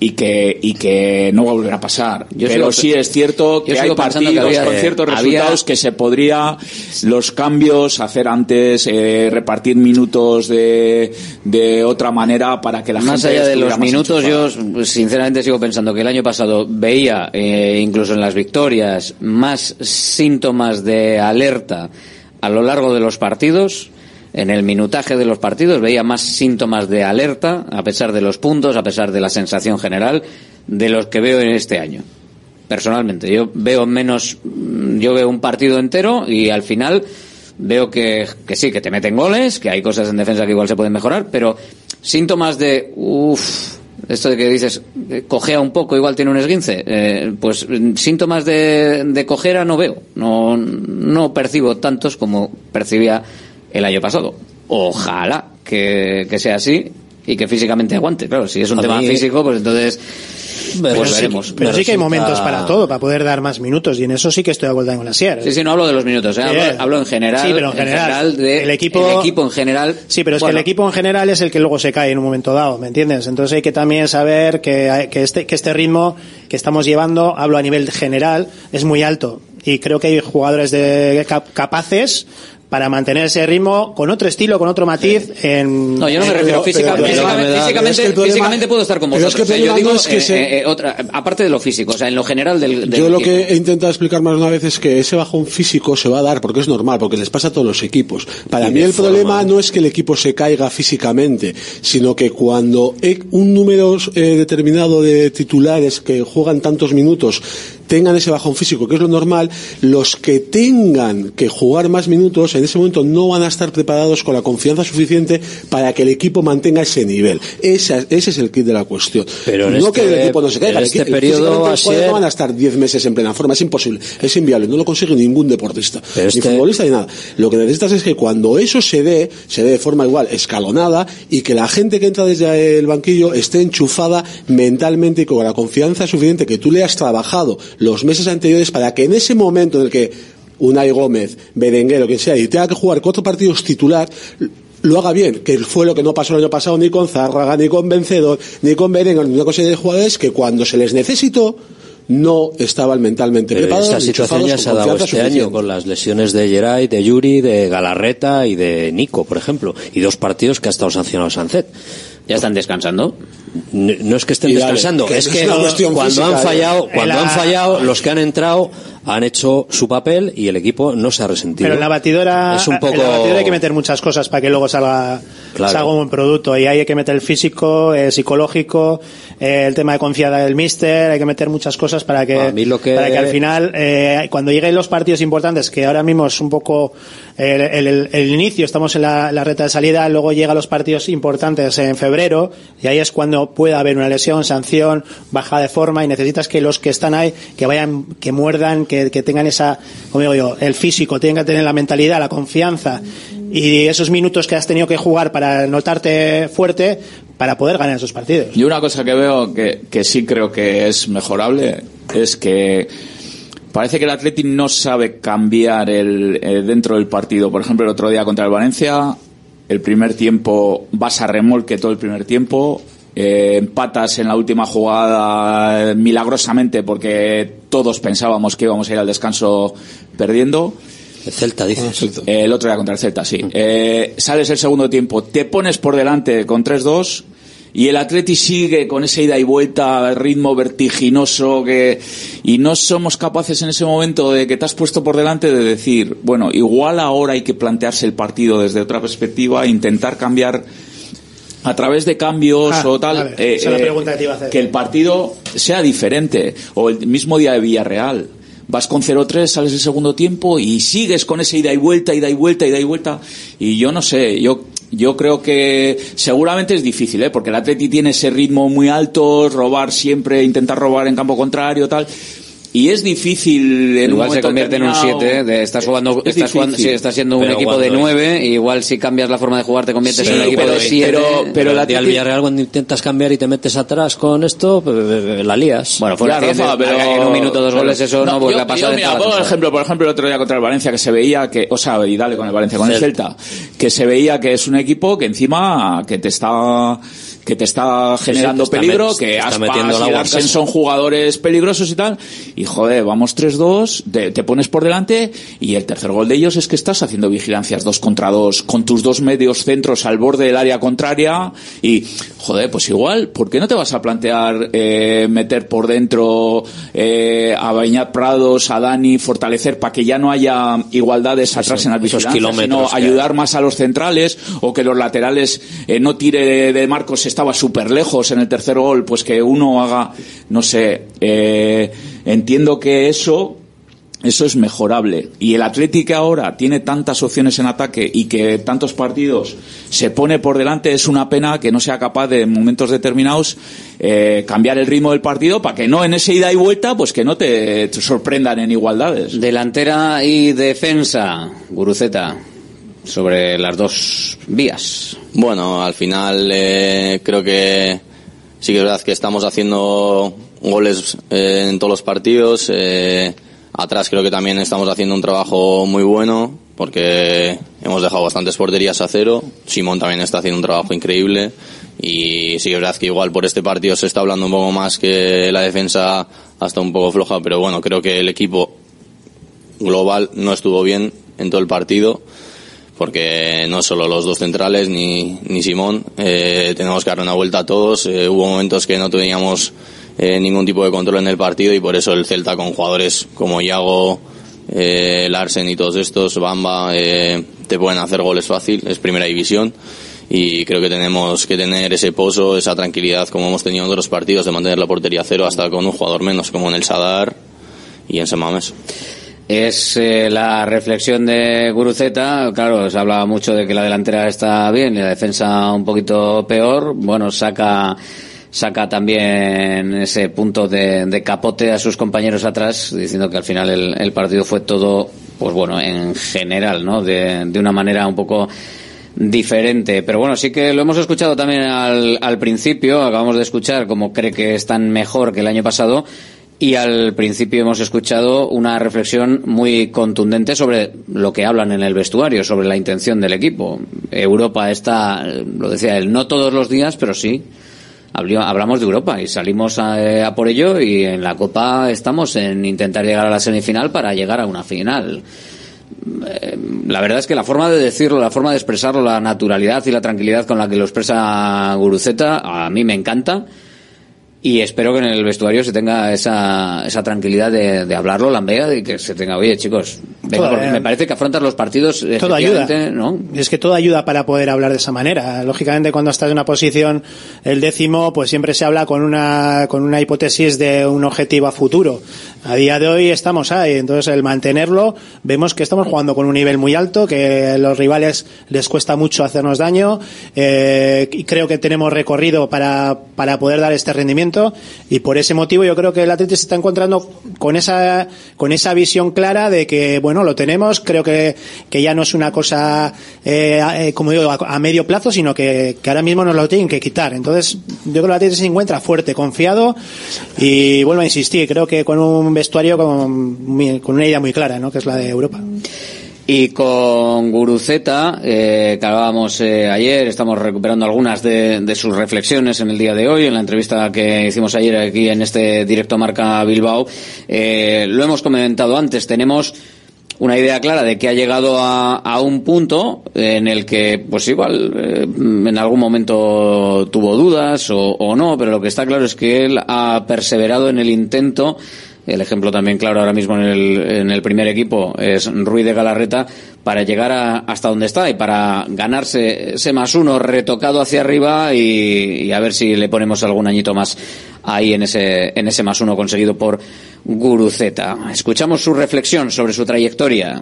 y que y que no va a volver a pasar. Yo Pero sí es cierto que hay partidos que había, con ciertos había, resultados que se podría los cambios hacer antes, eh, repartir minutos de, de otra manera para que la más gente allá de los minutos, yo sinceramente sigo pensando que el año pasado veía eh, incluso en las victorias más síntomas de alerta a lo largo de los partidos en el minutaje de los partidos veía más síntomas de alerta, a pesar de los puntos, a pesar de la sensación general, de los que veo en este año. Personalmente, yo veo menos, yo veo un partido entero y al final veo que, que sí, que te meten goles, que hay cosas en defensa que igual se pueden mejorar, pero síntomas de, uff, esto de que dices, cojea un poco, igual tiene un esguince, eh, pues síntomas de, de cojera no veo, no, no percibo tantos como percibía el año pasado. Ojalá que, que sea así y que físicamente aguante. Claro, si es un a tema mí... físico, pues entonces pero pues veremos. Sí, pero sí que hay momentos para todo, para poder dar más minutos, y en eso sí que estoy de acuerdo con la Sierra. Sí, sí, no hablo de los minutos, ¿eh? hablo, hablo, en general. Sí, pero en general. En general de el, equipo, el equipo en general. Sí, pero es bueno. que el equipo en general es el que luego se cae en un momento dado, ¿me entiendes? Entonces hay que también saber que, que, este, que este ritmo que estamos llevando, hablo a nivel general, es muy alto. Y creo que hay jugadores de, capaces para mantener ese ritmo con otro estilo, con otro matiz. En, no, yo no me refiero físicamente. Físicamente, es puedo estar con vosotros. Es que o sea, yo digo, es que eh, se... eh, otra, aparte de lo físico, o sea, en lo general del. del yo lo equipo. que he intentado explicar más una vez es que ese bajón físico se va a dar porque es normal, porque les pasa a todos los equipos. Para y mí el forma. problema no es que el equipo se caiga físicamente, sino que cuando un número eh, determinado de titulares que juegan tantos minutos tengan ese bajón físico, que es lo normal, los que tengan que jugar más minutos en ese momento no van a estar preparados con la confianza suficiente para que el equipo mantenga ese nivel. Ese, ese es el kit de la cuestión. Pero no este, que el equipo no se caiga. Este periodo los ser... no van a estar 10 meses en plena forma, es imposible, es inviable, no lo consigue ningún deportista, Pero ni este... futbolista ni nada. Lo que necesitas es que cuando eso se dé, se dé de forma igual, escalonada, y que la gente que entra desde el banquillo esté enchufada mentalmente y con la confianza suficiente que tú le has trabajado los meses anteriores para que en ese momento en el que Unai Gómez, Berenguer o quien sea, y tenga que jugar cuatro partidos titular, lo haga bien, que fue lo que no pasó el año pasado ni con Zárraga, ni con Vencedor, ni con Berenguer, ni una cosa de jugadores que cuando se les necesitó, no estaban mentalmente Pero preparados. esta situación ya se ha dado este año con las lesiones de Geray, de Yuri, de Galarreta y de Nico, por ejemplo. Y dos partidos que ha estado sancionado Sánchez. ¿Ya están descansando? No, no es que estén Y dale, descansando, que es es que cuando física, han fallado, cuando la- han fallado, los que han entrado han hecho su papel y el equipo no se ha resentido. Pero en la batidora, es un poco en la batidora hay que meter muchas cosas para que luego salga, Claro. salga un buen producto. Y ahí hay que meter el físico, el psicológico, eh, el tema de confianza del míster, hay que meter muchas cosas para que, para que al final, eh, cuando lleguen los partidos importantes, que ahora mismo es un poco el, el- el- el inicio, estamos en la, la reta de salida, luego llegan los partidos importantes en febrero, y ahí es cuando puede haber una lesión, sanción, baja de forma, y necesitas que los que están ahí, que vayan, que muerdan, que, que tengan esa, como digo yo, el físico, tengan que tener la mentalidad, la confianza, y esos minutos que has tenido que jugar para notarte fuerte, para poder ganar esos partidos. Y una cosa que veo que, que sí creo que es mejorable es que parece que el Atleti no sabe cambiar el, eh, dentro del partido. Por ejemplo, el otro día contra el Valencia, el primer tiempo vas a remolque todo el primer tiempo. Eh, empatas en la última jugada eh, milagrosamente porque todos pensábamos que íbamos a ir al descanso perdiendo. El Celta, dices. Eh, el otro día contra el Celta, sí. Eh, sales el segundo tiempo, te pones por delante con 3-2 y el Atleti sigue con esa ida y vuelta, ritmo vertiginoso que y no somos capaces en ese momento de que te has puesto por delante de decir, bueno, igual ahora hay que plantearse el partido desde otra perspectiva e intentar cambiar a través de cambios Ah, o tal eh, eh, que te que el partido sea diferente. O el mismo día de Villarreal. Vas con 0-3 sales el segundo tiempo y sigues con ese ida y vuelta ida y vuelta ida y vuelta. Y yo no sé yo yo creo que seguramente es difícil ¿eh? porque el Atleti tiene ese ritmo muy alto robar siempre intentar robar en campo contrario tal y es difícil en un igual se momento convierte en un determinado- 7, de estás jugando, Es estás, jugando- sí, estás siendo un Pero equipo de cuando- 9, igual si cambias la forma de jugar te conviertes Sí, en un equipo pero- de 7. pero- pero día del Atleti- Villarreal cuando intentas cambiar y te metes atrás con esto, eh, la lías. Bueno, fuera de Rafa, pero en un minuto dos goles, eso no, pues yo, la pasa yo, mira, la cosa. ejemplo, por ejemplo, el otro día contra el Valencia que se veía que, o sea, y dale con el Valencia, con el Celta, que se veía que es un equipo que encima que te está que te está generando te está peligro, que Aspas y Larsen son jugadores peligrosos y tal, y joder, vamos 3-2, te, te pones por delante y el tercer gol de ellos es que estás haciendo vigilancias dos contra dos con tus dos medios centros al borde del área contraria y joder, pues igual, ¿por qué no te vas a plantear eh, meter por dentro eh, a Beñat Prados, a Dani, fortalecer para que ya no haya igualdades atrás en las vigilancias, sino ayudar más a los centrales o que los laterales eh, no tire de, de Marcos estaba súper lejos en el tercer gol, pues que uno haga, no sé, eh, entiendo que eso eso es mejorable. Y el Atlético ahora tiene tantas opciones en ataque y que tantos partidos se pone por delante, es una pena que no sea capaz de en momentos determinados eh, cambiar el ritmo del partido para que no en ese ida y vuelta, pues que no te, te sorprendan en igualdades. Delantera y defensa, Guruceta, sobre las dos vías. Bueno, al final eh, creo que sí que es verdad que estamos haciendo goles eh, en todos los partidos. eh, atrás creo que también estamos haciendo un trabajo muy bueno porque hemos dejado bastantes porterías a cero. Simón también está haciendo un trabajo increíble y sí que es verdad que igual por este partido se está hablando un poco más que la defensa hasta un poco floja, pero bueno, creo que el equipo global no estuvo bien en todo el partido porque no solo los dos centrales ni, ni Simón, eh, tenemos que dar una vuelta a todos. Eh, hubo momentos que no teníamos eh, ningún tipo de control en el partido y por eso el Celta con jugadores como Iago, eh, Larsen y todos estos, Bamba, eh, te pueden hacer goles fácil, es primera división. Y creo que tenemos que tener ese pozo, esa tranquilidad como hemos tenido en otros partidos de mantener la portería cero hasta con un jugador menos como en el Sadar y en Semames. Es eh, la reflexión de Guruceta. Claro, se hablaba mucho de que la delantera está bien y la defensa un poquito peor. Bueno, saca saca también ese punto de, capote a sus compañeros atrás, diciendo que al final el, el partido fue todo, pues bueno, en general, ¿no? De, de una manera un poco diferente. Pero bueno, sí que lo hemos escuchado también al, al principio, acabamos de escuchar cómo cree que están mejor que el año pasado. Y al principio hemos escuchado una reflexión muy contundente sobre lo que hablan en el vestuario, sobre la intención del equipo. Europa está, lo decía él, no todos los días, pero sí. Hablamos de Europa y salimos a, a por ello y en la Copa estamos en intentar llegar a la semifinal para llegar a una final eh, la verdad es que la forma de decirlo, la forma de expresarlo, la naturalidad y la tranquilidad con la que lo expresa Guruceta, a mí me encanta. Y espero que en el vestuario se tenga esa, esa tranquilidad de, de hablarlo, Lambea, y que se tenga, oye chicos, venga, porque me parece que afrontas los partidos. Todo ayuda. ¿no? Es que todo ayuda para poder hablar de esa manera. Lógicamente, cuando estás en una posición, el décimo, pues siempre se habla con una, con una hipótesis de un objetivo a futuro. A día de hoy estamos ahí, entonces el mantenerlo, vemos que estamos jugando con un nivel muy alto, que a los rivales les cuesta mucho hacernos daño, eh, y creo que tenemos recorrido para, para poder dar este rendimiento, y por ese motivo yo creo que el Atlético se está encontrando con esa, con esa visión clara de que, bueno, lo tenemos, creo que, que ya no es una cosa, eh, eh, como digo, a, medio plazo, sino que, que ahora mismo nos lo tienen que quitar. Entonces, yo creo que el Atlético se encuentra fuerte, confiado, y vuelvo a insistir, creo que con un vestuario con, muy- con una idea muy clara, ¿no? Que es la de Europa. Y con Guruceta, eh, que hablábamos eh, ayer, estamos recuperando algunas de, de sus reflexiones en el día de hoy, en la entrevista que hicimos ayer aquí en este directo Marca Bilbao. Eh, lo hemos comentado antes, tenemos una idea clara de que ha llegado a, a un punto en el que, pues igual, eh, en algún momento tuvo dudas o, o no, pero lo que está claro es que él ha perseverado en el intento el ejemplo también claro ahora mismo en el, en el primer equipo es Ruiz de Galarreta para llegar a- hasta donde está y para ganarse ese más uno retocado hacia arriba y, y a ver si le ponemos algún añito más ahí en ese, en ese más uno conseguido por Guruceta. Escuchamos su reflexión sobre su trayectoria.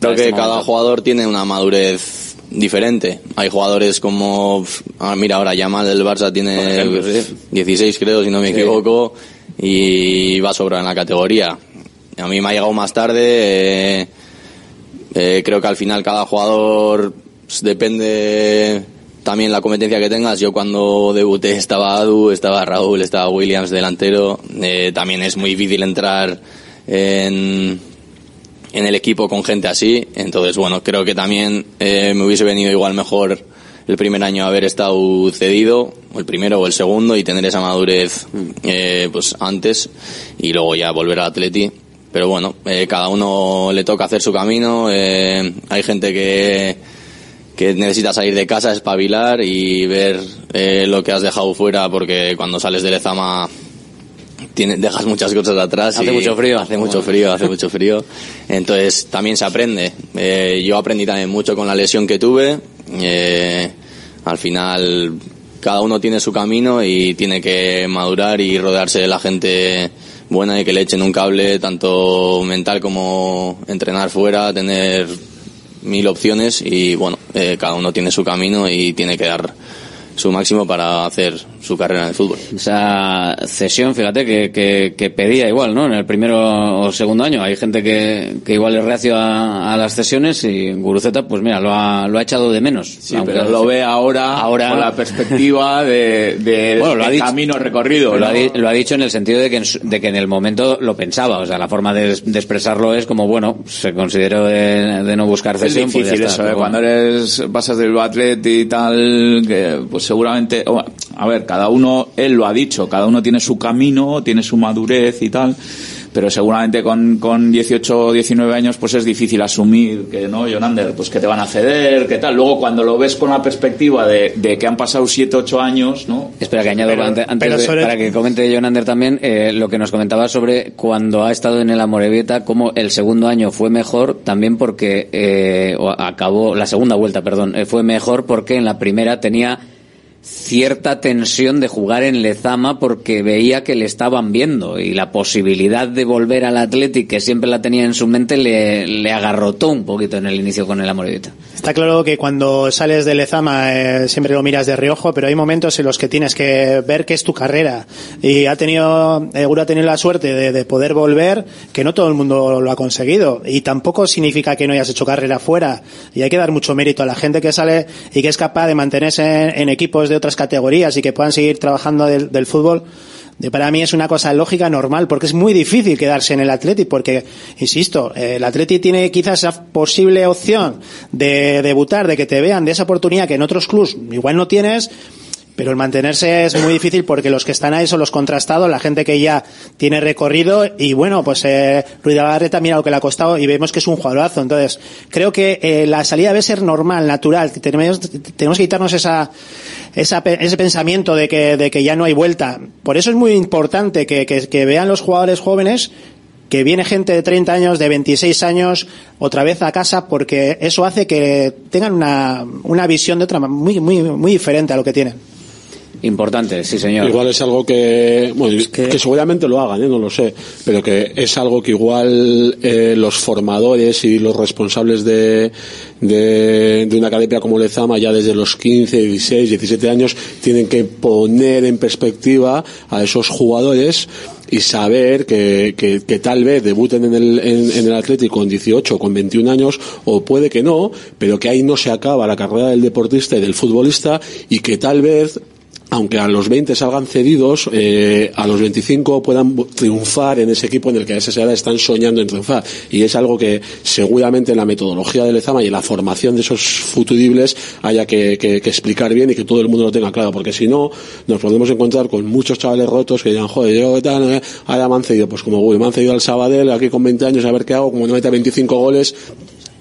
Creo Este que cada momento. jugador tiene una madurez diferente. Hay jugadores como, ah, mira ahora Yamal del Barça tiene Por ejemplo, sí. 16 creo, si no me Sí. equivoco, y va a sobrar en la categoría. A mí me ha llegado más tarde, eh, eh, creo que al final cada jugador pues, depende también la competencia que tengas. Yo cuando debuté estaba Adu, estaba Raúl, estaba Williams delantero. Eh, también es muy difícil entrar en, en el equipo con gente así. Entonces, bueno, creo que también me hubiese venido igual mejor el primer año haber estado cedido, o el primero o el segundo, y tener esa madurez eh, pues antes y luego ya volver al Atleti. Pero bueno, eh, cada uno le toca hacer su camino. eh, hay gente que, que necesita salir de casa, espabilar y ver eh, lo que has dejado fuera, porque cuando sales de Lezama tiene- dejas muchas cosas atrás. Hace y mucho frío. Hace mucho frío, hace mucho frío. Entonces también se aprende. Eh, yo aprendí también mucho con la lesión que tuve. Eh, al final cada uno tiene su camino y tiene que madurar y rodearse de la gente buena y que le echen un cable tanto mental como entrenar fuera, tener mil opciones y bueno, eh, cada uno tiene su camino y tiene que dar su máximo para hacer su carrera el fútbol. Esa cesión, fíjate, que, que, que pedía igual, ¿no? En el primero o segundo año. Hay gente que, que igual es reacio a, a las cesiones y Guruceta, pues mira, lo ha, lo ha echado de menos. Sí, pero lo ve ahora, Ahora- con la perspectiva de, de Bueno, lo ha dicho- camino recorrido. Lo, ha, di- lo ha dicho en el sentido de que en, de que en el momento lo pensaba. O sea, la forma de, de expresarlo es como, bueno, se consideró de, de no buscar Es cesión. pues ya difícil está, eso, ¿eh? cuando eres pasas del Atlet y tal, que pues seguramente, o, a ver, cada uno, él lo ha dicho, cada uno tiene su camino, tiene su madurez y tal, pero seguramente con, con 18 o 19 años pues es difícil asumir que no, Jonander, pues que te van a ceder, que tal. Luego cuando lo ves con la perspectiva de, de que han pasado 7, 8 años, ¿no? Espera que añado Pero- antes pero de- sobre- para que comente Jonander también eh, lo que nos comentaba sobre cuando ha estado en el Amorebieta, cómo el segundo año fue mejor, también porque eh, o acabó, la segunda vuelta, perdón, eh, fue mejor porque en la primera tenía cierta tensión de jugar en Lezama porque veía que le estaban viendo y la posibilidad de volver al Athletic que siempre la tenía en su mente le, le agarrotó un poquito en el inicio con el Amorebieta. Está claro que cuando sales de Lezama eh, siempre lo miras de reojo, pero hay momentos en los que tienes que ver que es tu carrera. Y ha tenido, Eguro ha tenido la suerte de, de poder volver, que no todo el mundo lo ha conseguido. Y tampoco significa que no hayas hecho carrera fuera. Y hay que dar mucho mérito a la gente que sale y que es capaz de mantenerse en, equipos de otras categorías y que puedan seguir trabajando del, fútbol para mí es una cosa lógica, normal, porque es muy difícil quedarse en el Atleti, porque, insisto, el Atleti tiene quizás esa posible opción de debutar, de que te vean, de esa oportunidad que en otros clubs igual no tienes, pero el mantenerse es muy difícil porque los que están ahí son los contrastados, la gente que ya tiene recorrido y bueno, pues eh, Ruiz Garreta mira lo que le ha costado y vemos que es un jugadorazo. Entonces, creo que eh, la salida debe ser normal, natural. Tenemos, tenemos que quitarnos esa, esa ese pensamiento de que, de que ya no hay vuelta. Por eso es muy importante que, vean los jugadores jóvenes que viene gente de 30 años, de 26 años, otra vez a casa, porque eso hace que tengan una, una visión de otra muy, muy, muy diferente a lo que tienen. Importante, sí señor. Igual es algo que, bueno, que... seguramente lo hagan, ¿eh? no lo sé, pero que es algo que igual eh, los formadores y los responsables de, de, de una academia como Lezama ya desde los 15, 16, 17 años tienen que poner en perspectiva a esos jugadores y saber que, que, que tal vez debuten en el, en, en el Atlético con 18 con 21 años o puede que no, pero que ahí no se acaba la carrera del deportista y del futbolista y que tal vez aunque a los 20 salgan cedidos, eh, a los 25 puedan triunfar en ese equipo en el que a esa edad están soñando en triunfar. Y es algo que seguramente en la metodología de Lezama y en la formación de esos futuribles haya que, explicar bien y que todo el mundo lo tenga claro, porque si no, nos podemos encontrar con muchos chavales rotos que dirán, joder, yo tal, eh, ahora me han cedido, pues como voy, me han cedido al Sabadell, aquí con 20 años, a ver qué hago, como no meta 25 goles,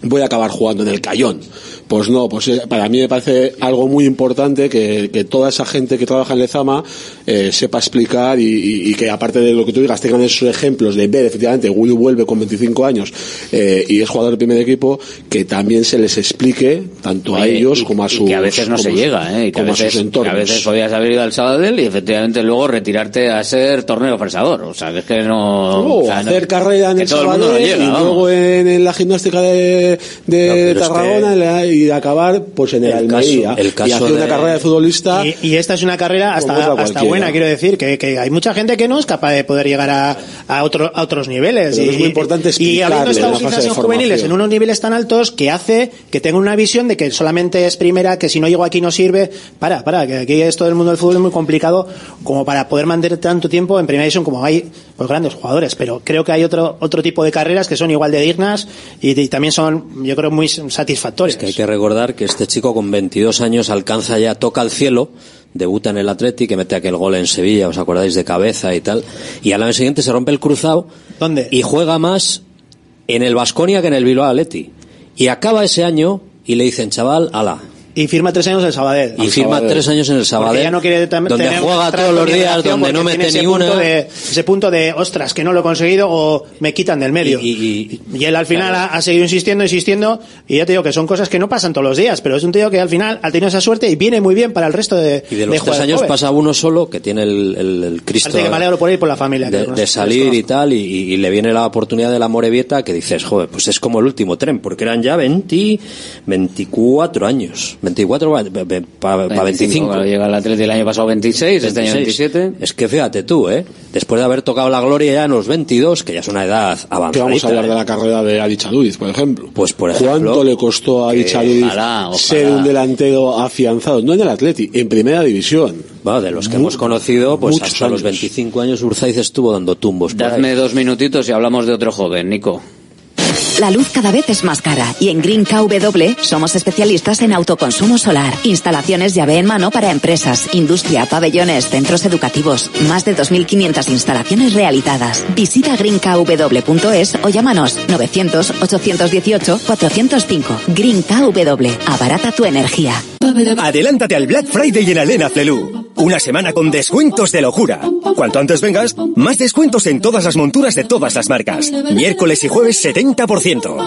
voy a acabar jugando en el Cayón. Pues no, pues eh, para mí me parece algo muy importante que, que toda esa gente que trabaja en Lezama eh, sepa explicar y, y- y que aparte de lo que tú digas tengan esos ejemplos de ver efectivamente Willy vuelve con 25 años eh, y es jugador del primer equipo que también se les explique tanto a ellos como a sus que a veces no se llega, ¿eh? Y que como a veces, sus entornos. que a veces podías haber ido al Sabadell y efectivamente luego retirarte a ser torneo fresador. O sea, es que no... O o sea, no- hacer carrera en el mundo no Sabadell llega, y luego en, en la gimnástica de, de pero es Tarragona que- y acabar pues en el, El Almería caso- el y hacer una carrera de futbolista Y, y esta es una carrera hasta, hasta buena, quiero decir, que, que hay mucha gente que no es capaz de poder llegar a, a, otro- a otros niveles. Pero y, es muy importante y habiendo estado quizás en juveniles en unos niveles tan altos que hace que tenga una visión de que solamente es primera, que si no llego aquí no sirve. Para, para, que aquí esto del mundo del fútbol es muy complicado como para poder mantener tanto tiempo en primera división como hay pues grandes jugadores. Pero creo que hay otro, otro tipo de carreras que son igual de dignas y, y también son, yo creo, muy satisfactorias. que hay que recordar que este chico con 22 años alcanza ya, toca el cielo, debuta en el Atleti, que mete aquel gol en Sevilla, os acordáis de cabeza y tal, y al año siguiente se rompe el cruzado ¿Dónde? y juega más en el Vasconia que en el Bilbao Atleti. Y acaba ese año y le dicen, chaval, ala. Y firma tres años en el Sabadell. Y firma tres años en el Sabadell, Porque ya no quiere donde tener juega todos los días, donde no mete ni ese punto una. De, ese punto de, ostras, que no lo he conseguido o me quitan del medio. Y, él al final ha, ha seguido insistiendo, insistiendo, y ya te digo que son cosas que no pasan todos los días, pero es un tío que al final ha tenido esa suerte y viene muy bien para el resto de, Y de los tres jugadores años jóvenes. pasa uno solo, que tiene el, el, el Cristo Parece que me alegro por y por la familia. de, de salir y tal, y, y- y le viene la oportunidad de la Morevieta que dices, joder, pues es como el último tren, porque eran ya 20, 24 años. 24 para 25. claro, llega el Atleti el año pasado 26, este año 27. Es que fíjate tú, ¿eh? Después de haber tocado la gloria ya en los 22, que ya es una edad avanzada. que vamos a hablar de la carrera de Adi Chaludiz, por ejemplo. Pues por ejemplo. ¿Cuánto le costó a Adi que Chaludiz ojalá, ojalá. ser un delantero afianzado? No en el Atleti, en primera división. Bueno, de los que hemos conocido, pues hasta los años. 25 años Urzaiz estuvo dando tumbos. Dadme dos minutitos y hablamos de otro joven, Nico. La luz cada vez es más cara y en Green KW somos especialistas en autoconsumo solar, instalaciones llave en mano para empresas, industria, pabellones, centros educativos, más de 2.500 instalaciones realizadas. Visita greenkw.es o llámanos 900-818-405. Green KW, abarata tu energía. Adelántate al Black Friday en Alena Flelu. Una semana con descuentos de locura. Cuanto antes vengas, más descuentos en todas las monturas de todas las marcas. Miércoles y jueves 70%.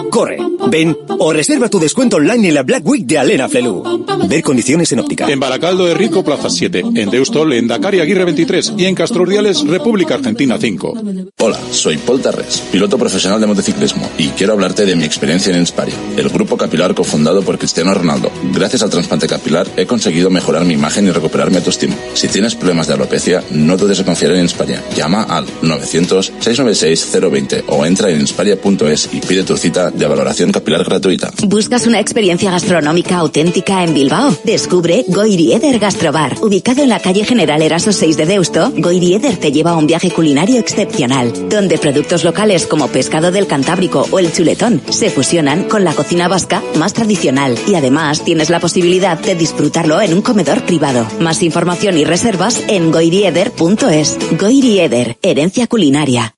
Corre, ven o reserva tu descuento online en la Black Week de Alena Flelu. Ver condiciones en óptica. En Baracaldo de Rico, Plaza 7. En Deustol, en Dakar y Aguirre 23. Y en Castro Urdiales, República Argentina 5. Hola, soy Paul Tarrés, piloto profesional de motociclismo y quiero hablarte de mi experiencia en Inspire, el grupo capilar cofundado por Cristiano Ronaldo. Gracias al trasplante capilar he conseguido mejorar mi imagen y recuperar mi autoestima. Si tienes problemas de alopecia, no dudes en confiar en Insparia. Llama al 900-696-020 o entra en insparia.es y pide tu cita de valoración capilar gratuita. ¿Buscas una experiencia gastronómica auténtica en Bilbao? Descubre Goirieder Gastrobar. Ubicado en la calle General Eraso 6 de Deusto, Goirieder te lleva a un viaje culinario excepcional, donde productos locales como pescado del Cantábrico o el chuletón se fusionan con la cocina vasca más tradicional y además tienes la posibilidad de disfrutarlo en un comedor privado. Más información y reservas en goirieder.es. Goirieder, herencia culinaria.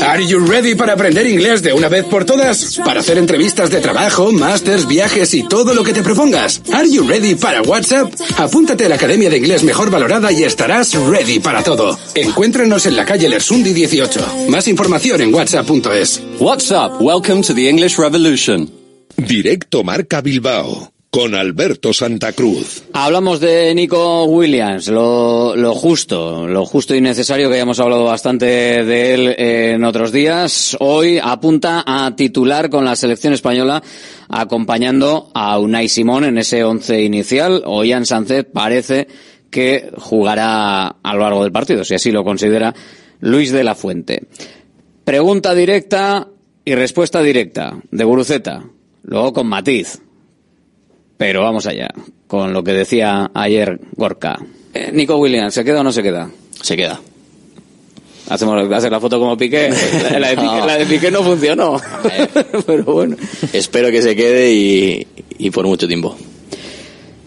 Are you ready para aprender inglés de una vez por todas? Para hacer entrevistas de trabajo, másters, viajes y todo lo que te propongas. Are you ready para WhatsApp? Apúntate a la Academia de Inglés Mejor Valorada y estarás ready para todo. Encuéntranos en la calle Lersundi 18. Más información en whatsapp.es. WhatsApp, welcome to the English Revolution. Directo Marca Bilbao con Alberto Santa Cruz. Hablamos de Nico Williams, lo, lo justo, lo justo y necesario que ya hemos hablado bastante de él en otros días. Hoy apunta a titular con la selección española acompañando a Unai Simón en ese once inicial. Ollán Sánchez parece que jugará a lo largo del partido, si así lo considera Luis de la Fuente. Pregunta directa y respuesta directa de Guruceta, luego con matiz. Pero vamos allá, con lo que decía ayer Gorka. Eh, Nico Williams, ¿se queda o no se queda? Se queda. Hacemos hacer la foto como Piqué. La, la de, Piqué No. la de Piqué no funcionó. Pero bueno. Espero que se quede y, y por mucho tiempo.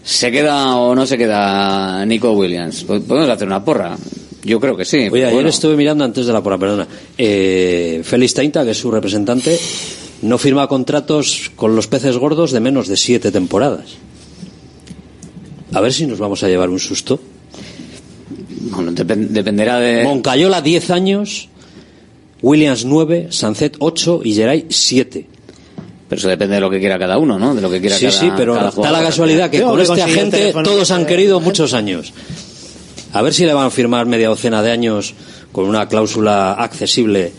¿Se queda o no se queda Nico Williams? Pues Podemos hacer una porra. Yo creo que sí. Oye, ayer Bueno, estuve mirando antes de la porra, perdona. Eh, Félix Tainta, que es su representante, no firma contratos con los peces gordos de menos de siete temporadas. A ver si nos vamos a llevar un susto. Bueno, depen- dependerá de. Moncayola 10 años, Williams 9, Sancet 8 y Geray 7. Pero eso depende de lo que quiera cada uno, ¿no? De lo que quiera Sí, cada sí, pero cada da jugador. la casualidad que con este agente todos han querido muchos años. A ver si le van a firmar media docena de años con una cláusula accesible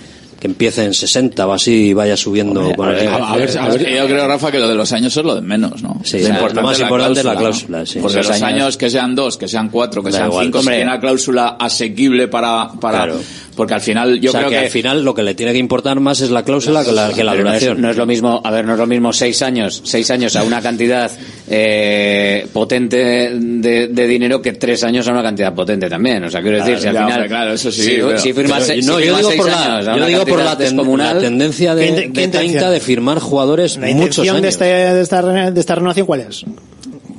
que empiece en 60 o así y vaya subiendo con el... A ver, a ver, yo creo, Rafa, que lo de los años es lo de menos, ¿no? Sí, lo o sea, importante lo más importante es la cláusula, ¿no? sí. Porque Los años- años, que sean dos, que sean cuatro, que Da sean igual. cinco, si Hombre. tiene una cláusula asequible para... para Claro. Porque al final yo o sea, creo que, que... al final lo que le tiene que importar más es la cláusula que la, que la Pero no es, duración. no es lo mismo, a ver, no es lo mismo seis años, seis años a una cantidad eh, potente de, de dinero que tres años a una cantidad potente también. O sea, quiero decir, Claro, si al ya, final, hombre, claro, eso sí, si, pero- si firmas, Pero, si no, yo firmas digo seis por la, años a yo digo por la, ten- descomunal, la tendencia de, ¿Qué- de qué Tainta intención? de firmar jugadores ¿La muchos intención de, años. este- de esta, re- de esta renovación cuál es?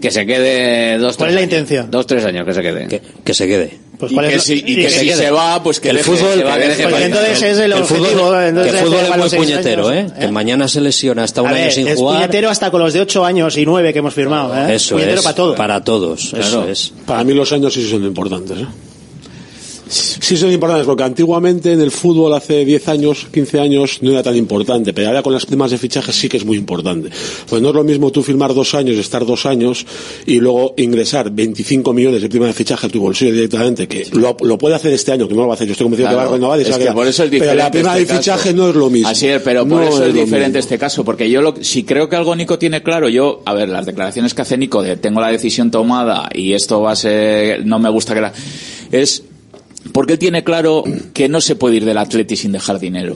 que se quede dos, ¿Cuál tres es la años. intención? Dos, tres años que se quede. Que, que se quede. Pues y ¿cuál que es si, y que y si que se va, pues que el fútbol- que que entonces es el, el objetivo. que deje fútbol es muy puñetero, años, ¿eh? Que mañana se lesiona hasta un A año ver, sin es jugar. puñetero hasta con los de 8 años y 9 que hemos firmado. ¿eh? Eso puñetero es, para todo. para todos, eso Claro. es. Para mí los años sí son importantes. ¿eh? Sí son importantes porque antiguamente en el fútbol hace 10 años, 15 años no era tan importante, pero ahora con las primas de fichajes sí que es muy importante. Pues no es lo mismo tú firmar dos años, estar dos años y luego ingresar 25 millones de prima de fichaje a tu bolsillo directamente, que lo, lo puede hacer este año, que no lo va a hacer. Yo estoy convencido Claro, que va a renovar y se va a por eso es Pero la prima este de fichaje caso. no es lo mismo. Así es, pero por No eso es, diferente este caso, porque yo lo, si creo que algo Nico tiene claro, yo, a ver, las declaraciones que hace Nico de tengo la decisión tomada y esto va a ser, no me gusta que la, es porque tiene claro que no se puede ir del Atleti sin dejar dinero.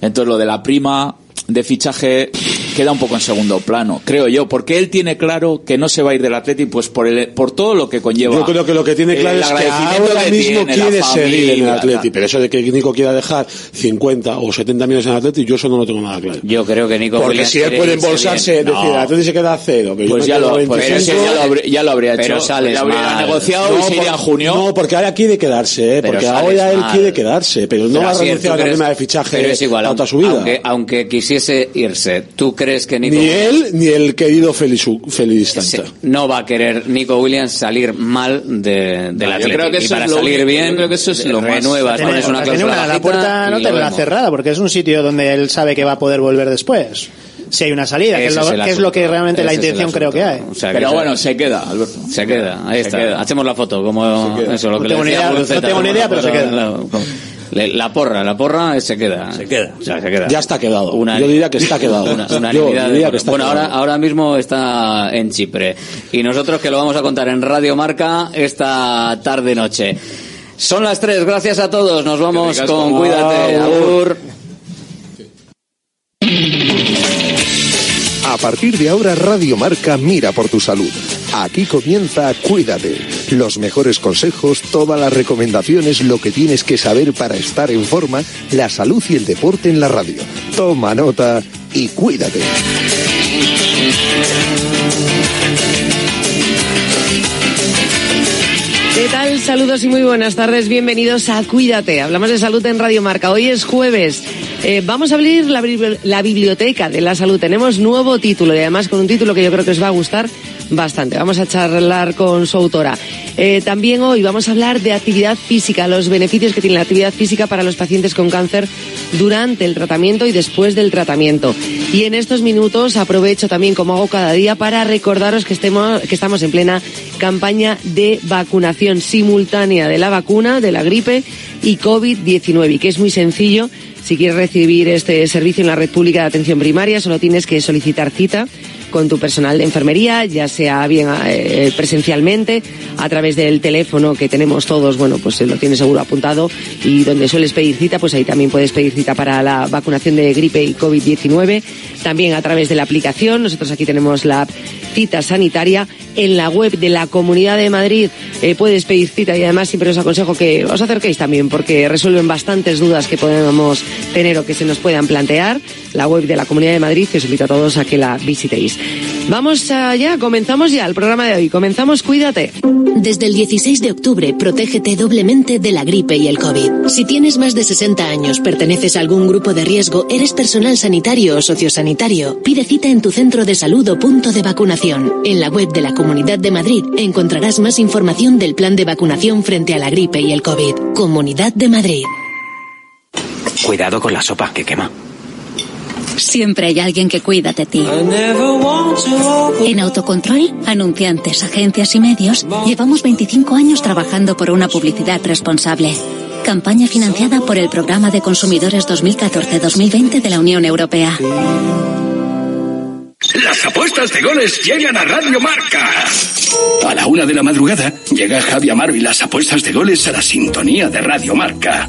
Entonces lo de la prima de fichaje queda un poco en segundo plano, creo yo, porque él tiene claro que no se va a ir del Atleti pues por el, por todo lo que conlleva. Yo creo que lo que tiene claro es que ahora que mismo tiene, quiere seguir en el Atleti, pero eso de que Nico quiera dejar 50 o 70 millones en el Atleti, yo eso no lo tengo nada claro. Yo creo que Nico Porque si él puede embolsarse, decir, No. el Atleti se queda a cero, que Pues ya lo, pues 25. eso ya lo, habría, ya lo habría Pero hecho. sales ya habría mal. negociado y se iría en junio. No, porque ahora quiere quedarse, ¿eh? Porque ahora él mal. quiere quedarse, pero no Pero va a renunciar ¿tú a la crees? prima de fichaje Pero es igual, a toda su vida. Aunque, aunque quisiese irse, ¿tú crees que Nico Ni él, ni el querido se- Tanta. no va a querer Nico Williams salir mal de, del No, yo creo que y eso para es lo salir único, bien, yo creo que eso es lo más- Tener- pones una cláusula una- la puerta no vemos. cerrada, porque es un sitio donde él sabe que va a poder volver después. Si hay una salida, que es, lo, que es lo que realmente la Ese intención creo que hay. O sea, que Pero se- bueno, se queda, Alberto. Se queda, ahí Se está. queda. Hacemos la foto, como eso, lo No que tengo le ni decía idea, no tengo ni idea, la pero se queda. la- La porra, la porra se queda. Se queda. O sea, se queda. Ya está quedado. Una- Yo diría que está quedado. Una, Yo de que está bueno, quedado. ahora, ahora mismo está en Chipre. Y nosotros que lo vamos a contar en Radio Marca esta tarde-noche. Son las tres, gracias a todos. Nos vamos con Cuídate. Agur. A partir de ahora, Radio Marca mira por tu salud. Aquí comienza Cuídate. Los mejores consejos, todas las recomendaciones, lo que tienes que saber para estar en forma, la salud y el deporte en la radio. Toma nota y cuídate. ¿Qué tal? Saludos y muy buenas tardes. Bienvenidos a Cuídate. Hablamos de salud en Radio Marca. Hoy es jueves. Eh, vamos a abrir la, bibli- la biblioteca de la salud. Tenemos nuevo título y además con un título que yo creo que os va a gustar bastante. Vamos a charlar con su autora. Eh, también hoy vamos a hablar de actividad física, los beneficios que tiene la actividad física para los pacientes con cáncer durante el tratamiento y después del tratamiento. Y en estos minutos aprovecho también, como hago cada día, para recordaros que, que estamos en plena campaña de vacunación simultánea de la vacuna, de la gripe y COVID-19, y que es muy sencillo. Si quieres recibir este servicio en la red pública de atención primaria, solo tienes que solicitar cita con tu personal de enfermería, ya sea bien eh, presencialmente, a través del teléfono que tenemos todos, bueno, pues eh, lo tienes seguro apuntado y donde sueles pedir cita, pues ahí también puedes pedir cita para la vacunación de gripe y COVID-19, también a través de la aplicación, nosotros aquí tenemos la cita sanitaria en la web de la Comunidad de Madrid eh, puedes pedir cita y además siempre os aconsejo que os acerquéis también porque resuelven bastantes dudas que podemos tener o que se nos puedan plantear. La web de la Comunidad de Madrid y os invito a todos a que la visitéis. Vamos allá, comenzamos ya el programa de hoy. Comenzamos, cuídate. Desde el 16 de octubre, protégete doblemente de la gripe y el COVID. Si tienes más de 60 años, perteneces a algún grupo de riesgo, eres personal sanitario o sociosanitario, pide cita en tu centro de salud o punto de vacunación. En la web de la Comunidad de Madrid encontrarás más información del plan de vacunación frente a la gripe y el COVID. Comunidad de Madrid. Cuidado con la sopa que quema. Siempre hay alguien que cuida de ti. En Autocontrol, anunciantes, agencias y medios, llevamos 25 años trabajando por una publicidad responsable. Campaña financiada por el Programa de Consumidores 2014-2020 de la Unión Europea. Las apuestas de goles llegan a Radio Marca. A la una de la madrugada llega Javi Amaro y las apuestas de goles a la sintonía de Radio Marca.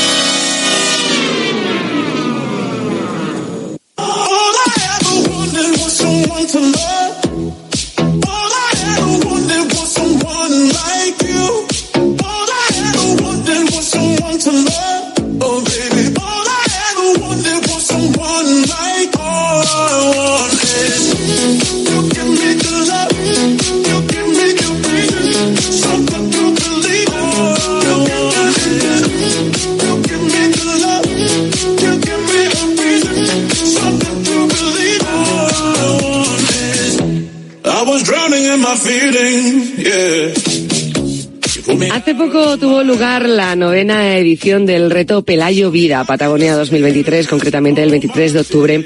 Hace poco tuvo lugar la novena edición del reto Pelayo Vida, Patagonia 2023, concretamente el 23 de octubre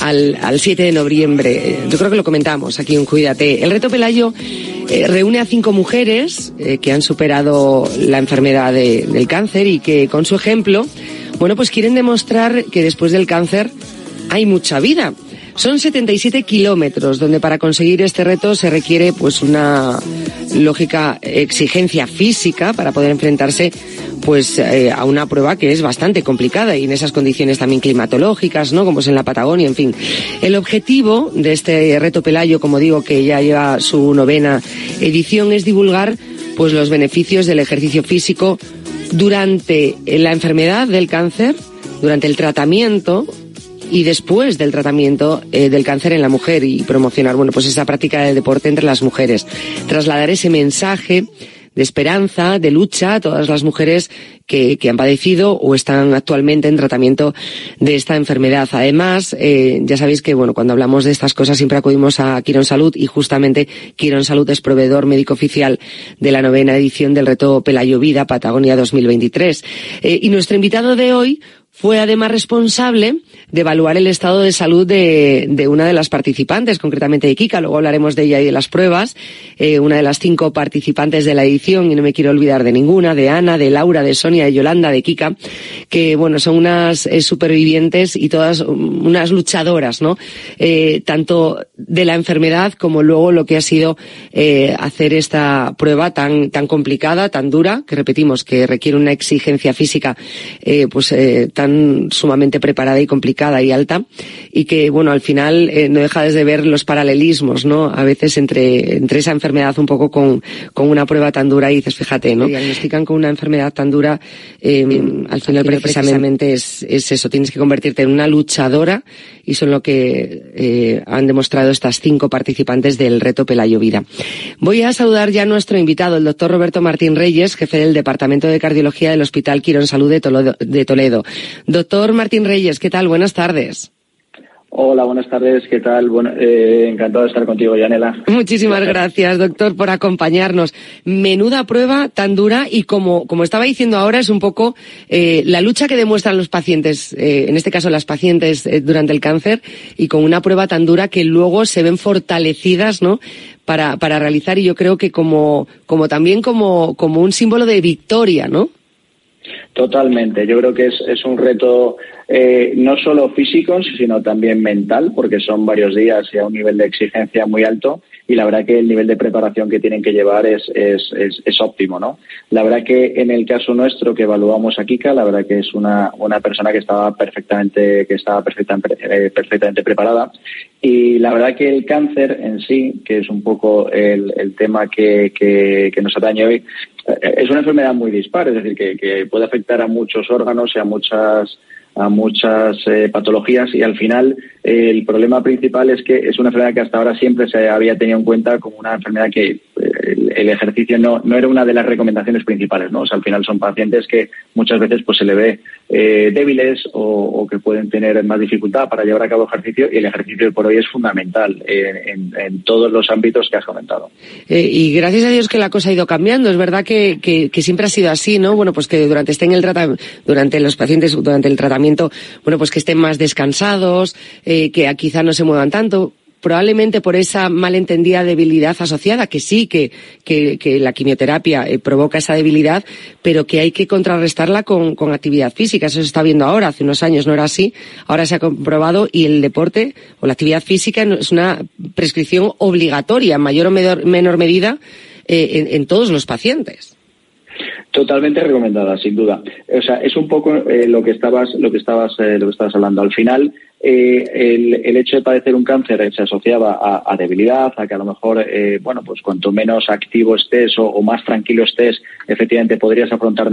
al, al 7 de noviembre. Yo creo que lo comentamos aquí en Cuídate. El reto Pelayo eh, reúne a cinco mujeres eh, que han superado la enfermedad de- del cáncer y que con su ejemplo, bueno, pues quieren demostrar que después del cáncer hay mucha vida. Son 77 kilómetros, donde para conseguir este reto se requiere pues una lógica exigencia física para poder enfrentarse pues eh, a una prueba que es bastante complicada y en esas condiciones también climatológicas, ¿no? Como es en la Patagonia, en fin. El objetivo de este reto Pelayo, como digo, que ya lleva su novena edición, es divulgar pues los beneficios del ejercicio físico durante la enfermedad del cáncer, durante el tratamiento y después del tratamiento eh, del cáncer en la mujer y promocionar, bueno, pues esa práctica del deporte entre las mujeres. Trasladar ese mensaje de esperanza, de lucha a todas las mujeres que, que han padecido o están actualmente en tratamiento de esta enfermedad. Además, eh, ya sabéis que, bueno, cuando hablamos de estas cosas siempre acudimos a Quirón Salud y justamente Quirón Salud es proveedor médico oficial de la novena edición del reto Pelayo Vida Patagonia 2023. Eh, y nuestro invitado de hoy fue además responsable de evaluar el estado de salud de, de, una de las participantes, concretamente de Kika. Luego hablaremos de ella y de las pruebas. Eh, una de las cinco participantes de la edición, y no me quiero olvidar de ninguna, de Ana, de Laura, de Sonia, de Yolanda, de Kika, que bueno, son unas eh, supervivientes y todas unas luchadoras, ¿no? Eh, tanto de la enfermedad como luego lo que ha sido hacer esta prueba tan, tan complicada, tan dura, que repetimos, que requiere una exigencia física, pues tan sumamente preparada y complicada y alta y que, bueno, al final eh, no deja de ver los paralelismos, ¿no? A veces entre, entre esa enfermedad un poco con, con una prueba tan dura y dices, fíjate, ¿no? diagnostican con una enfermedad tan dura, eh, al final precisamente es, es eso, tienes que convertirte en una luchadora y son lo que eh, han demostrado estas cinco participantes del reto Pelayo Vida. Voy a saludar ya a nuestro invitado, el doctor Roberto Martín Reyes, jefe del Departamento de Cardiología del Hospital Quirón Salud de Toledo. De Toledo. Doctor Martín Reyes, ¿qué tal? Buenas tardes. Hola, buenas tardes, ¿qué tal? Bueno, eh, encantado de estar contigo, Yanela. Muchísimas gracias, doctor, por acompañarnos. Menuda prueba tan dura y como, como estaba diciendo ahora, es un poco eh, la lucha que demuestran los pacientes, eh, en este caso las pacientes eh, durante el cáncer, y con una prueba tan dura que luego se ven fortalecidas, ¿no? Para, para realizar, y yo creo que como, como también como, como un símbolo de victoria, ¿no? Totalmente. Yo creo que es, es un reto eh, no solo físico, sino también mental, porque son varios días y a un nivel de exigencia muy alto. Y la verdad que el nivel de preparación que tienen que llevar es, es, es, óptimo, ¿no? La verdad que en el caso nuestro que evaluamos a Kika, la verdad que es una, una persona que estaba perfectamente, que estaba perfectamente, eh, perfectamente preparada. Y la verdad que el cáncer en sí, que es un poco el, el tema que, que, nos atañe hoy, es una enfermedad muy dispar, es decir, que, que puede afectar a muchos órganos y a muchas a muchas eh, patologías y al final eh, el problema principal es que es una enfermedad que hasta ahora siempre se había tenido en cuenta como una enfermedad que eh, el, ejercicio no, no era una de las recomendaciones principales, ¿no? O al final son pacientes que muchas veces pues se le ve débiles o, que pueden tener más dificultad para llevar a cabo ejercicio y el ejercicio por hoy es fundamental en, todos los ámbitos que has comentado. y gracias a Dios que la cosa ha ido cambiando. Es verdad que, que, siempre ha sido así, ¿no? Bueno, pues que durante estén el durante los pacientes, durante el tratamiento bueno, pues que estén más descansados, eh, que quizá no se muevan tanto probablemente por esa malentendida debilidad asociada, que sí, que, que, la quimioterapia eh, provoca esa debilidad, pero que hay que contrarrestarla con, con, actividad física. Eso se está viendo ahora, hace unos años no era así, ahora se ha comprobado y el deporte o la actividad física es una prescripción obligatoria, en mayor o menor, medida, eh, en todos los pacientes. Totalmente recomendada, sin duda. O sea, es un poco eh, lo que estabas, lo que estabas, eh, lo que estabas hablando. Al final, eh, el, el, hecho de padecer un cáncer se asociaba a, debilidad, a que a lo mejor, eh, bueno, pues cuanto menos activo estés o, o, más tranquilo estés, efectivamente podrías afrontar